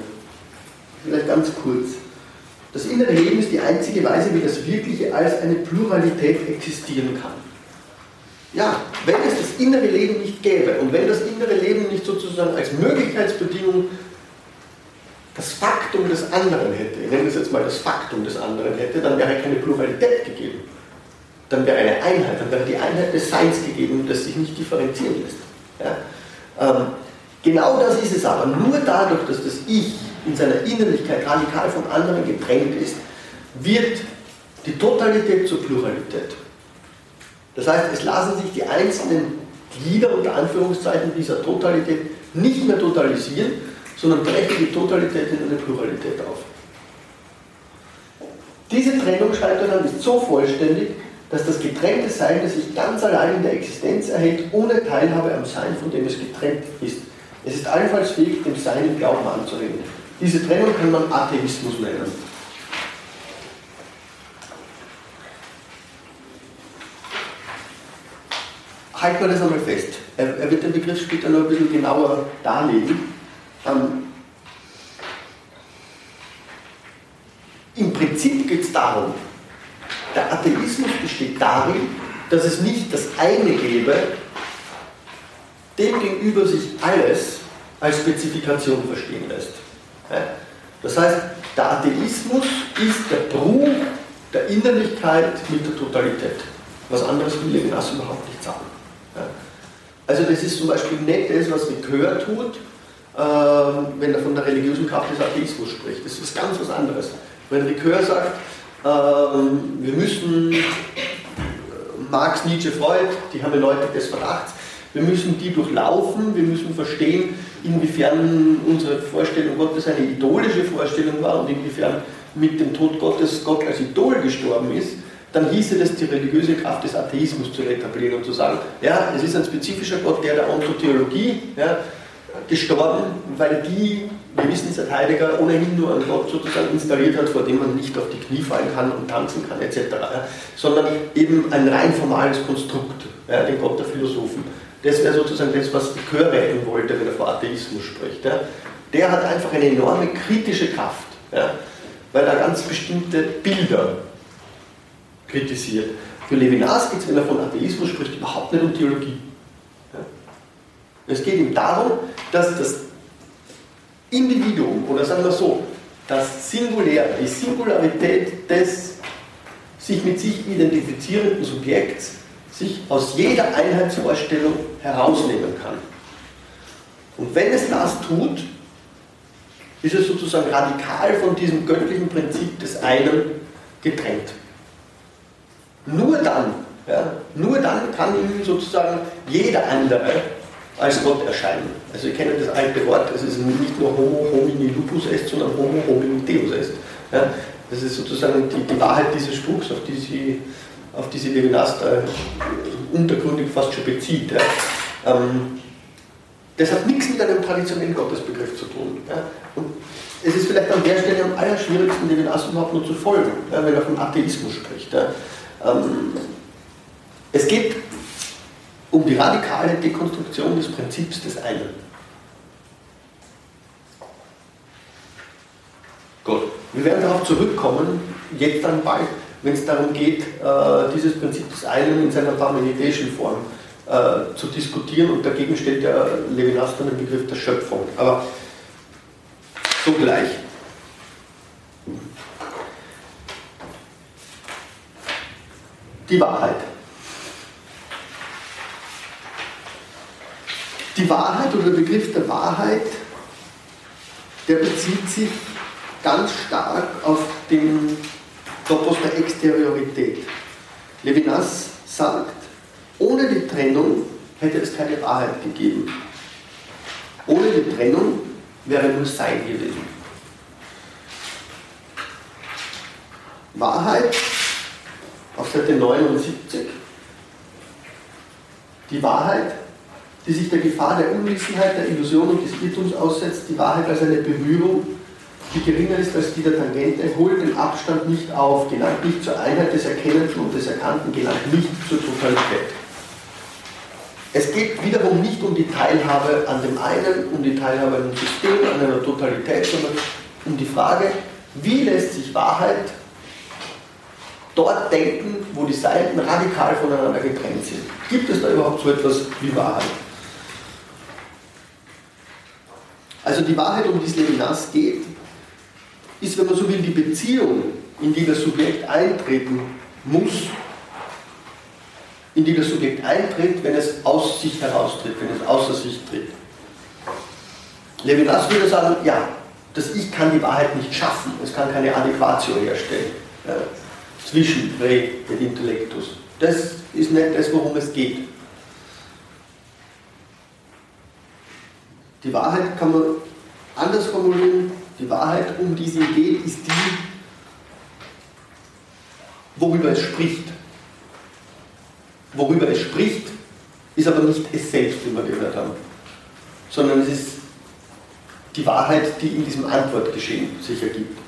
vielleicht ganz kurz, das innere Leben ist die einzige Weise, wie das Wirkliche als eine Pluralität existieren kann. Ja, wenn es das innere Leben nicht gäbe und wenn das innere Leben nicht sozusagen als Möglichkeitsbedingung das Faktum des anderen hätte, ich nenne es jetzt mal das Faktum des anderen hätte, dann wäre keine Pluralität gegeben. Dann wäre eine Einheit, dann wäre die Einheit des Seins gegeben, das sich nicht differenzieren lässt. Ja? Ähm, genau das ist es aber. Nur dadurch, dass das Ich in seiner Innerlichkeit radikal vom anderen getrennt ist, wird die Totalität zur Pluralität. Das heißt, es lassen sich die einzelnen Glieder unter Anführungszeichen dieser Totalität nicht mehr totalisieren, sondern brechen die Totalität in eine Pluralität auf. Diese Trennung, schreibt dann, ist so vollständig, dass das getrennte Sein, das sich ganz allein in der Existenz erhält, ohne Teilhabe am Sein, von dem es getrennt ist. Es ist allenfalls fähig, dem Sein im Glauben anzunehmen. Diese Trennung kann man Atheismus nennen. Halten wir das einmal fest. Er, er, wird den Begriff später noch ein bisschen genauer darlegen. Ähm, Im Prinzip geht es darum, der Atheismus besteht darin, dass es nicht das eine gäbe, dem gegenüber sich alles als Spezifikation verstehen lässt. Das heißt, der Atheismus ist der Bruch der Innerlichkeit mit der Totalität. Was anderes will Levinas überhaupt nicht sagen. Also das ist zum Beispiel nicht das, was Ricoeur tut, ähm, wenn er von der religiösen Kraft des Atheismus spricht. Das ist ganz was anderes. Wenn Ricoeur sagt, ähm, wir müssen äh, Marx, Nietzsche, Freud, die haben Leute des Verdachts, wir müssen die durchlaufen, wir müssen verstehen, inwiefern unsere Vorstellung Gottes eine idolische Vorstellung war und inwiefern mit dem Tod Gottes Gott als Idol gestorben ist dann hieße das, die religiöse Kraft des Atheismus zu etablieren und zu sagen, ja, es ist ein spezifischer Gott, der der Ontotheologie ja, gestorben, weil die, wir wissen seit Heidegger, ohnehin nur einen Gott sozusagen installiert hat, vor dem man nicht auf die Knie fallen kann und tanzen kann etc., ja, sondern eben ein rein formales Konstrukt, ja, den Gott der Philosophen. Das wäre sozusagen das, was Chör retten wollte, wenn er vor Atheismus spricht. Ja. Der hat einfach eine enorme kritische Kraft, weil er ganz bestimmte Bilder kritisiert. Für Levinas geht es, wenn er von Atheismus spricht, überhaupt nicht um Theologie. Es geht ihm darum, dass das Individuum, oder sagen wir so, das Singuläre, die Singularität des sich mit sich identifizierenden Subjekts sich aus jeder Einheitsvorstellung herausnehmen kann. Und wenn es das tut, ist es sozusagen radikal von diesem göttlichen Prinzip des einen getrennt. Nur dann, ja, nur dann kann ihm sozusagen jeder andere als Gott erscheinen. Also ihr kennt das alte Wort, es ist nicht nur Homo homini lupus est, sondern Homo homini deus est. Ja, das ist sozusagen die, die, Wahrheit dieses Spruchs, auf die sie, auf die sie Levinas da untergründig fast schon bezieht. Ja. Ähm, das hat nichts mit einem traditionellen Gottesbegriff zu tun. Ja. Und es ist vielleicht an der Stelle am allerschwierigsten, Levinas überhaupt nur zu folgen, wenn er von Atheismus spricht. Ähm, es geht um die radikale Dekonstruktion des Prinzips des einen. Gut, wir werden darauf zurückkommen, jetzt dann bald, wenn es darum geht, äh, dieses Prinzip des einen in seiner Parmenideischen Form äh, zu diskutieren und dagegen stellt der Levinas dann den Begriff der Schöpfung. Aber so. Die Wahrheit. Die Wahrheit oder der Begriff der Wahrheit, der bezieht sich ganz stark auf den Topos der Exteriorität. Levinas sagt, ohne die Trennung hätte es keine Wahrheit gegeben. Ohne die Trennung wäre nur Sein gewesen. Wahrheit auf Seite 79. Die Wahrheit, die sich der Gefahr der Unwissenheit, der Illusion und des Irrtums aussetzt, die Wahrheit als eine Berührung, die geringer ist als die der Tangente, holt den Abstand nicht auf, gelangt nicht zur Einheit des Erkennenden und des Erkannten, gelangt nicht zur Totalität. Es geht wiederum nicht um die Teilhabe an dem einen, um die Teilhabe an einem System, an einer Totalität, sondern um die Frage, wie lässt sich Wahrheit dort denken, wo die Seiten radikal voneinander getrennt sind. Gibt es da überhaupt so etwas wie Wahrheit? Also die Wahrheit, um die es Levinas geht, ist, wenn man so will, die Beziehung, in die das Subjekt eintreten muss, in die das Subjekt eintritt, wenn es aus sich heraustritt, wenn es außer sich tritt. Levinas würde sagen, ja, das Ich kann die Wahrheit nicht schaffen, es kann keine Adäquatio herstellen ja, zwischen Re und Intellektus. Das ist nicht das, worum es geht. Die Wahrheit kann man anders formulieren. Die Wahrheit, um die sie geht, ist die, worüber es spricht. Worüber es spricht, ist aber nicht es selbst, wie wir gehört haben, sondern es ist die Wahrheit, die in diesem Antwortgeschehen sich ergibt.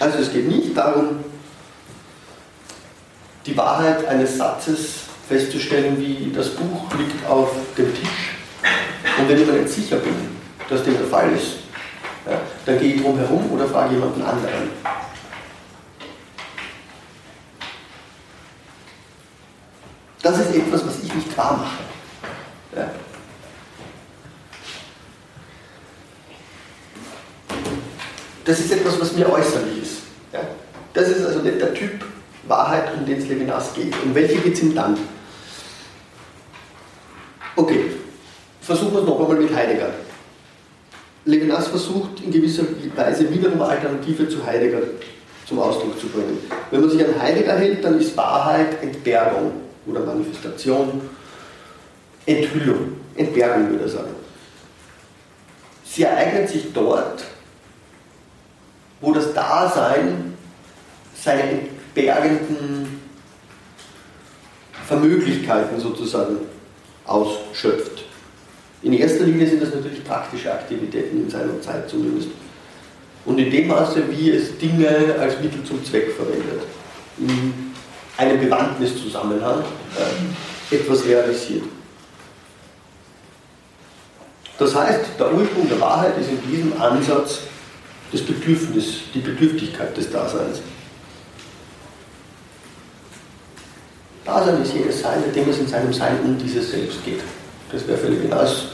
Also es geht nicht darum, die Wahrheit eines Satzes festzustellen, wie das Buch liegt auf dem Tisch. Und wenn ich mir nicht sicher bin, dass dem der Fall ist, ja, dann gehe ich drum herum oder frage jemanden anderen. Das ist etwas, was ich nicht wahr mache. Ja. Das ist etwas, was mir äußerlich ist. Ja? Das ist also nicht der Typ Wahrheit, um den es Levinas geht. Um welche geht es ihm dann? Okay, versuchen wir es noch einmal mit Heidegger. Levinas versucht in gewisser Weise wiederum Alternative zu Heidegger zum Ausdruck zu bringen. Wenn man sich an Heidegger hält, dann ist Wahrheit Entbergung oder Manifestation, Enthüllung, Entbergung würde er sagen. Sie ereignet sich dort, wo das Dasein seine entbergenden Vermöglichkeiten sozusagen ausschöpft. In erster Linie sind das natürlich praktische Aktivitäten in seiner Zeit zumindest. Und in dem Maße, wie es Dinge als Mittel zum Zweck verwendet, in einem Bewandtniszusammenhang äh, etwas realisiert. Das heißt, der Ursprung der Wahrheit ist in diesem Ansatz das Bedürfnis, die Bedürftigkeit des Daseins. Dasein ist jedes Sein, in dem es in seinem Sein um dieses Selbst geht. Das wäre völlig hinaus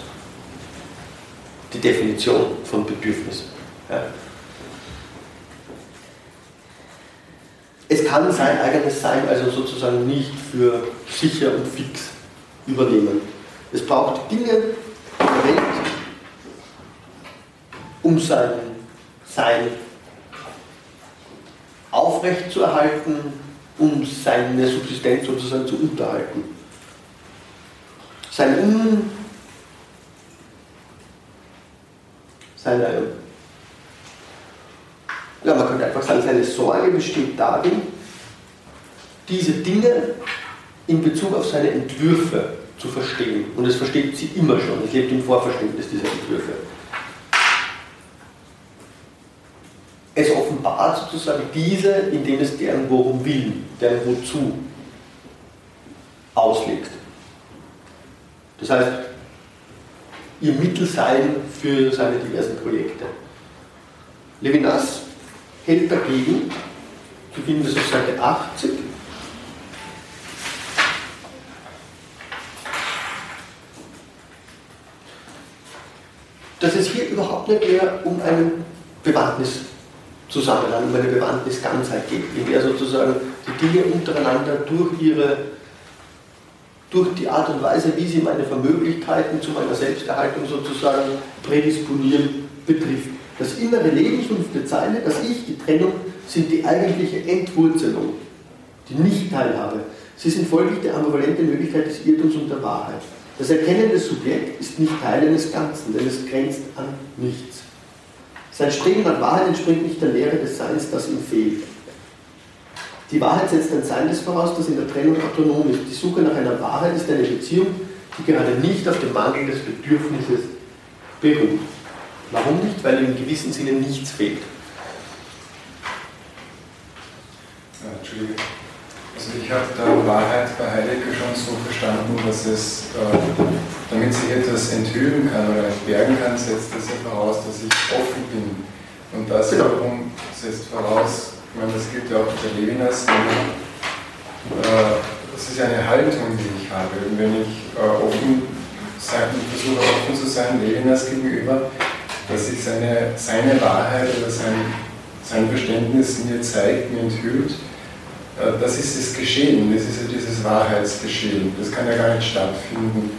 die Definition von Bedürfnis. Ja. Es kann sein eigenes Sein also sozusagen nicht für sicher und fix übernehmen. Es braucht Dinge Welt, um sein sein aufrechtzuerhalten, um seine Subsistenz sozusagen zu unterhalten. Sein Un seine, ja, man könnte einfach sagen, seine Sorge besteht darin, diese Dinge in Bezug auf seine Entwürfe zu verstehen. Und es versteht sie immer schon, es lebt im Vorverständnis dieser Entwürfe. es offenbart sozusagen diese, indem es deren Worum will, deren Wozu auslegt. Das heißt, ihr Mittelsein für seine diversen Projekte. Levinas hält dagegen, du findest auf Seite 80, dass es hier überhaupt nicht mehr um einen Bewandtnis Zusammenhang, um eine Bewandtnisganzheit gibt, in der sozusagen die Dinge untereinander durch ihre durch die Art und Weise, wie sie meine Vermöglichkeiten zu meiner Selbsterhaltung sozusagen prädisponieren, betrifft. Das innere Leben, fünfte Zeile, das Ich, die Trennung, sind die eigentliche Entwurzelung, die Nicht-Teilhabe. Sie sind folglich die ambivalente Möglichkeit des Irrtums und der Wahrheit. Das erkennende Subjekt ist nicht Teil eines Ganzen, denn es grenzt an nichts. Sein Streben nach Wahrheit entspringt nicht der Lehre des Seins, das ihm fehlt. Die Wahrheit setzt ein Sein des voraus, das in der Trennung autonom ist. Die Suche nach einer Wahrheit ist eine Beziehung, die gerade nicht auf dem Mangel des Bedürfnisses beruht. Warum nicht? Weil im gewissen Sinne nichts fehlt. Ja, Entschuldige. Also ich habe da Wahrheit bei Heidegger schon so verstanden, dass es, äh, damit sich etwas enthüllen kann oder entbergen kann, setzt das ja voraus, dass ich offen bin. Und das genau. wiederum setzt voraus, ich meine, das gilt ja auch für Levinas, äh, das ist ja eine Haltung, die ich habe. Und wenn ich äh, offen sein, versuche offen zu sein, Levinas gegenüber, dass sich seine, seine Wahrheit oder sein, sein Verständnis mir zeigt, mir enthüllt, das ist das Geschehen, das ist ja dieses Wahrheitsgeschehen. Das kann ja gar nicht stattfinden,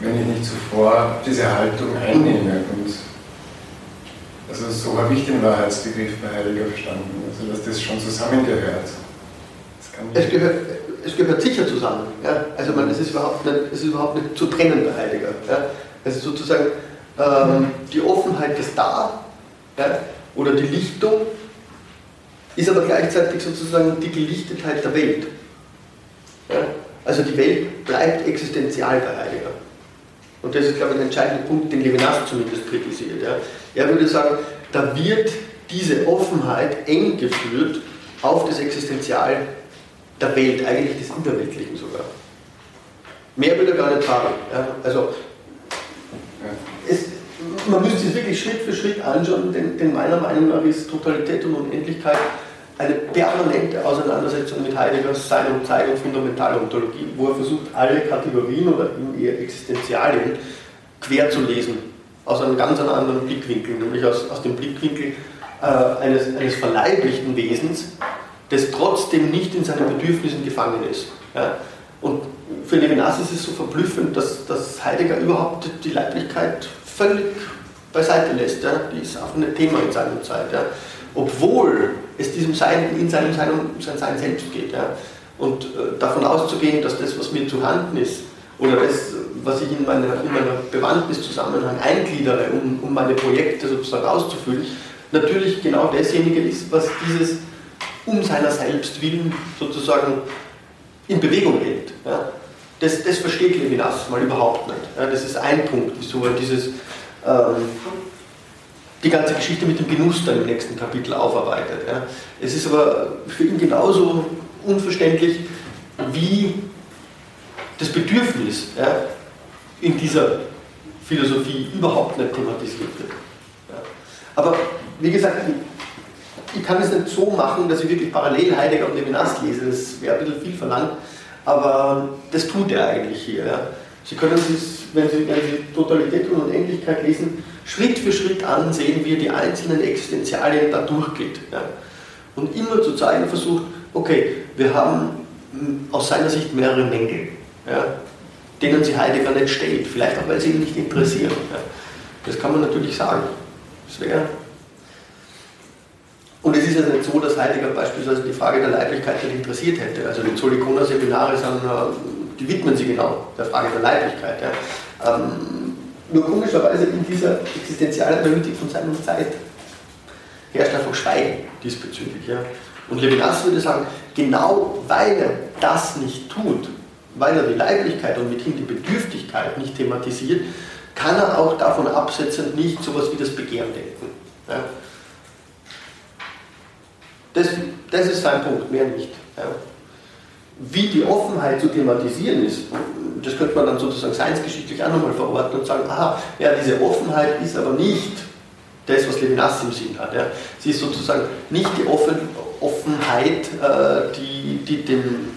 wenn ich nicht zuvor diese Haltung einnehme. Und also so habe ich den Wahrheitsbegriff bei Heidegger verstanden, also dass das schon zusammengehört. Es gehört, es gehört sicher zusammen. Ja? Also man, es, ist überhaupt nicht, es ist überhaupt nicht zu trennen bei Heidegger. Ja? Also sozusagen ähm, die Offenheit ist da ja? oder die Lichtung ist aber gleichzeitig sozusagen die Gelichtetheit der Welt. Ja? Also die Welt bleibt existenzial bei Heidegger. Und das ist, glaube ich, ein entscheidender Punkt, den Levinas zumindest kritisiert. Ja? Er würde sagen, da wird diese Offenheit eng geführt auf das Existenzial der Welt, eigentlich des Interweltlichen sogar. Mehr würde er gar nicht sagen. Ja? Also, man müsste es wirklich Schritt für Schritt anschauen, denn, denn meiner Meinung nach ist Totalität und Unendlichkeit eine permanente Auseinandersetzung mit Heideggers Sein und Zeit und fundamentaler Ontologie, wo er versucht, alle Kategorien oder eher Existenzialien quer zu lesen, aus einem ganz anderen Blickwinkel, nämlich aus, aus dem Blickwinkel äh, eines, eines verleiblichten Wesens, das trotzdem nicht in seinen Bedürfnissen gefangen ist. Ja? Und für Levinas ist es so verblüffend, dass, dass Heidegger überhaupt die Leiblichkeit völlig beiseite lässt. Ja? Die ist auch ein Thema in seiner Zeit. Ja? Obwohl es diesem Sein in seinem Sein um sein Sein selbst geht. Ja? Und äh, davon auszugehen, dass das, was mir zu Handen ist, oder das, was ich in meiner, in meiner Bewandtniszusammenhang eingliedere, um, um meine Projekte sozusagen auszufüllen, natürlich genau dasjenige ist, was dieses um seiner selbst willen sozusagen in Bewegung hält. Ja? Das, das versteht Levinas mal überhaupt nicht. Ja? Das ist ein Punkt, wieso er dieses, ähm, die ganze Geschichte mit dem Genuss dann im nächsten Kapitel aufarbeitet. Ja? Es ist aber für ihn genauso unverständlich, wie das Bedürfnis ja, in dieser Philosophie überhaupt nicht thematisiert wird. Aber wie gesagt, ich kann es nicht so machen, dass ich wirklich parallel Heidegger und Levinas lese, das wäre ein bisschen viel verlangt, aber das tut er eigentlich hier. Ja. Sie können es, wenn Sie, wenn Totalität und Unendlichkeit lesen, Schritt für Schritt ansehen, wie er die einzelnen Existenzialien da durchgeht. Ja. Und immer zu zeigen versucht, okay, wir haben hm, aus seiner Sicht mehrere Mängel, ja, denen sie Heidegger nicht stellt, vielleicht auch weil sie ihn nicht interessieren. Ja. Das kann man natürlich sagen. Das wäre und es ist ja nicht so, dass Heidegger beispielsweise die Frage der Leiblichkeit nicht interessiert hätte. Also die Zolikona-Seminare die widmen sich genau der Frage der Leiblichkeit. Ja. Ähm, nur komischerweise in dieser Existenzialanalytik von Sein und Zeit herrscht einfach Schweigen diesbezüglich. Ja. Und Levinas würde sagen, genau weil er das nicht tut, weil er die Leiblichkeit und mithin die Bedürftigkeit nicht thematisiert, kann er auch davon absetzend nicht sowas wie das Begehren denken. Ja. Das, das ist sein Punkt, mehr nicht. Ja. Wie die Offenheit zu thematisieren ist, das könnte man dann sozusagen seinsgeschichtlich auch nochmal verorten und sagen, aha, ja, diese Offenheit ist aber nicht das, was Levinas im Sinn hat. Ja. Sie ist sozusagen nicht die Offen Offenheit, äh, die, die, dem,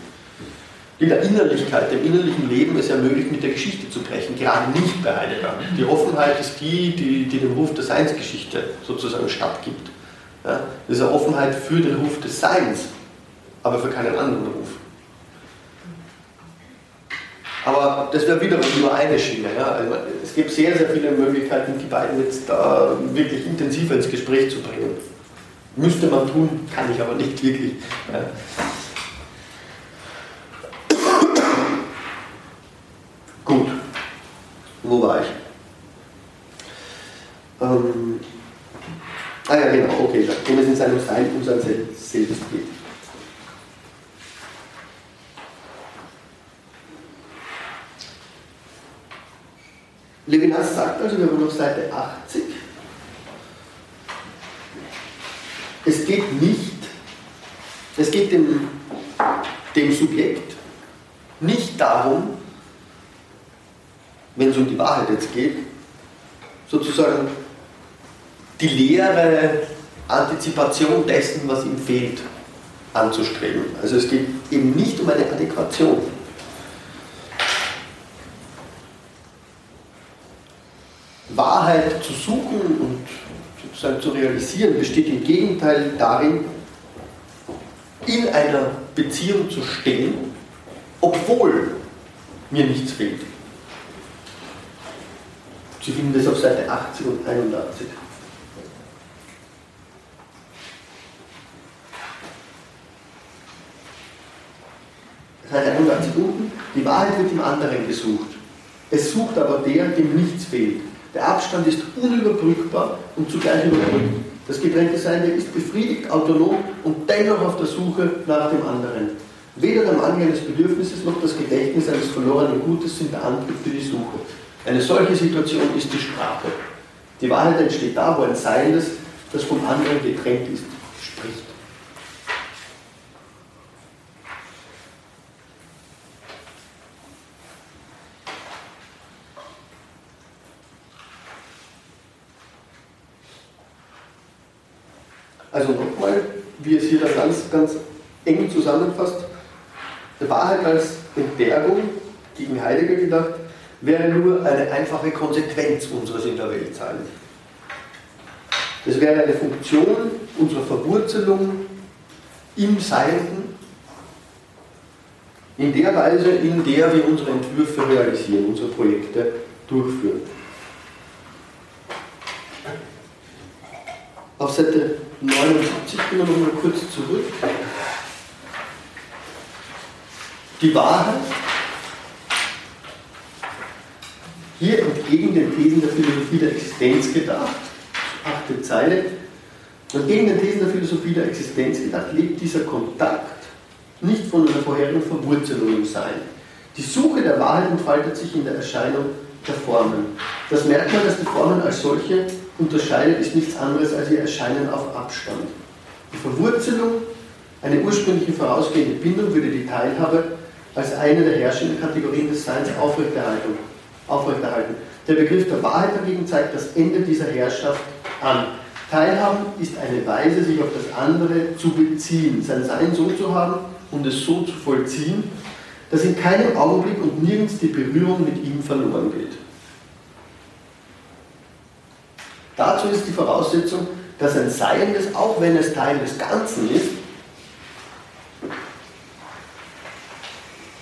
die der Innerlichkeit, dem innerlichen Leben es ermöglicht, mit der Geschichte zu brechen, gerade nicht bei Heidegger. Die Offenheit ist die, die, die dem Ruf der Seinsgeschichte sozusagen stattgibt. Ja? Eine Offenheit für den Ruf des Seins, aber für keinen anderen Ruf. Aber das wäre wiederum nur eine Schiene. Ja? Also es gibt sehr, sehr viele Möglichkeiten, die beiden jetzt da wirklich intensiver ins Gespräch zu bringen. Müsste man tun, kann ich aber nicht wirklich. Ja? Gut, wo war ich? Ähm Ah ja, genau, okay, dem es in seinem Sein um sein Selbst geht. Levinas sagt also, wir haben auf Seite 80, es geht nicht, es geht dem, dem Subjekt nicht darum, wenn es um die Wahrheit jetzt geht, sozusagen die leere Antizipation dessen, was ihm fehlt, anzustreben. Also es geht eben nicht um eine Adäquation. Wahrheit zu suchen und sozusagen zu realisieren, besteht im Gegenteil darin, in einer Beziehung zu stehen, obwohl mir nichts fehlt. Sie finden das auf Seite 80 und 81. Seite 81 unten, die Wahrheit wird im anderen gesucht. Es sucht aber der, dem nichts fehlt. Der Abstand ist unüberbrückbar und zugleich überbrückt. Das getrennte Sein ist befriedigt, autonom und dennoch auf der Suche nach dem anderen. Weder der Mangel eines Bedürfnisses noch das Gedächtnis eines verlorenen Gutes sind der Antrieb für die Suche. Eine solche Situation ist die Sprache. Die Wahrheit entsteht da, wo ein Seiendes, das vom anderen getrennt ist, spricht. Also nochmal, wie es hier dann ganz, ganz eng zusammenfasst, Wahrheit als Entbergung gegen Heidegger gedacht, wäre nur eine einfache Konsequenz unseres in der Welt sein. Es wäre eine Funktion unserer Verwurzelung im Seienden, in der Weise, in der wir unsere Entwürfe realisieren, unsere Projekte durchführen. Auf Seite 79 gehen wir nochmal kurz zurück. Die Wahrheit Hier entgegen den Thesen der Philosophie der Existenz gedacht, achte Zeile, entgegen den Thesen der Philosophie der Existenz gedacht, lebt dieser Kontakt nicht von einer vorherigen Verwurzelung im Sein. Die Suche der Wahrheit entfaltet sich in der Erscheinung der Formen. Das Merkmal, das die Formen als solche unterscheidet, ist nichts anderes als ihr Erscheinen auf Abstand. Die Verwurzelung, eine ursprüngliche vorausgehende Bindung, würde die Teilhabe als eine der herrschenden Kategorien des Seins aufrechterhalten aufrechterhalten. Der Begriff der Wahrheit dagegen zeigt das Ende dieser Herrschaft an. Teilhaben ist eine Weise, sich auf das andere zu beziehen, sein Sein so zu haben und es so zu vollziehen, dass in keinem Augenblick und nirgends die Berührung mit ihm verloren geht. Dazu ist die Voraussetzung, dass ein Seiendes, auch wenn es Teil des Ganzen ist,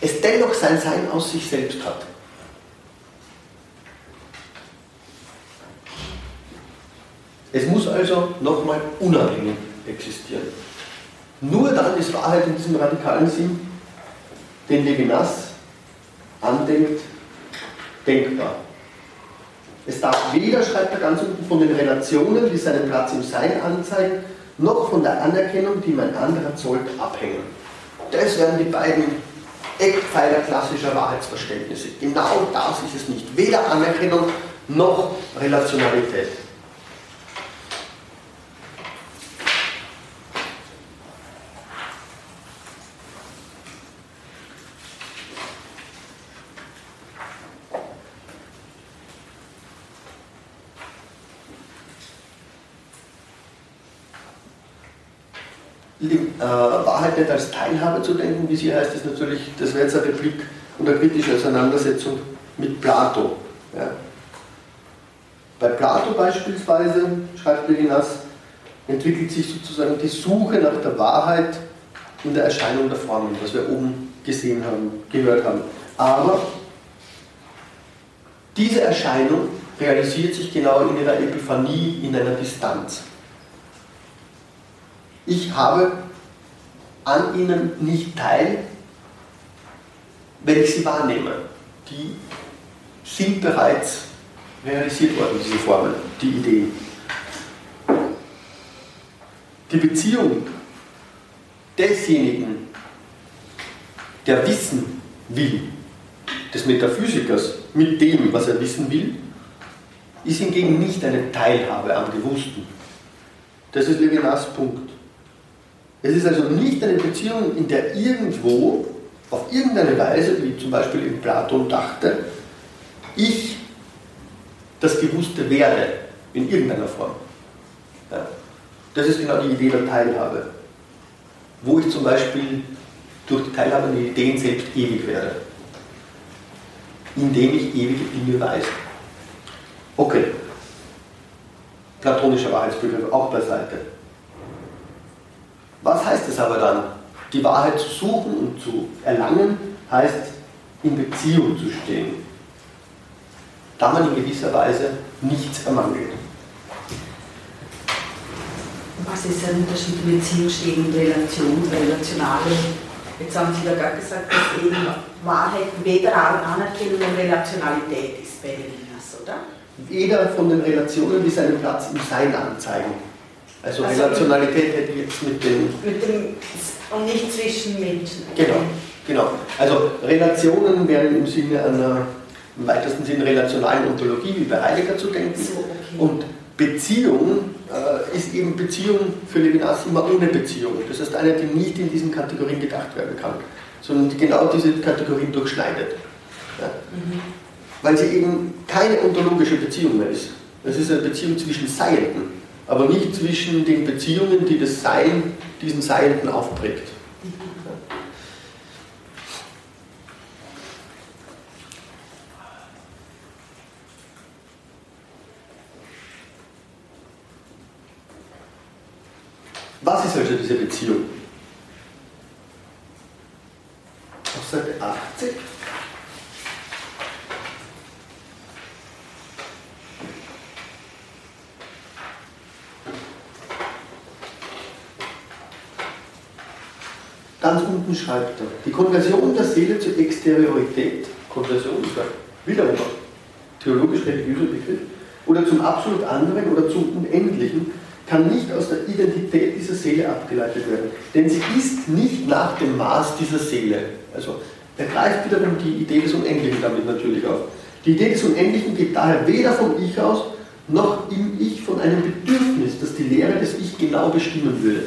es dennoch sein Sein aus sich selbst hat. Es muss also nochmal unabhängig existieren. Nur dann ist Wahrheit in diesem radikalen Sinn, den Levinas andenkt, denkbar. Es darf weder, schreibt er ganz unten, von den Relationen, die seinen Platz im Sein anzeigen, noch von der Anerkennung, die mein anderer zollt, abhängen. Das wären die beiden Eckpfeiler klassischer Wahrheitsverständnisse. Genau das ist es nicht. Weder Anerkennung noch Relationalität. Wahrheit nicht als Teilhabe zu denken, wie sie heißt, ist natürlich, das wäre jetzt eine Replik und eine kritische Auseinandersetzung mit Plato. Ja. Bei Plato beispielsweise, schreibt Levinas, entwickelt sich sozusagen die Suche nach der Wahrheit in der Erscheinung der Formen, was wir oben gesehen haben, gehört haben. Aber diese Erscheinung realisiert sich genau in ihrer Epiphanie, in einer Distanz. Ich habe an ihnen nicht teil, wenn ich sie wahrnehme. Die sind bereits realisiert worden, diese Formen, die Ideen. die Beziehung desjenigen, der wissen will, des Metaphysikers mit dem, was er wissen will, ist hingegen nicht eine Teilhabe am Gewussten. Das ist Levinas Punkt. Es ist also nicht eine Beziehung, in der irgendwo, auf irgendeine Weise, wie zum Beispiel in Platon dachte, ich das Gewusste werde, in irgendeiner Form. Ja. Das ist genau die Idee der Teilhabe. Wo ich zum Beispiel durch die Teilhabe an den Ideen selbst ewig werde. Indem ich ewige Dinge weiß. Okay. Platonischer Wahrheitsbegriff auch beiseite. Was heißt es aber dann? Die Wahrheit zu suchen und zu erlangen heißt in Beziehung zu stehen. Da man in gewisser Weise nichts ermangelt. Was ist der Unterschied in Beziehung stehen und Relation, relationale? Jetzt haben Sie da gerade gesagt, dass eben Wahrheit weder Anerkennung noch Relationalität ist bei den Linas, oder? Weder von den Relationen, die seinen Platz im Sein anzeigen. Also, also Relationalität hätte ich jetzt mit dem. Mit dem und nicht zwischen Menschen. Genau, genau. Also Relationen wären im Sinne einer im weitesten Sinne relationalen Ontologie wie bei Heidegger zu denken. So, okay. Und Beziehung äh, ist eben Beziehung für Levinas immer ohne Beziehung. Das heißt eine, die nicht in diesen Kategorien gedacht werden kann, sondern die genau diese Kategorien durchschneidet. Ja. Mhm. Weil sie eben keine ontologische Beziehung mehr ist. Das ist eine Beziehung zwischen Seienden, aber nicht zwischen den Beziehungen, die das Sein diesen Seienden aufprägt. Was ist also diese Beziehung? Auf Seite 80. Ganz unten schreibt er, die Konversion der Seele zur Exteriorität, Konversion ist ja wiederum theologisch-religiöser Begriff, oder zum absolut anderen oder zum Unendlichen, kann nicht aus der Identität dieser Seele abgeleitet werden. Denn sie ist nicht nach dem Maß dieser Seele. Also er greift wiederum die Idee des Unendlichen damit natürlich auf. Die Idee des Unendlichen geht daher weder vom Ich aus, noch im Ich von einem Bedürfnis, das die Lehre des Ich genau bestimmen würde.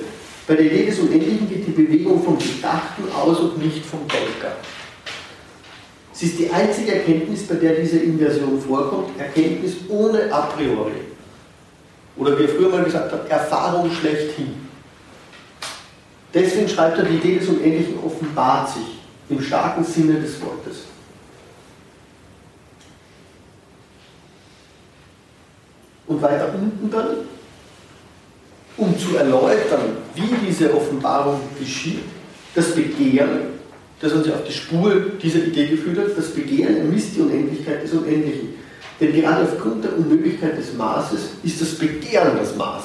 Bei der Idee des Unendlichen geht die Bewegung vom Gedachten aus und nicht vom Denker. Sie ist die einzige Erkenntnis, bei der diese Inversion vorkommt, Erkenntnis ohne a priori. Oder wie er früher mal gesagt hat, Erfahrung schlechthin. Deswegen schreibt er, die Idee des Unendlichen offenbart sich im starken Sinne des Wortes. Und weiter unten dann, um zu erläutern, wie diese Offenbarung geschieht, das Begehren, das uns ja auf die Spur dieser Idee geführt hat, das Begehren ermisst die Unendlichkeit des Unendlichen. Denn gerade aufgrund der Unmöglichkeit des Maßes ist das Begehren das Maß.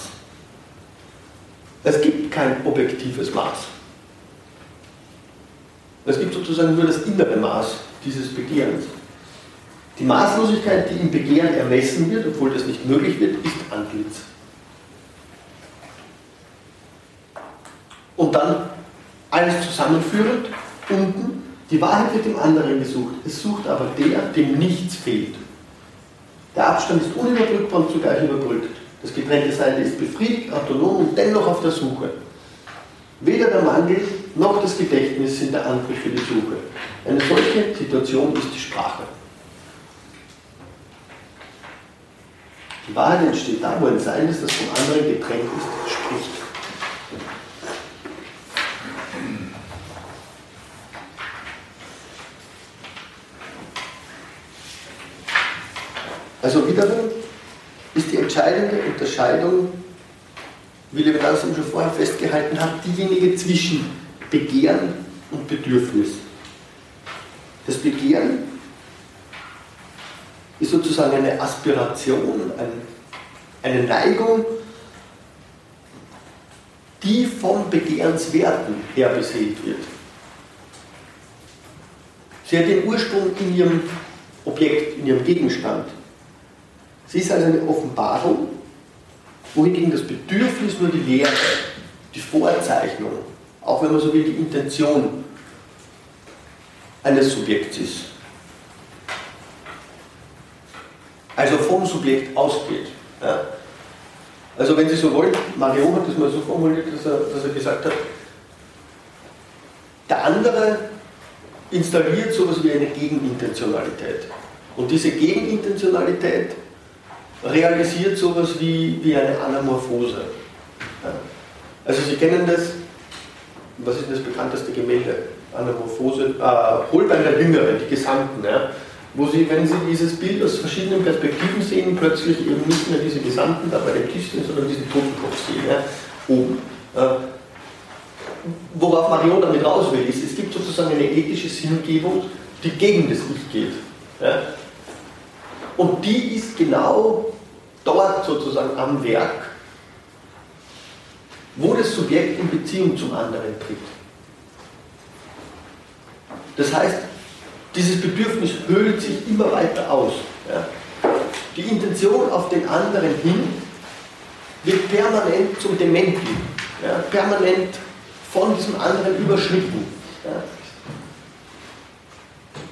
Es gibt kein objektives Maß. Es gibt sozusagen nur das innere Maß dieses Begehrens. Die Maßlosigkeit, die im Begehren ermessen wird, obwohl das nicht möglich wird, ist Antlitz. Und dann alles zusammenführend, unten, die Wahrheit wird im anderen gesucht. Es sucht aber der, dem nichts fehlt. Der Abstand ist unüberbrückbar und zugleich überbrückt. Das getrennte Sein ist befriedigt, autonom und dennoch auf der Suche. Weder der Mangel noch das Gedächtnis sind der Antrieb für die Suche. Eine solche Situation ist die Sprache. Die Wahrheit entsteht da, wo ein Sein ist, das vom anderen getrennt ist, spricht. Also wiederum ist die entscheidende Unterscheidung, wie Levinas schon vorher festgehalten hat, diejenige zwischen Begehren und Bedürfnis. Das Begehren ist sozusagen eine Aspiration, eine Neigung, die vom Begehrenswerten her beseelt wird. Sie hat den Ursprung in ihrem Objekt, in ihrem Gegenstand. Sie ist also eine Offenbarung, wohingegen das Bedürfnis nur die Lehre die Vorzeichnung, auch wenn man so will, die Intention eines Subjekts ist. Also vom Subjekt ausgeht. Ja. Also wenn Sie so wollen, Mario hat das mal so formuliert, dass er, dass er gesagt hat, der andere installiert sowas wie eine Gegenintentionalität. Und diese Gegenintentionalität realisiert sowas wie, wie eine Anamorphose. Ja. Also Sie kennen das, was ist das bekannteste Gemälde? Anamorphose, äh, Holbein der Jüngere, die Gesamten, ja, wo Sie, wenn Sie dieses Bild aus verschiedenen Perspektiven sehen, plötzlich eben nicht mehr diese Gesamten da bei dem Tisch sind, sondern diesen Totenkopf sehen, ja, oben. Äh, worauf Marion damit raus will, ist, es gibt sozusagen eine ethische Sinngebung, die gegen das Ich geht. Ja. Und die ist genau dort sozusagen am Werk, wo das Subjekt in Beziehung zum anderen tritt. Das heißt, dieses Bedürfnis höhlt sich immer weiter aus. Ja. Die Intention auf den anderen hin wird permanent zum Dementi, ja, permanent von diesem anderen überschritten. Ja.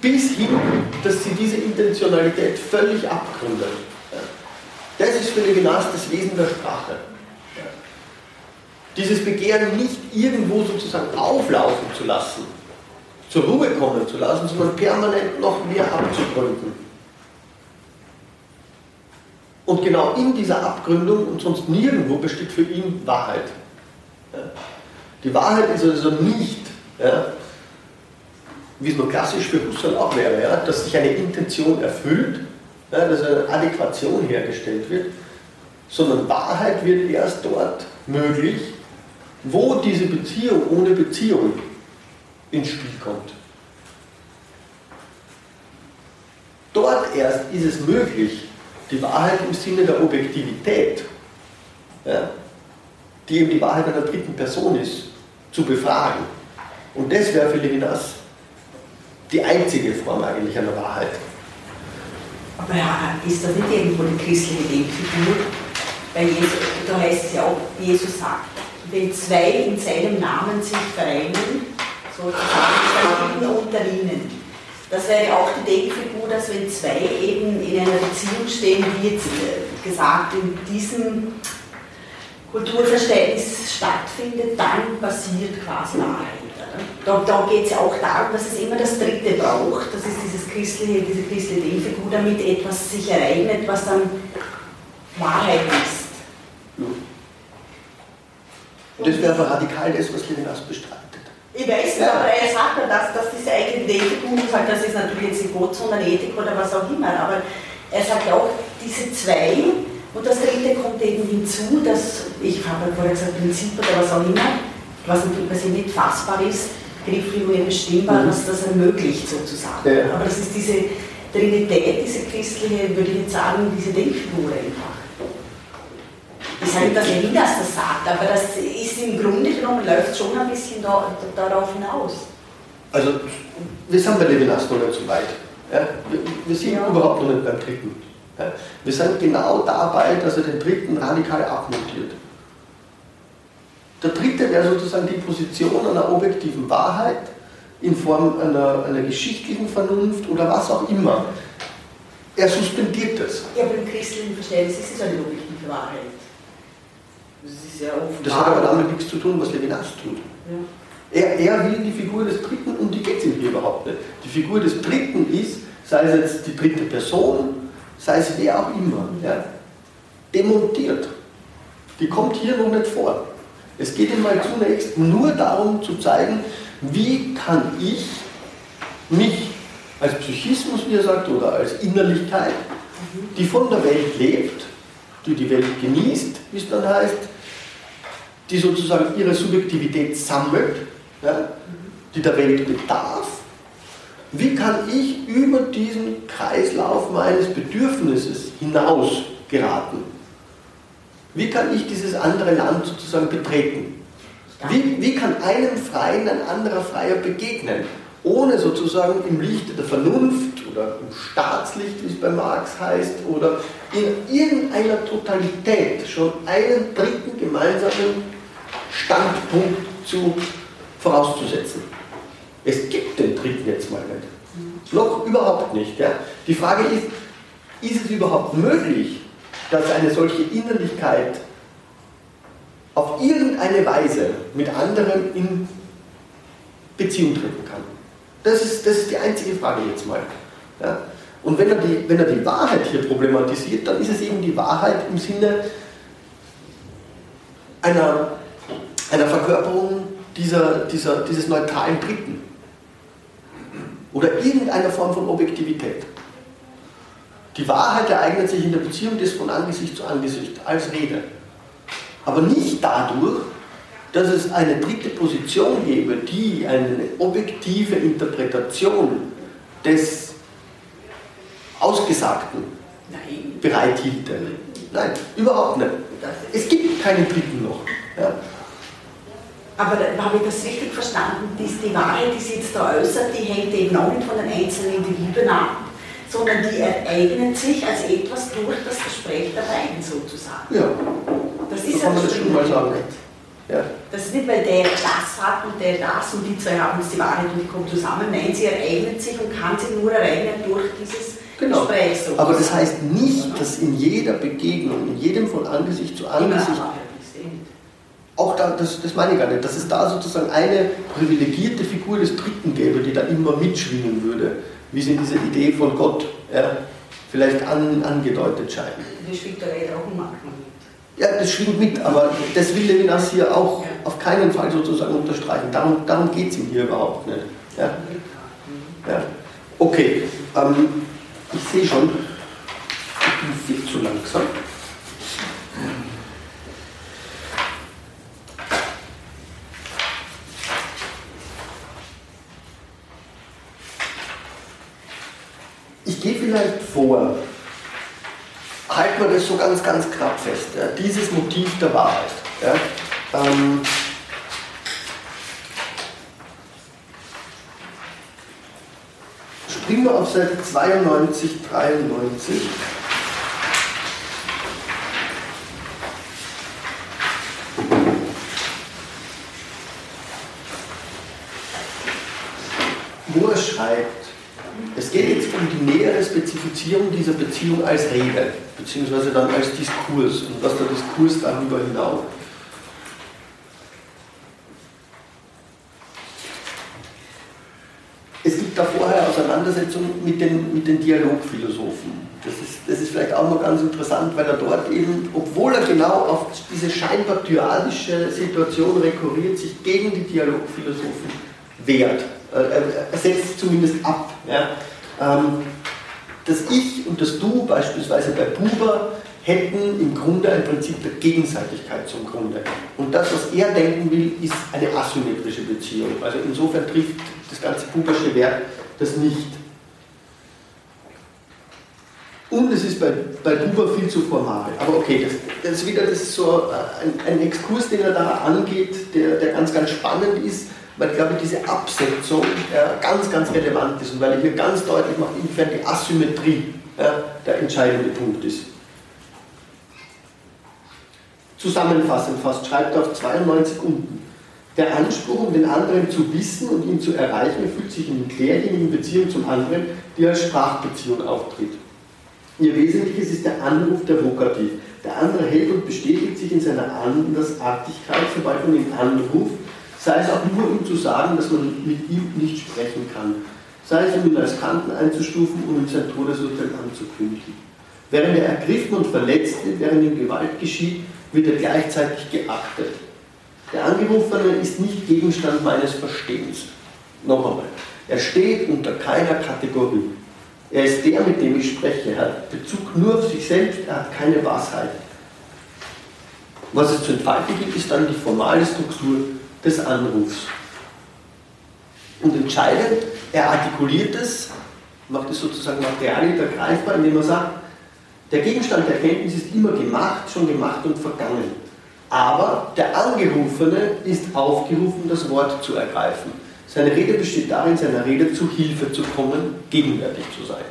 Bis hin, dass sie diese Intentionalität völlig abgründet. Das ist für Levinas das Wesen der Sprache. Dieses Begehren nicht irgendwo sozusagen auflaufen zu lassen, zur Ruhe kommen zu lassen, sondern permanent noch mehr abzugründen. Und genau in dieser Abgründung und sonst nirgendwo besteht für ihn Wahrheit. Die Wahrheit ist also nicht, wie es nur klassisch für Husserl auch wäre, dass sich eine Intention erfüllt, ja, dass eine Adäquation hergestellt wird, sondern Wahrheit wird erst dort möglich, wo diese Beziehung ohne Beziehung ins Spiel kommt. Dort erst ist es möglich, die Wahrheit im Sinne der Objektivität, ja, die eben die Wahrheit einer dritten Person ist, zu befragen. Und das wäre für Levinas die einzige Form eigentlich einer Wahrheit. Aber ja, ist das nicht irgendwo die christliche Denkfigur? Bei Jesus, da heißt es ja auch, Jesus sagt, wenn zwei in seinem Namen sich vereinen, sozusagen, dann unter ihnen. Das wäre auch die Denkfigur, dass wenn zwei eben in einer Beziehung stehen, wie jetzt äh, gesagt, in diesem Kulturverständnis stattfindet, dann passiert quasi Wahrheit. Da, da geht es ja auch darum, dass es immer das Dritte braucht. Das ist dieses christliche, diese christliche Denkfigur, damit etwas sich ereignet, was dann Wahrheit ist. Und das wäre aber radikal das, was Levinas bestreitet. Ich weiß es, ja. aber er sagt ja, dass, dass diese eigene Denkfigur, sagt, das ist natürlich jetzt nicht Gott, sondern Ethik oder was auch immer, aber er sagt ja auch, diese zwei, und das dritte kommt eben hinzu, dass, ich habe ja vorher gesagt, Prinzip oder was auch immer, was natürlich nicht fassbar ist, grifflich und bestimmbar, mhm. was das ermöglicht sozusagen. Ja. Aber das ist diese Trinität, diese christliche, würde ich jetzt sagen, diese Denkfigur einfach. Ich sage nicht, dass Elias das sagt, aber das ist im Grunde genommen, läuft schon ein bisschen da, darauf hinaus. Also, wir sind bei Levinas noch nicht so weit. Ja? Wir, wir, sind ja. überhaupt noch nicht beim dritten. Ja? Wir sind genau dabei, dass er den dritten radikal abmontiert. Der dritte wäre sozusagen die Position einer objektiven Wahrheit in Form einer, einer geschichtlichen Vernunft oder was auch immer. Er suspendiert das. Ja, aber im christlichen Verständnis ist es eine objektive Wahrheit. Das ist ja Das hat aber damit nichts zu tun, was Levinas tut. Ja. Er, er will die Figur des Dritten, um die geht es ihm hier überhaupt nicht. Die Figur des Dritten ist, sei es jetzt die dritte Person, sei es wer auch immer, ja, demontiert. Die kommt hier noch nicht vor. Es geht ihm mal zunächst nur darum zu zeigen, wie kann ich mich als Psychismus, wie er sagt, oder als Innerlichkeit, die von der Welt lebt, die die Welt genießt, wie es dann heißt, die sozusagen ihre Subjektivität sammelt, ja, die der Welt bedarf, wie kann ich über diesen Kreislauf meines Bedürfnisses hinaus geraten? Wie kann ich dieses andere Land sozusagen betreten? Wie, wie kann einem Freien ein anderer Freier begegnen, ohne sozusagen im Lichte der Vernunft oder im Staatslicht, wie es bei Marx heißt, oder in irgendeiner Totalität schon einen dritten gemeinsamen Standpunkt zu, vorauszusetzen. Es gibt den dritten jetzt mal nicht. Noch überhaupt nicht. Ja. Die Frage ist, ist es überhaupt möglich, dass eine solche Innerlichkeit auf irgendeine Weise mit anderen in Beziehung treten kann? Das ist, das ist die einzige Frage jetzt mal. Ja. Und wenn er, die, wenn er die Wahrheit hier problematisiert, dann ist es eben die Wahrheit im Sinne einer, einer Verkörperung dieser, dieser, dieses neutralen Dritten. Oder irgendeiner Form von Objektivität. Die Wahrheit ereignet sich in der Beziehung des von Angesicht zu Angesicht als Rede. Aber nicht dadurch, dass es eine dritte Position gäbe, die eine objektive Interpretation des Ausgesagten Nein. bereithielte. Nein, überhaupt nicht. Es gibt keinen dritten noch. Ja. Aber habe ich das richtig verstanden? Die, die Wahrheit, die sich jetzt da äußert, die hängt eben auch nicht von den einzelnen Individuen ab, sondern die ereignet sich als etwas durch das Gespräch der beiden sozusagen. Ja. Das ist so man das schon mal sagen. Ja. Das ist nicht, weil der das hat und der das und die zwei haben jetzt die Wahrheit und die kommen zusammen. Nein, sie ereignet sich und kann sich nur ereignen durch dieses genau. Gespräch. Sozusagen. Aber das heißt nicht, dass in jeder Begegnung, in jedem von Angesicht zu Angesicht, auch da, das, das meine ich gar nicht, dass es da sozusagen eine privilegierte Figur des Dritten gäbe, die da immer mitschwingen würde, wie sie in dieser Idee von Gott ja, vielleicht an, angedeutet scheint. Das schwingt da leider auch manchmal ja, das schwingt mit, aber das will Levinas hier auch auf keinen Fall sozusagen unterstreichen. Darum, darum geht es ihm hier überhaupt nicht. Ja? Ja. Okay, ähm, ich sehe schon, ich bin viel zu langsam. Ich gehe vielleicht vor, halten wir das so ganz, ganz knapp fest. Ja? Dieses Motiv der Wahrheit. Ja? Ähm, springen wir auf Seite 92, 93. Wo er schreibt, es geht jetzt um die nähere Spezifizierung dieser Beziehung als Rede, beziehungsweise dann als Diskurs und was der Diskurs darüber hinaus. Es gibt da vorher Auseinandersetzungen mit den, mit den Dialogphilosophen. Das ist, das ist vielleicht auch noch ganz interessant, weil er dort eben, obwohl er genau auf diese scheinbar dualische Situation rekurriert, sich gegen die Dialogphilosophen wehrt. Er setzt zumindest ab. Ja. Ähm, das Ich und das Du beispielsweise bei Buber hätten im Grunde ein Prinzip der Gegenseitigkeit zum Grunde. Und das, was er denken will, ist eine asymmetrische Beziehung. Also insofern trifft das ganze Bubersche Werk das nicht. Und es ist bei, bei Buber viel zu formal. Aber okay, das, das ist wieder das so ein, ein Exkurs, den er da angeht, der, der ganz, ganz spannend ist weil, glaube ich, diese Absetzung ja, ganz, ganz relevant ist und weil ich hier ganz deutlich mache, inwiefern die Asymmetrie ja, der entscheidende Punkt ist. Zusammenfassend fast schreibt er auf 92 unten. Der Anspruch, um den anderen zu wissen und ihn zu erreichen, erfüllt sich in derjenigen Beziehung zum anderen, die als Sprachbeziehung auftritt. Ihr Wesentliches ist der Anruf der Vokativ. Der andere hält und bestätigt sich in seiner Andersartigkeit, sobald man ihn anruft sei es auch nur um zu sagen, dass man mit ihm nicht sprechen kann, sei es um ihn als Kanten einzustufen und ihm sein Todesurteil anzukündigen. Während er ergriffen und verletzt wird, während ihm Gewalt geschieht, wird er gleichzeitig geachtet. Der Angerufene ist nicht Gegenstand meines Verstehens. Noch einmal. Er steht unter keiner Kategorie. Er ist der, mit dem ich spreche. Er hat Bezug nur auf sich selbst, er hat keine Wahrheit. Was es zu entfalten gibt, ist dann die formale Struktur des Anrufs. Und entscheidend, er artikuliert es, macht es sozusagen material ergreifbar, indem er sagt, der Gegenstand der Erkenntnis ist immer gemacht, schon gemacht und vergangen. Aber der Angerufene ist aufgerufen, das Wort zu ergreifen. Seine Rede besteht darin, seiner Rede zu Hilfe zu kommen, gegenwärtig zu sein.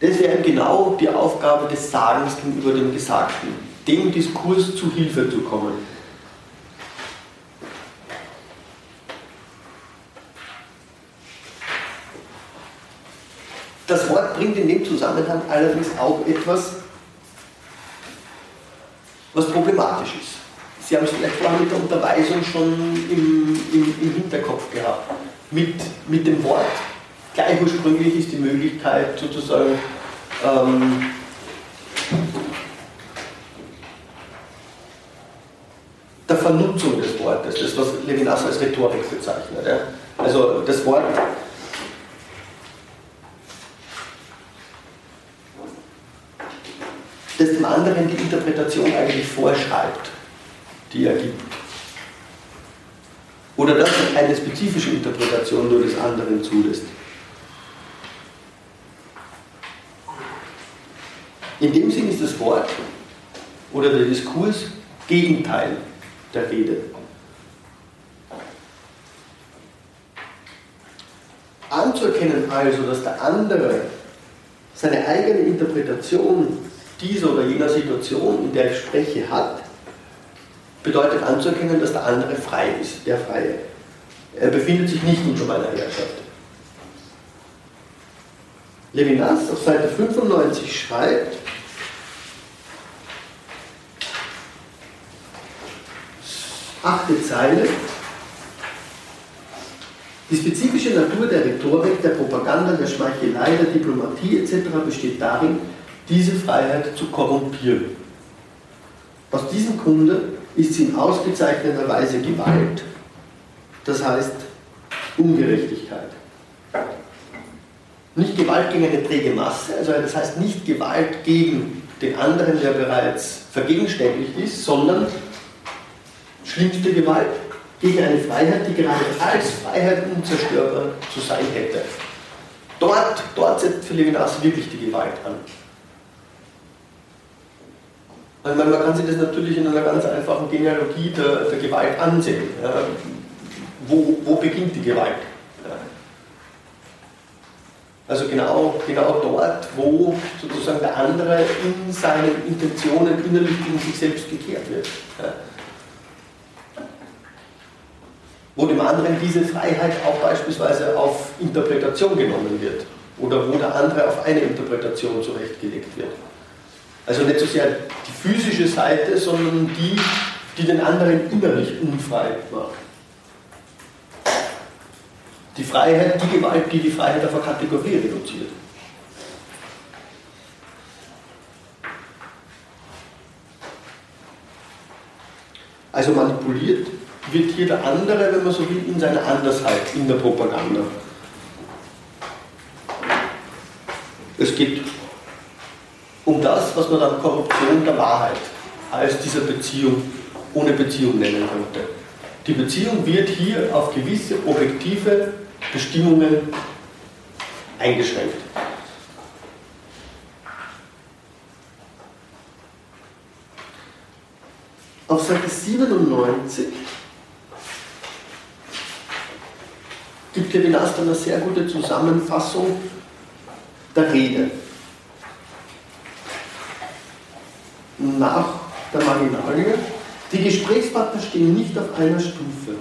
Das wäre genau die Aufgabe des Sagens gegenüber dem Gesagten, dem Diskurs zu Hilfe zu kommen Wort bringt in dem Zusammenhang allerdings auch etwas, was problematisch ist. Sie haben es vielleicht vorher mit der Unterweisung schon im, im, im Hinterkopf gehabt. Mit, mit dem Wort gleich ursprünglich ist die Möglichkeit sozusagen ähm, der Vernutzung des Wortes, das was Levinas als Rhetorik bezeichnet. Ja. Also das Wort das dem anderen die Interpretation eigentlich vorschreibt, die er gibt. Oder dass eine spezifische Interpretation nur des anderen zulässt. In dem Sinn ist das Wort oder der Diskurs Gegenteil der Rede. Anzuerkennen also, dass der andere seine eigene Interpretation dieser oder jener Situation, in der ich spreche, hat, bedeutet anzuerkennen, dass der andere frei ist, der Freie. Er befindet sich nicht unter meiner Herrschaft. Levinas auf Seite 95 schreibt, achte Zeile, die spezifische Natur der Rhetorik, der Propaganda, der Schmeichelei, der Diplomatie etc. besteht darin, diese Freiheit zu korrumpieren. Aus diesem Grunde ist sie in ausgezeichneter Weise Gewalt, das heißt Ungerechtigkeit. Nicht Gewalt gegen eine träge Masse, also das heißt nicht Gewalt gegen den anderen, der bereits vergegenständigt ist, sondern schlimmste Gewalt gegen eine Freiheit, die gerade als Freiheit unzerstörbar zu sein hätte. Dort, dort setzt für Levinas wirklich die Gewalt an. Meine, man kann sich das natürlich in einer ganz einfachen Genealogie der, der Gewalt ansehen. Ja. Wo, wo beginnt die Gewalt? Ja. Also genau, genau dort, wo sozusagen der andere in seinen Intentionen innerlich gegen sich selbst gekehrt wird. Ja. Wo dem anderen diese Freiheit auch beispielsweise auf Interpretation genommen wird. Oder wo der andere auf eine Interpretation zurechtgelegt wird. Also nicht so sehr die physische Seite, sondern die, die den anderen innerlich unfrei macht. Die Freiheit, die Gewalt, die die Freiheit auf eine Kategorie reduziert. Also manipuliert wird hier der andere, wenn man so will, in seiner Andersheit in der Propaganda. Es geht um das, was man dann Korruption der Wahrheit als dieser Beziehung ohne Beziehung nennen könnte. Die Beziehung wird hier auf gewisse objektive Bestimmungen eingeschränkt. Auf Seite 97 gibt Levinas dann eine sehr gute Zusammenfassung der Rede. Nach der Marginalie. Die Gesprächspartner stehen nicht auf einer Stufe.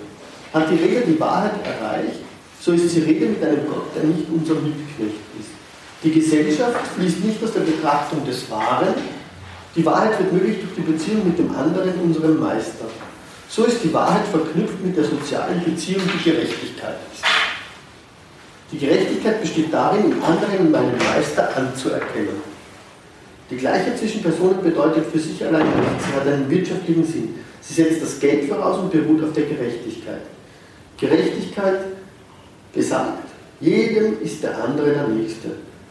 Hat die Rede die Wahrheit erreicht, so ist sie Rede mit einem Gott, der nicht unser Mitknecht ist. Die Gesellschaft fließt nicht aus der Betrachtung des Wahren, die Wahrheit wird möglich durch die Beziehung mit dem anderen, unserem Meister. So ist die Wahrheit verknüpft mit der sozialen Beziehung, die Gerechtigkeit ist. Die Gerechtigkeit besteht darin, im anderen meinen Meister anzuerkennen. Die Gleichheit zwischen Personen bedeutet für sich allein nichts, sie hat einen wirtschaftlichen Sinn. Sie setzt das Geld voraus und beruht auf der Gerechtigkeit. Gerechtigkeit besagt, jedem ist der andere der Nächste.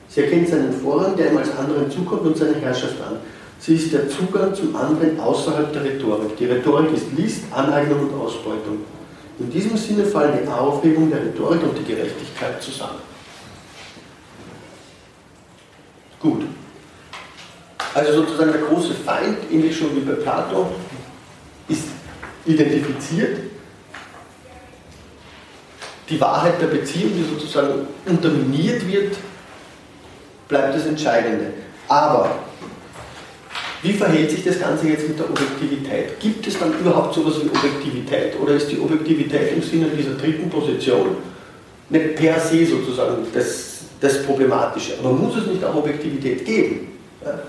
Sie erkennt seinen Vorrang, der ihm als anderen zukommt und seine Herrschaft an. Sie ist der Zugang zum anderen außerhalb der Rhetorik. Die Rhetorik ist List, Aneignung und Ausbeutung. In diesem Sinne fallen die Aufhebung der Rhetorik und die Gerechtigkeit zusammen. Gut. Also sozusagen der große Feind, ähnlich schon wie bei Plato, ist identifiziert. Die Wahrheit der Beziehung, die sozusagen unterminiert wird, bleibt das Entscheidende. Aber wie verhält sich das Ganze jetzt mit der Objektivität? Gibt es dann überhaupt sowas wie Objektivität oder ist die Objektivität im Sinne dieser dritten Position nicht per se sozusagen das, das Problematische. Aber muss es nicht auch Objektivität geben? Das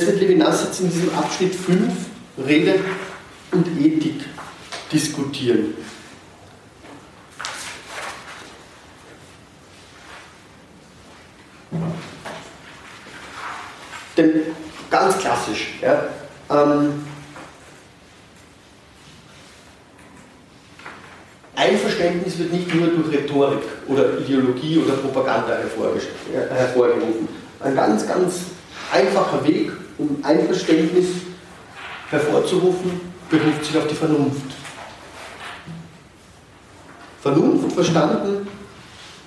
wird Levinas jetzt in diesem Abschnitt 5 Rede und Ethik diskutieren. Denn ganz klassisch, ja, ähm, Einverständnis wird nicht nur durch Rhetorik oder Ideologie oder Propaganda hervorgerufen. Ein ganz, ganz einfacher Weg, um Einverständnis hervorzurufen, beruft sich auf die Vernunft. Vernunft verstanden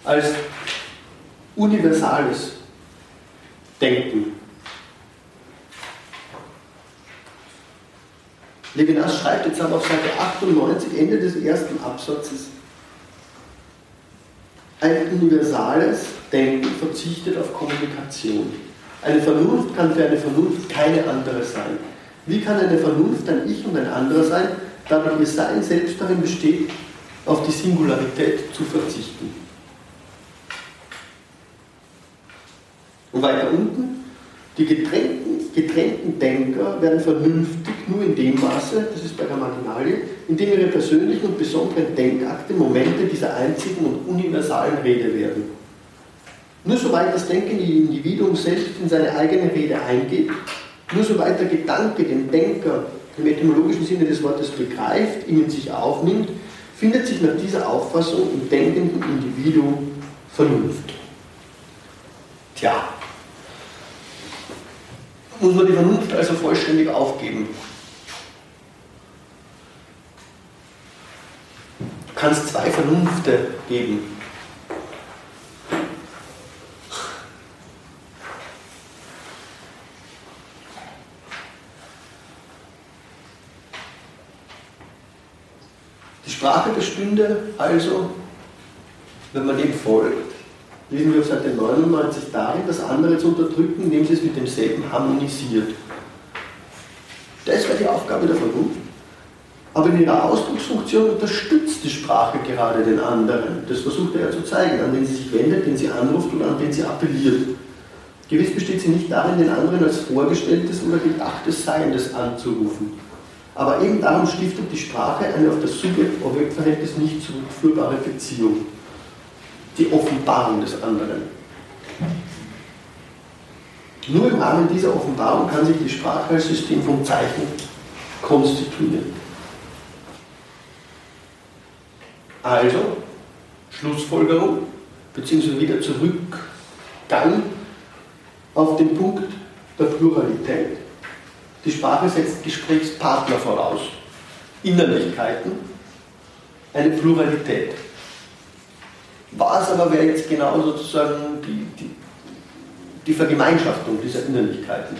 als universales Denken. Levinas schreibt jetzt aber auf Seite 98, Ende des ersten Absatzes, ein universales Denken verzichtet auf Kommunikation. Eine Vernunft kann für eine Vernunft keine andere sein. Wie kann eine Vernunft ein Ich und ein anderer sein, da ihr Sein selbst darin besteht, auf die Singularität zu verzichten? Und weiter unten, die getrennten, getrennten Denker werden vernünftig nur in dem Maße, das ist bei der Marginalie, in dem ihre persönlichen und besonderen Denkakte Momente dieser einzigen und universalen Rede werden. Nur soweit das denkende Individuum selbst in seine eigene Rede eingeht, nur soweit der Gedanke den Denker im etymologischen Sinne des Wortes begreift, ihn in sich aufnimmt, findet sich nach dieser Auffassung im denkenden Individuum Vernunft. Tja, muss man die Vernunft also vollständig aufgeben. Du kannst zwei Vernunfte geben. Sprache bestünde also, wenn man dem folgt, lesen wir auf Seite 99 darin, das andere zu unterdrücken, indem sie es mit demselben harmonisiert. Das wäre die Aufgabe der Vernunft. Aber in ihrer Ausdrucksfunktion unterstützt die Sprache gerade den anderen. Das versucht er ja zu zeigen, an den sie sich wendet, den sie anruft oder an den sie appelliert. Gewiss besteht sie nicht darin, den anderen als vorgestelltes oder gedachtes Seiendes anzurufen. Aber eben darum stiftet die Sprache eine auf das Subjekt-Objekt-Verhältnis nicht zurückführbare Beziehung die Offenbarung des anderen. Nur im Rahmen dieser Offenbarung kann sich die Sprache als System von Zeichen konstituieren. Also, Schlussfolgerung, beziehungsweise wieder Zurückgang auf den Punkt der Pluralität. Die Sprache setzt Gesprächspartner voraus, Innerlichkeiten, eine Pluralität. Was aber wäre jetzt genau sozusagen die, die, die Vergemeinschaftung dieser Innerlichkeiten?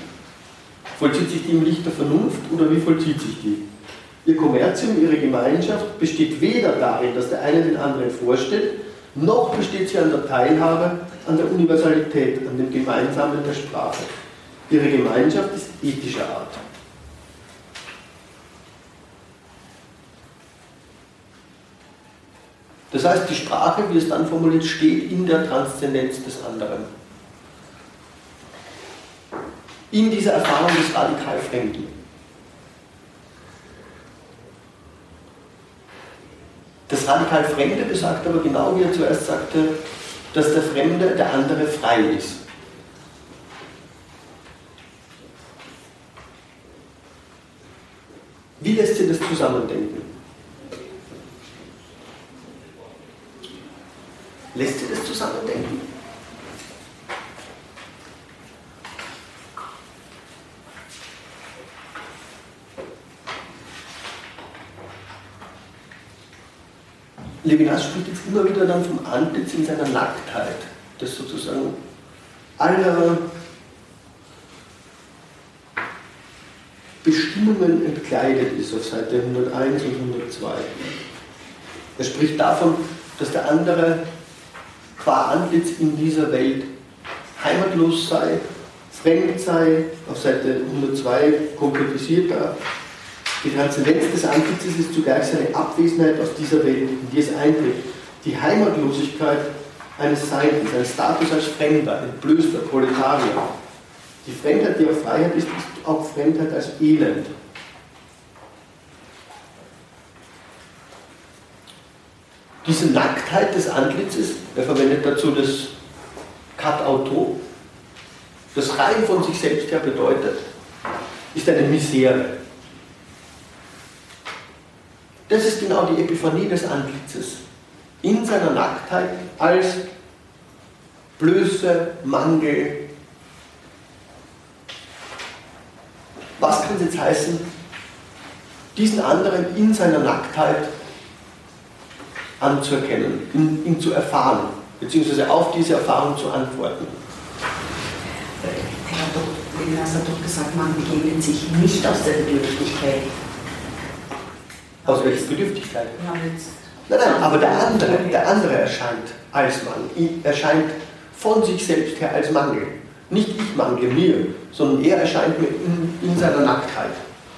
Vollzieht sich die im Licht der Vernunft oder wie vollzieht sich die? Ihr Kommerzium, ihre Gemeinschaft besteht weder darin, dass der eine den anderen vorstellt, noch besteht sie an der Teilhabe, an der Universalität, an dem Gemeinsamen der Sprache. Ihre Gemeinschaft ist ethischer Art. Das heißt, die Sprache, wie es dann formuliert, steht in der Transzendenz des anderen. In dieser Erfahrung des radikal Fremden. Das radikal Fremde besagt aber genau, wie er zuerst sagte, dass der Fremde, der andere frei ist. Wie lässt sich das zusammendenken? Lässt sich das zusammendenken? Levinas spricht jetzt immer wieder dann vom Antlitz in seiner Nacktheit, das sozusagen aller Bestimmungen entkleidet ist auf Seite 101 und 102. Er spricht davon, dass der andere qua Antlitz in dieser Welt heimatlos sei, fremd sei, auf Seite 102 konkretisiert er. Die Transzendenz des Antlitzes ist zugleich seine Abwesenheit aus dieser Welt, in die es eintritt. Die Heimatlosigkeit eines Seins, ein Status als Fremder, ein blöster Proletarier. Die Fremdheit, die auf Freiheit ist, ist auch Fremdheit als Elend. Diese Nacktheit des Antlitzes, er verwendet dazu das Cut-Auto, das rein von sich selbst her bedeutet, ist eine Misere. Das ist genau die Epiphanie des Antlitzes. In seiner Nacktheit als Blöße, Mangel. Was kann es jetzt heißen, diesen anderen in seiner Nacktheit anzuerkennen, ihn, ihn zu erfahren, beziehungsweise auf diese Erfahrung zu antworten? Levinas hat doch gesagt, man begegnet sich nicht aus der Bedürftigkeit. Aus welcher Bedürftigkeit? Nein, nein, aber der andere, der andere erscheint als Mann, erscheint von sich selbst her als Mangel. Nicht ich mangle mir, sondern er erscheint mir in, in seiner Nacktheit.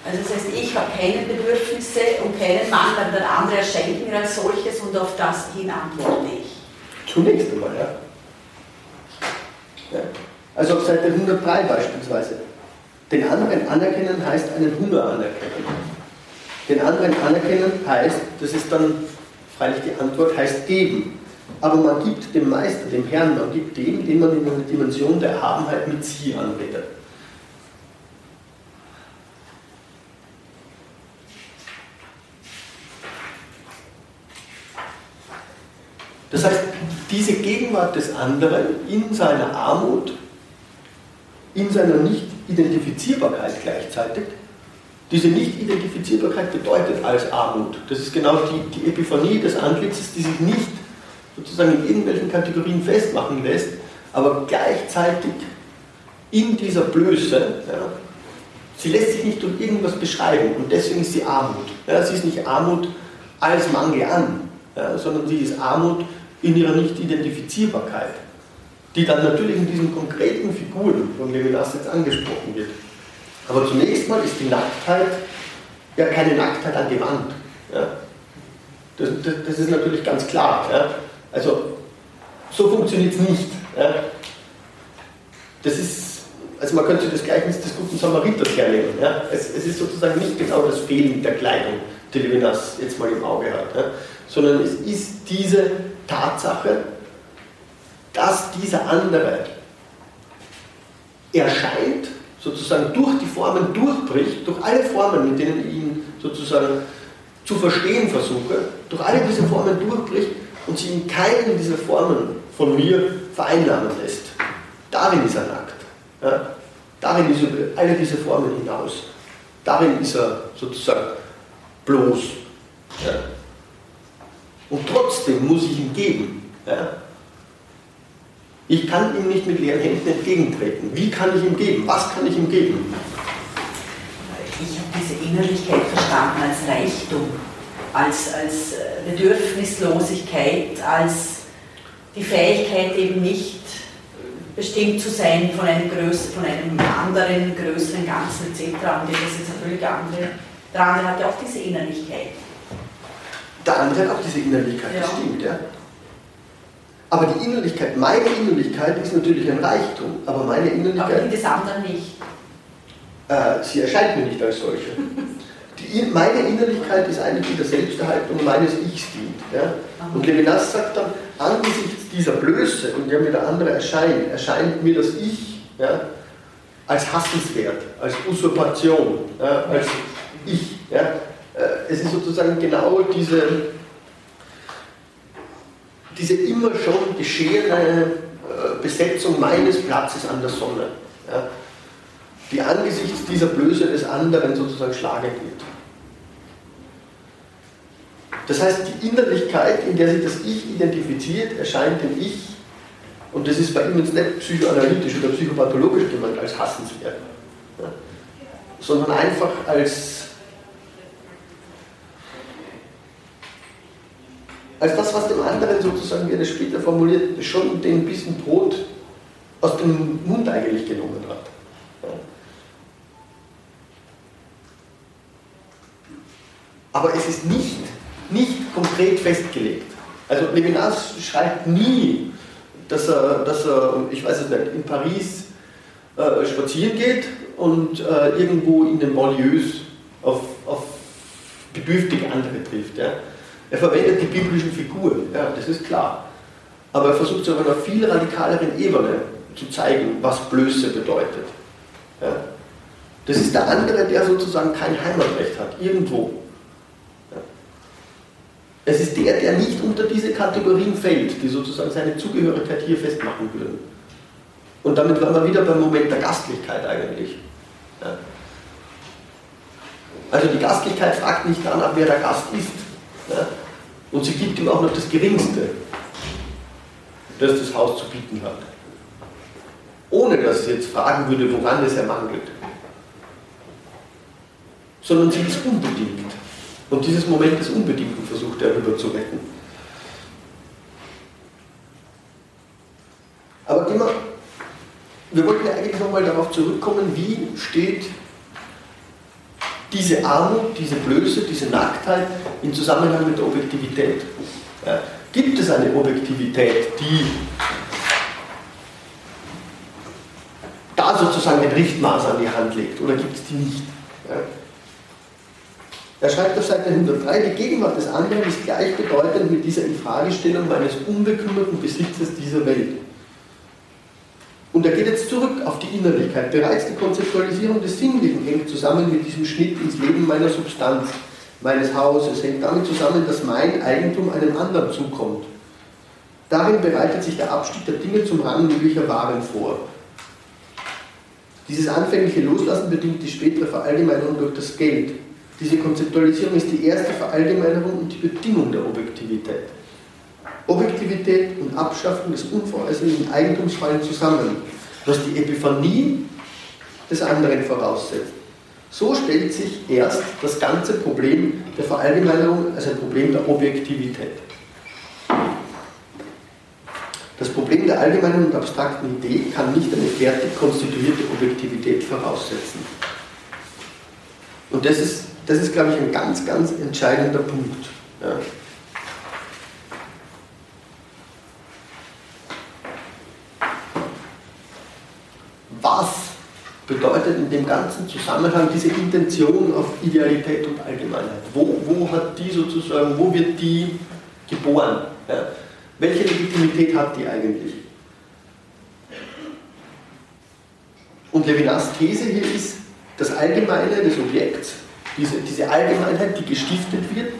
Also das heißt, ich habe keine Bedürfnisse und keinen Mangel, der andere erscheint mir als solches und auf das hin antworte ich. Zunächst einmal, ja. ja. Also auf Seite 103 beispielsweise. Den anderen anerkennen heißt einen Hunger anerkennen. Den anderen anerkennen heißt, das ist dann freilich die Antwort, heißt geben. Aber man gibt dem Meister, dem Herrn, man gibt dem, den man in einer Dimension der Erhabenheit mit sie anbetet. Das heißt, diese Gegenwart des anderen in seiner Armut in seiner Nicht-Identifizierbarkeit gleichzeitig. Diese Nicht-Identifizierbarkeit bedeutet als Armut. Das ist genau die, die Epiphanie des Antlitzes, die sich nicht sozusagen in irgendwelchen Kategorien festmachen lässt, aber gleichzeitig in dieser Blöße, ja, sie lässt sich nicht durch irgendwas beschreiben und deswegen ist sie Armut. Ja, sie ist nicht Armut als Mangel an, ja, sondern sie ist Armut in ihrer Nicht-Identifizierbarkeit die dann natürlich in diesen konkreten Figuren, von Levinas jetzt angesprochen wird. Aber zunächst mal ist die Nacktheit ja keine Nacktheit an die Wand. Ja? Das, das, das, ist natürlich ganz klar. Ja? Also so funktioniert es nicht. Ja? Das ist, also man könnte das Gleichnis des guten Samariters hernehmen. Ja? Es, es, ist sozusagen nicht genau das Fehlen der Kleidung, die Levinas jetzt mal im Auge hat, ja? sondern es ist diese Tatsache, dass dieser andere erscheint, sozusagen durch die Formen durchbricht, durch alle Formen, mit denen ich ihn sozusagen zu verstehen versuche, durch alle diese Formen durchbricht und sie in keinen dieser Formen von mir vereinnahmen lässt. Darin ist er nackt. Ja? Darin ist er über alle diese Formen hinaus. Darin ist er sozusagen bloß. Ja? Und trotzdem muss ich ihm geben. Ja? Ich kann ihm nicht mit leeren Händen entgegentreten. Wie kann ich ihm geben? Was kann ich ihm geben? Ich habe diese Innerlichkeit verstanden als Reichtum, als, als Bedürfnislosigkeit, als die Fähigkeit eben nicht bestimmt zu sein von einem, größ von einem anderen, größeren Ganzen etc. Und das ist eine völlig andere. Der andere hat ja auch diese Innerlichkeit. Der andere hat auch diese Innerlichkeit, ja. das stimmt, ja. Aber die Innerlichkeit, meine Innerlichkeit ist natürlich ein Reichtum, aber meine Innerlichkeit. Aber die des anderen nicht. Äh, sie erscheint mir nicht als solche. Die, meine Innerlichkeit ist eigentlich in der Selbsterhaltung meines Ichs dient. Ja? Und Levinas sagt dann, angesichts dieser Blöße, in der mir der andere erscheint, erscheint mir das Ich ja, als hassenswert, als Usurpation, ja, als Ich. Ja? Äh, es ist sozusagen genau diese diese immer schon geschehene äh, Besetzung meines Platzes an der Sonne, ja, die angesichts dieser Blöße des anderen sozusagen schlagend wird. Das heißt, die Innerlichkeit, in der sich das Ich identifiziert, erscheint dem Ich, und das ist bei ihm jetzt nicht psychoanalytisch oder psychopathologisch gemeint, als hassenswert, ja, sondern einfach als als das, was dem anderen sozusagen, wie er das später formuliert, schon den Bissen Brot aus dem Mund eigentlich genommen hat. Aber es ist nicht, nicht konkret festgelegt. Also Levinas schreibt nie dass er, dass er, ich weiß es nicht, in Paris äh, spazieren geht und äh, irgendwo in den Banlieues auf, auf bedürftige andere trifft. Ja. Er verwendet die biblischen Figuren, ja, das ist klar. Aber er versucht es auf einer viel radikaleren Ebene zu zeigen, was Blöße bedeutet. Ja. Das ist der andere, der sozusagen kein Heimatrecht hat, irgendwo. Es ist der, der nicht unter diese Kategorien fällt, die sozusagen seine Zugehörigkeit hier festmachen würden. Und damit waren wir wieder beim Moment der Gastlichkeit eigentlich. Ja. Also die Gastlichkeit fragt nicht danach, wer der Gast ist. Ja. Und sie gibt ihm auch noch das Geringste, das das Haus zu bieten hat. Ohne dass sie jetzt fragen würde, woran es ermangelt. Sondern sie ist unbedingt. Und dieses Moment des Unbedingten versucht er rüber zu retten. Aber gehen wir, wollten ja eigentlich nochmal darauf zurückkommen, wie steht diese Armut, diese Blöße, diese Nacktheit in Zusammenhang mit der Objektivität. Ja, gibt es eine Objektivität, die da sozusagen ein Richtmaß an die Hand legt oder gibt es die nicht? Ja. Er schreibt auf Seite 103, die Gegenwart des anderen ist gleichbedeutend mit dieser Infragestellung meines unbekümmerten Besitzes dieser Welt. Und er geht jetzt zurück auf die Innerlichkeit. Bereits die Konzeptualisierung des Sinnlichen hängt zusammen mit diesem Schnitt ins Leben meiner Substanz, meines Hauses, hängt damit zusammen, dass mein Eigentum einem anderen zukommt. Darin bereitet sich der Abstieg der Dinge zum Rang möglicher Waren vor. Dieses anfängliche Loslassen bedingt die spätere Verallgemeinerung durch das Geld. Diese Konzeptualisierung ist die erste Verallgemeinerung und die Bedingung der Objektivität. Objektivität und Abschaffung des unveräußerlichen Eigentums fallen zusammen, was die Epiphanie des anderen voraussetzt. So stellt sich erst das ganze Problem der Verallgemeinerung als ein Problem der Objektivität. Das Problem der allgemeinen und abstrakten Idee kann nicht eine fertig konstituierte Objektivität voraussetzen. Und das ist, das ist glaube ich, ein ganz, ganz entscheidender Punkt. Ja. was bedeutet in dem ganzen Zusammenhang diese Intention auf Idealität und Allgemeinheit? Wo, wo hat die sozusagen, wo wird die geboren? Ja? Welche Legitimität hat die eigentlich? Und Levinas These hier ist, das Allgemeine des Objekts, diese, diese Allgemeinheit, die gestiftet wird,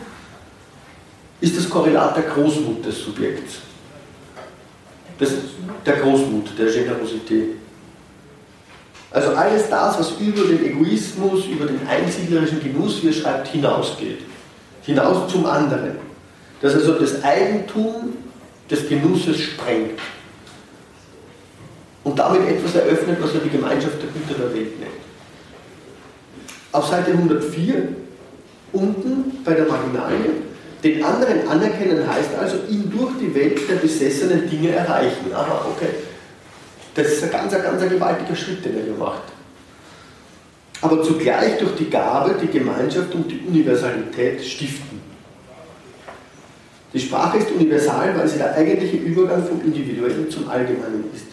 ist das Korrelat der Großmut des Subjekts. Das, der Großmut, der Generosität. Also alles das, was über den Egoismus, über den einsiedlerischen Genuss, wie er schreibt, hinausgeht. Hinaus zum anderen. Das also das Eigentum des Genusses sprengt. Und damit etwas eröffnet, was er die Gemeinschaft der Güter der Welt nennt. Auf Seite 104, unten bei der Marginalie, den anderen anerkennen heißt also, ihn durch die Welt der besessenen Dinge erreichen. Aha, okay. Das ist ein ganz, ganz ein gewaltiger Schritt, den er hier macht. Aber zugleich durch die Gabe, die Gemeinschaft und die Universalität stiften. Die Sprache ist universal, weil sie der eigentliche Übergang vom Individuellen zum Allgemeinen ist.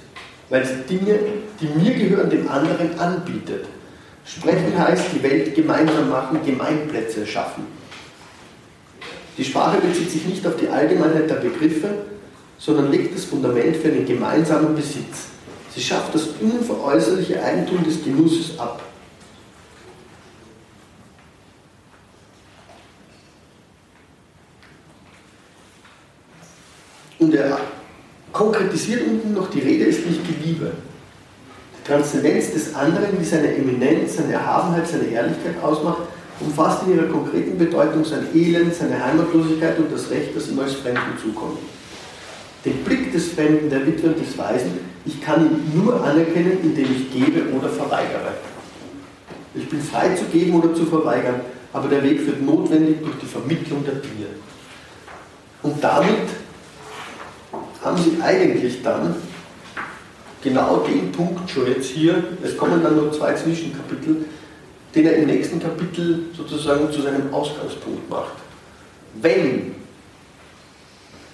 Weil sie Dinge, die mir gehören, dem anderen anbietet. Sprechen heißt, die Welt gemeinsam machen, Gemeinplätze schaffen. Die Sprache bezieht sich nicht auf die Allgemeinheit der Begriffe, sondern legt das Fundament für einen gemeinsamen Besitz. Sie schafft das unveräußerliche Eigentum des Genusses ab. Und er konkretisiert unten noch, die Rede ist nicht die Liebe. Transzendenz des anderen, die seine Eminenz, seine Erhabenheit, seine Ehrlichkeit ausmacht, umfasst in ihrer konkreten Bedeutung sein Elend, seine Heimatlosigkeit und das Recht, das ihm als Fremden zukommt. Den Blick des Fremden, der Witwe und des Weisen, ich kann ihn nur anerkennen, indem ich gebe oder verweigere. Ich bin frei zu geben oder zu verweigern, aber der Weg führt notwendig durch die Vermittlung der Dinge. Und damit haben Sie eigentlich dann genau den Punkt schon jetzt hier, es kommen dann nur zwei Zwischenkapitel, den er im nächsten Kapitel sozusagen zu seinem Ausgangspunkt macht. Wenn,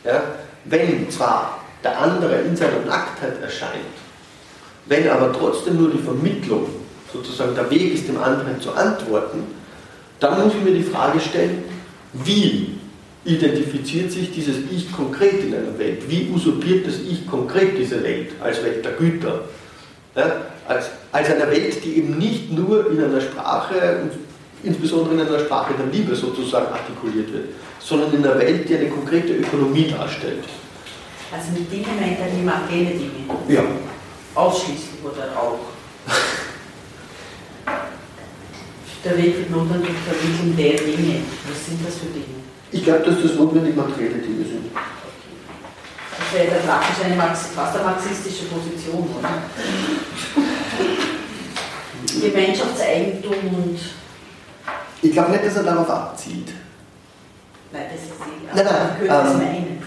ja, wenn zwar der andere in seiner Nacktheit erscheint, wenn aber trotzdem nur die Vermittlung sozusagen der Weg ist, dem anderen zu antworten, dann muss ich mir die Frage stellen, wie identifiziert sich dieses Ich konkret in einer Welt? Wie usurpiert das Ich konkret diese Welt als Welt der Güter? Ja, als, als eine Welt, die eben nicht nur in einer Sprache, insbesondere in einer Sprache der Liebe sozusagen artikuliert wird, sondern in einer Welt, die eine konkrete Ökonomie darstellt. Also mit Dingen meint er nicht keine Dinge? Ja. Ausschließlich oder auch? der Weg wird notwendig durch Vermittlung der Dinge. Was sind das für Dinge? Ich glaube, dass das notwendig materielle Dinge sind. Das wäre ja praktisch eine Marx fast eine marxistische Position, oder? Gemeinschaftseigentum und. Ich glaube nicht, dass er darauf abzieht. Nein, das ist nicht. Nein, nein, könnte es ähm, meinen.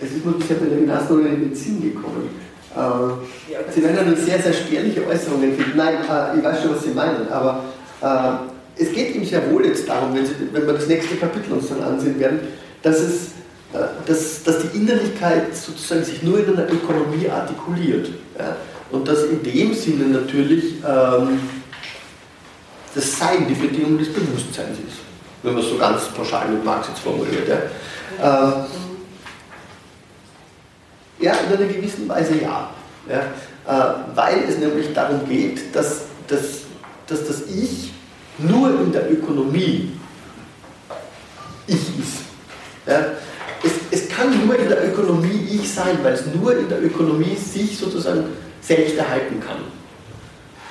Es ist mir bisher bei der Gymnastik in den Sinn gekommen. Äh, Ja, Sie werden ja nur sehr, sehr spärliche Äußerungen finden. Nein, äh, ich weiß schon, was Sie meinen, aber äh, es geht ihm sehr wohl jetzt darum, wenn, Sie, wenn wir das nächste Kapitel uns dann ansehen werden, dass, es, äh, dass, dass die Innerlichkeit sozusagen sich nur in einer Ökonomie artikuliert. Ja? Und dass in dem Sinne natürlich ähm, das Sein die Bedingung des Bewusstseins ist, wenn man es so ganz pauschal mit Marx jetzt formuliert. Ja? Äh, ja, in einer gewissen Weise ja. ja äh, weil es nämlich darum geht, dass, dass, dass das Ich nur in der Ökonomie Ich ist. Ja? Es, es kann nur in der Ökonomie Ich sein, weil es nur in der Ökonomie sich sozusagen selbst erhalten kann.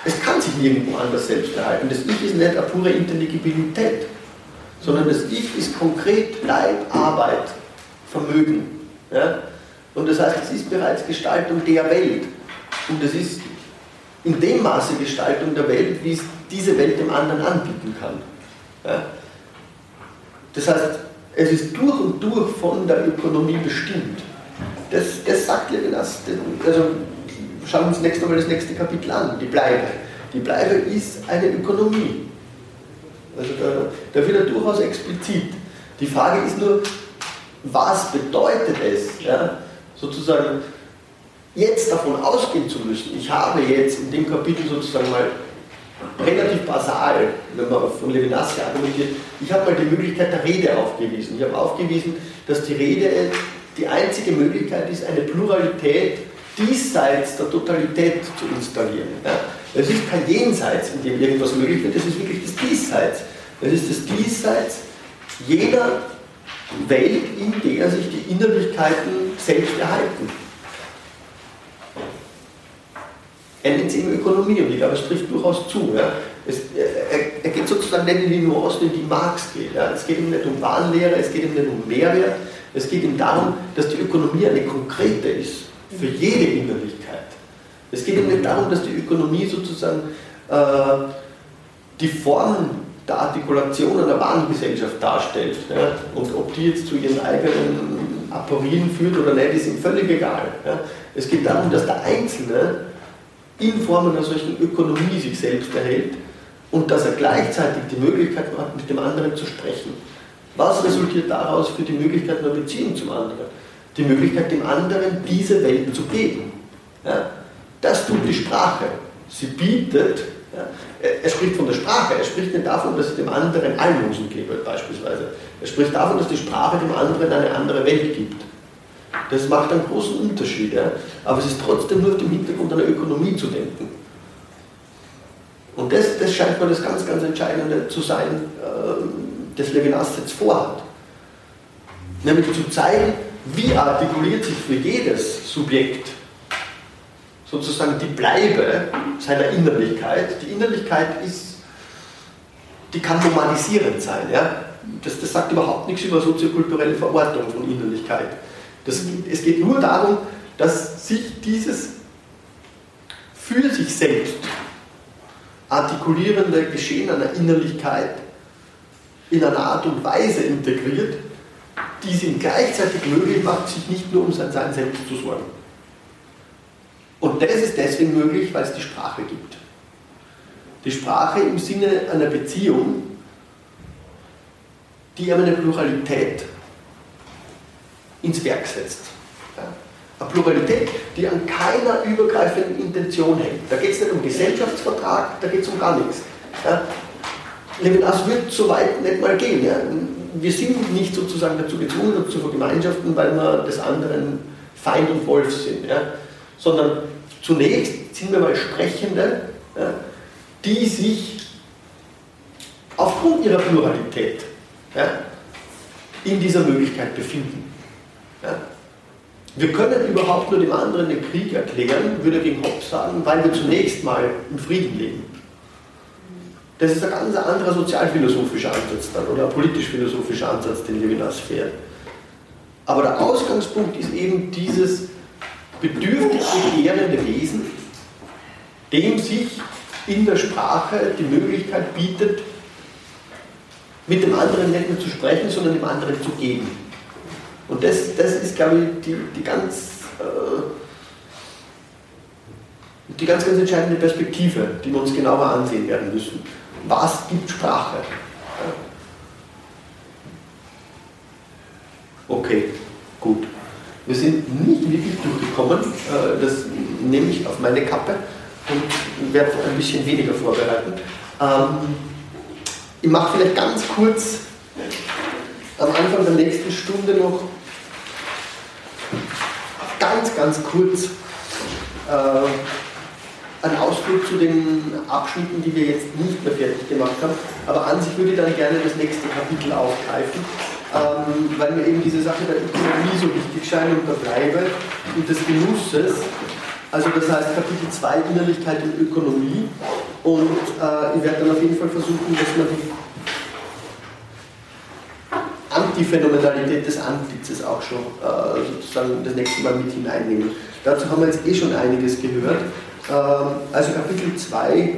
Es kann sich nirgendwo anders selbst erhalten. Das Ich ist nicht eine pure Intelligibilität, sondern das Ich ist konkret Leib, Arbeit, Vermögen. Ja? Und das heißt, es ist bereits Gestaltung der Welt. Und es ist in dem Maße Gestaltung der Welt, wie es diese Welt dem anderen anbieten kann. Ja? Das heißt, es ist durch und durch von der Ökonomie bestimmt. Das, das sagt Levinas. Also schauen wir uns nächstes Mal das nächste Kapitel an, die Bleibe. Die Bleibe ist eine Ökonomie. Also da, da wird er durchaus explizit. Die Frage ist nur, was bedeutet es, ja, sozusagen jetzt davon ausgehen zu müssen, ich habe jetzt in dem Kapitel sozusagen mal relativ basal, wenn man von Levinas argumentiert, ich habe mal die Möglichkeit der Rede aufgewiesen. Ich habe aufgewiesen, dass die Rede die einzige Möglichkeit ist, eine Pluralität diesseits der Totalität zu installieren. Es ist kein Jenseits, in dem irgendwas möglich wird, es ist wirklich das Diesseits. Es ist das Diesseits jeder Welt, in der sich die Innerlichkeiten selbst erhalten. Eben Ökonomie und ich glaube, es trifft durchaus zu. Ja. Es, er, er, geht sozusagen nicht in die Nuancen, in die Marx geht. Ja. Es geht ihm nicht um Warenlehre, es geht ihm nicht um Mehrwert, es geht ihm darum, dass die Ökonomie eine konkrete ist, für jede Innerlichkeit. Es geht ihm nicht darum, dass die Ökonomie sozusagen äh, die Form der Artikulation einer Warengesellschaft darstellt. Ja. Und ob die jetzt zu ihren eigenen Aporien führt oder nicht, ist ihm völlig egal. Es geht darum, dass der Einzelne in Form einer solchen Ökonomie sich selbst erhält und dass er gleichzeitig die Möglichkeit hat, mit dem anderen zu sprechen. Was resultiert daraus für die Möglichkeit einer Beziehung zum anderen? Die Möglichkeit, dem anderen diese Welt zu geben. Ja? Das tut die Sprache. Sie bietet, ja, er spricht von der Sprache, er spricht nicht davon, dass sie dem anderen Almosen gebe, beispielsweise. Er spricht davon, dass die Sprache dem anderen eine andere Welt gibt. Das macht einen großen Unterschied, ja? aber es ist trotzdem nur im Hintergrund einer Ökonomie zu denken. Und das, das scheint mir das ganz, ganz Entscheidende zu sein, äh, das Levinas jetzt vorhat. Nämlich zu zeigen, wie artikuliert sich für jedes Subjekt sozusagen die Bleibe seiner Innerlichkeit. Die Innerlichkeit ist, die kann normalisierend sein. Ja? Das, das sagt überhaupt nichts über soziokulturelle Verortung von Innerlichkeit. Das, es geht nur darum, dass sich dieses für sich selbst artikulierende Geschehen einer Innerlichkeit in einer Art und Weise integriert, die es ihm gleichzeitig möglich macht, sich nicht nur um sein Sein selbst zu sorgen. Und das ist deswegen möglich, weil es die Sprache gibt. Die Sprache im Sinne einer Beziehung, die ihm eine Pluralität ins Werk setzt. Eine Pluralität, die an keiner übergreifenden Intention hängt. Da geht es nicht um Gesellschaftsvertrag, da geht es um gar nichts. Levinas wird so weit nicht mal gehen. Wir sind nicht sozusagen dazu gezwungen, uns zu vergemeinschaften, weil wir des anderen Feind und Wolf sind, sondern zunächst sind wir mal Sprechende, die sich aufgrund ihrer Pluralität in dieser Möglichkeit befinden. Ja. Wir können überhaupt nur dem anderen den Krieg erklären, würde gegen Hobbes sagen, weil wir zunächst mal im Frieden leben. Das ist ein ganz anderer sozialphilosophischer Ansatz dann oder politisch-philosophischer Ansatz, den Levinas fährt. Aber der Ausgangspunkt ist eben dieses bedürftig begehrende Wesen, dem sich in der Sprache die Möglichkeit bietet, mit dem anderen nicht nur zu sprechen, sondern dem anderen zu geben. Und das, das ist, glaube ich, die, die, ganz, äh, die ganz, ganz entscheidende Perspektive, die wir uns genauer ansehen werden müssen. Was gibt Sprache? Okay, gut. Wir sind nicht wirklich durchgekommen, äh, das nehme ich auf meine Kappe und werde ein bisschen weniger vorbereiten. Ähm, ich mache vielleicht ganz kurz am Anfang der nächsten Stunde noch ganz, ganz kurz äh, einen Ausflug zu den Abschnitten, die wir jetzt nicht mehr fertig gemacht haben. Aber an sich würde ich dann gerne das nächste Kapitel aufgreifen, ähm, weil mir eben diese Sache der Ökonomie so wichtig scheint und der Bleibe und des Genusses. Also das heißt Kapitel 2 Innerlichkeit und Ökonomie und äh, ich werde dann auf jeden Fall versuchen, dass man die Antiphänomenalität des Antlitzes auch schon äh, sozusagen das nächste Mal mit hineinnehmen. Dazu haben wir jetzt eh schon einiges gehört. Ähm, also Kapitel 2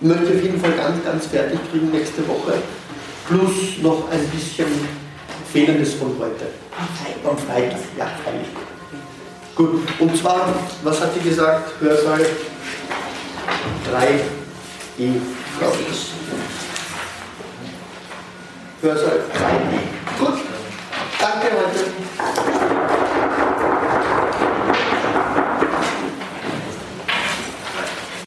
möchte ich auf jeden Fall ganz, ganz fertig kriegen nächste Woche. Plus noch ein bisschen Fehlendes von heute. Am Freitag, ja, freilich. Gut, und zwar, was hat sie gesagt? Hörsaal 3e, glaube ich. Hörsaal rein. Gut, danke heute.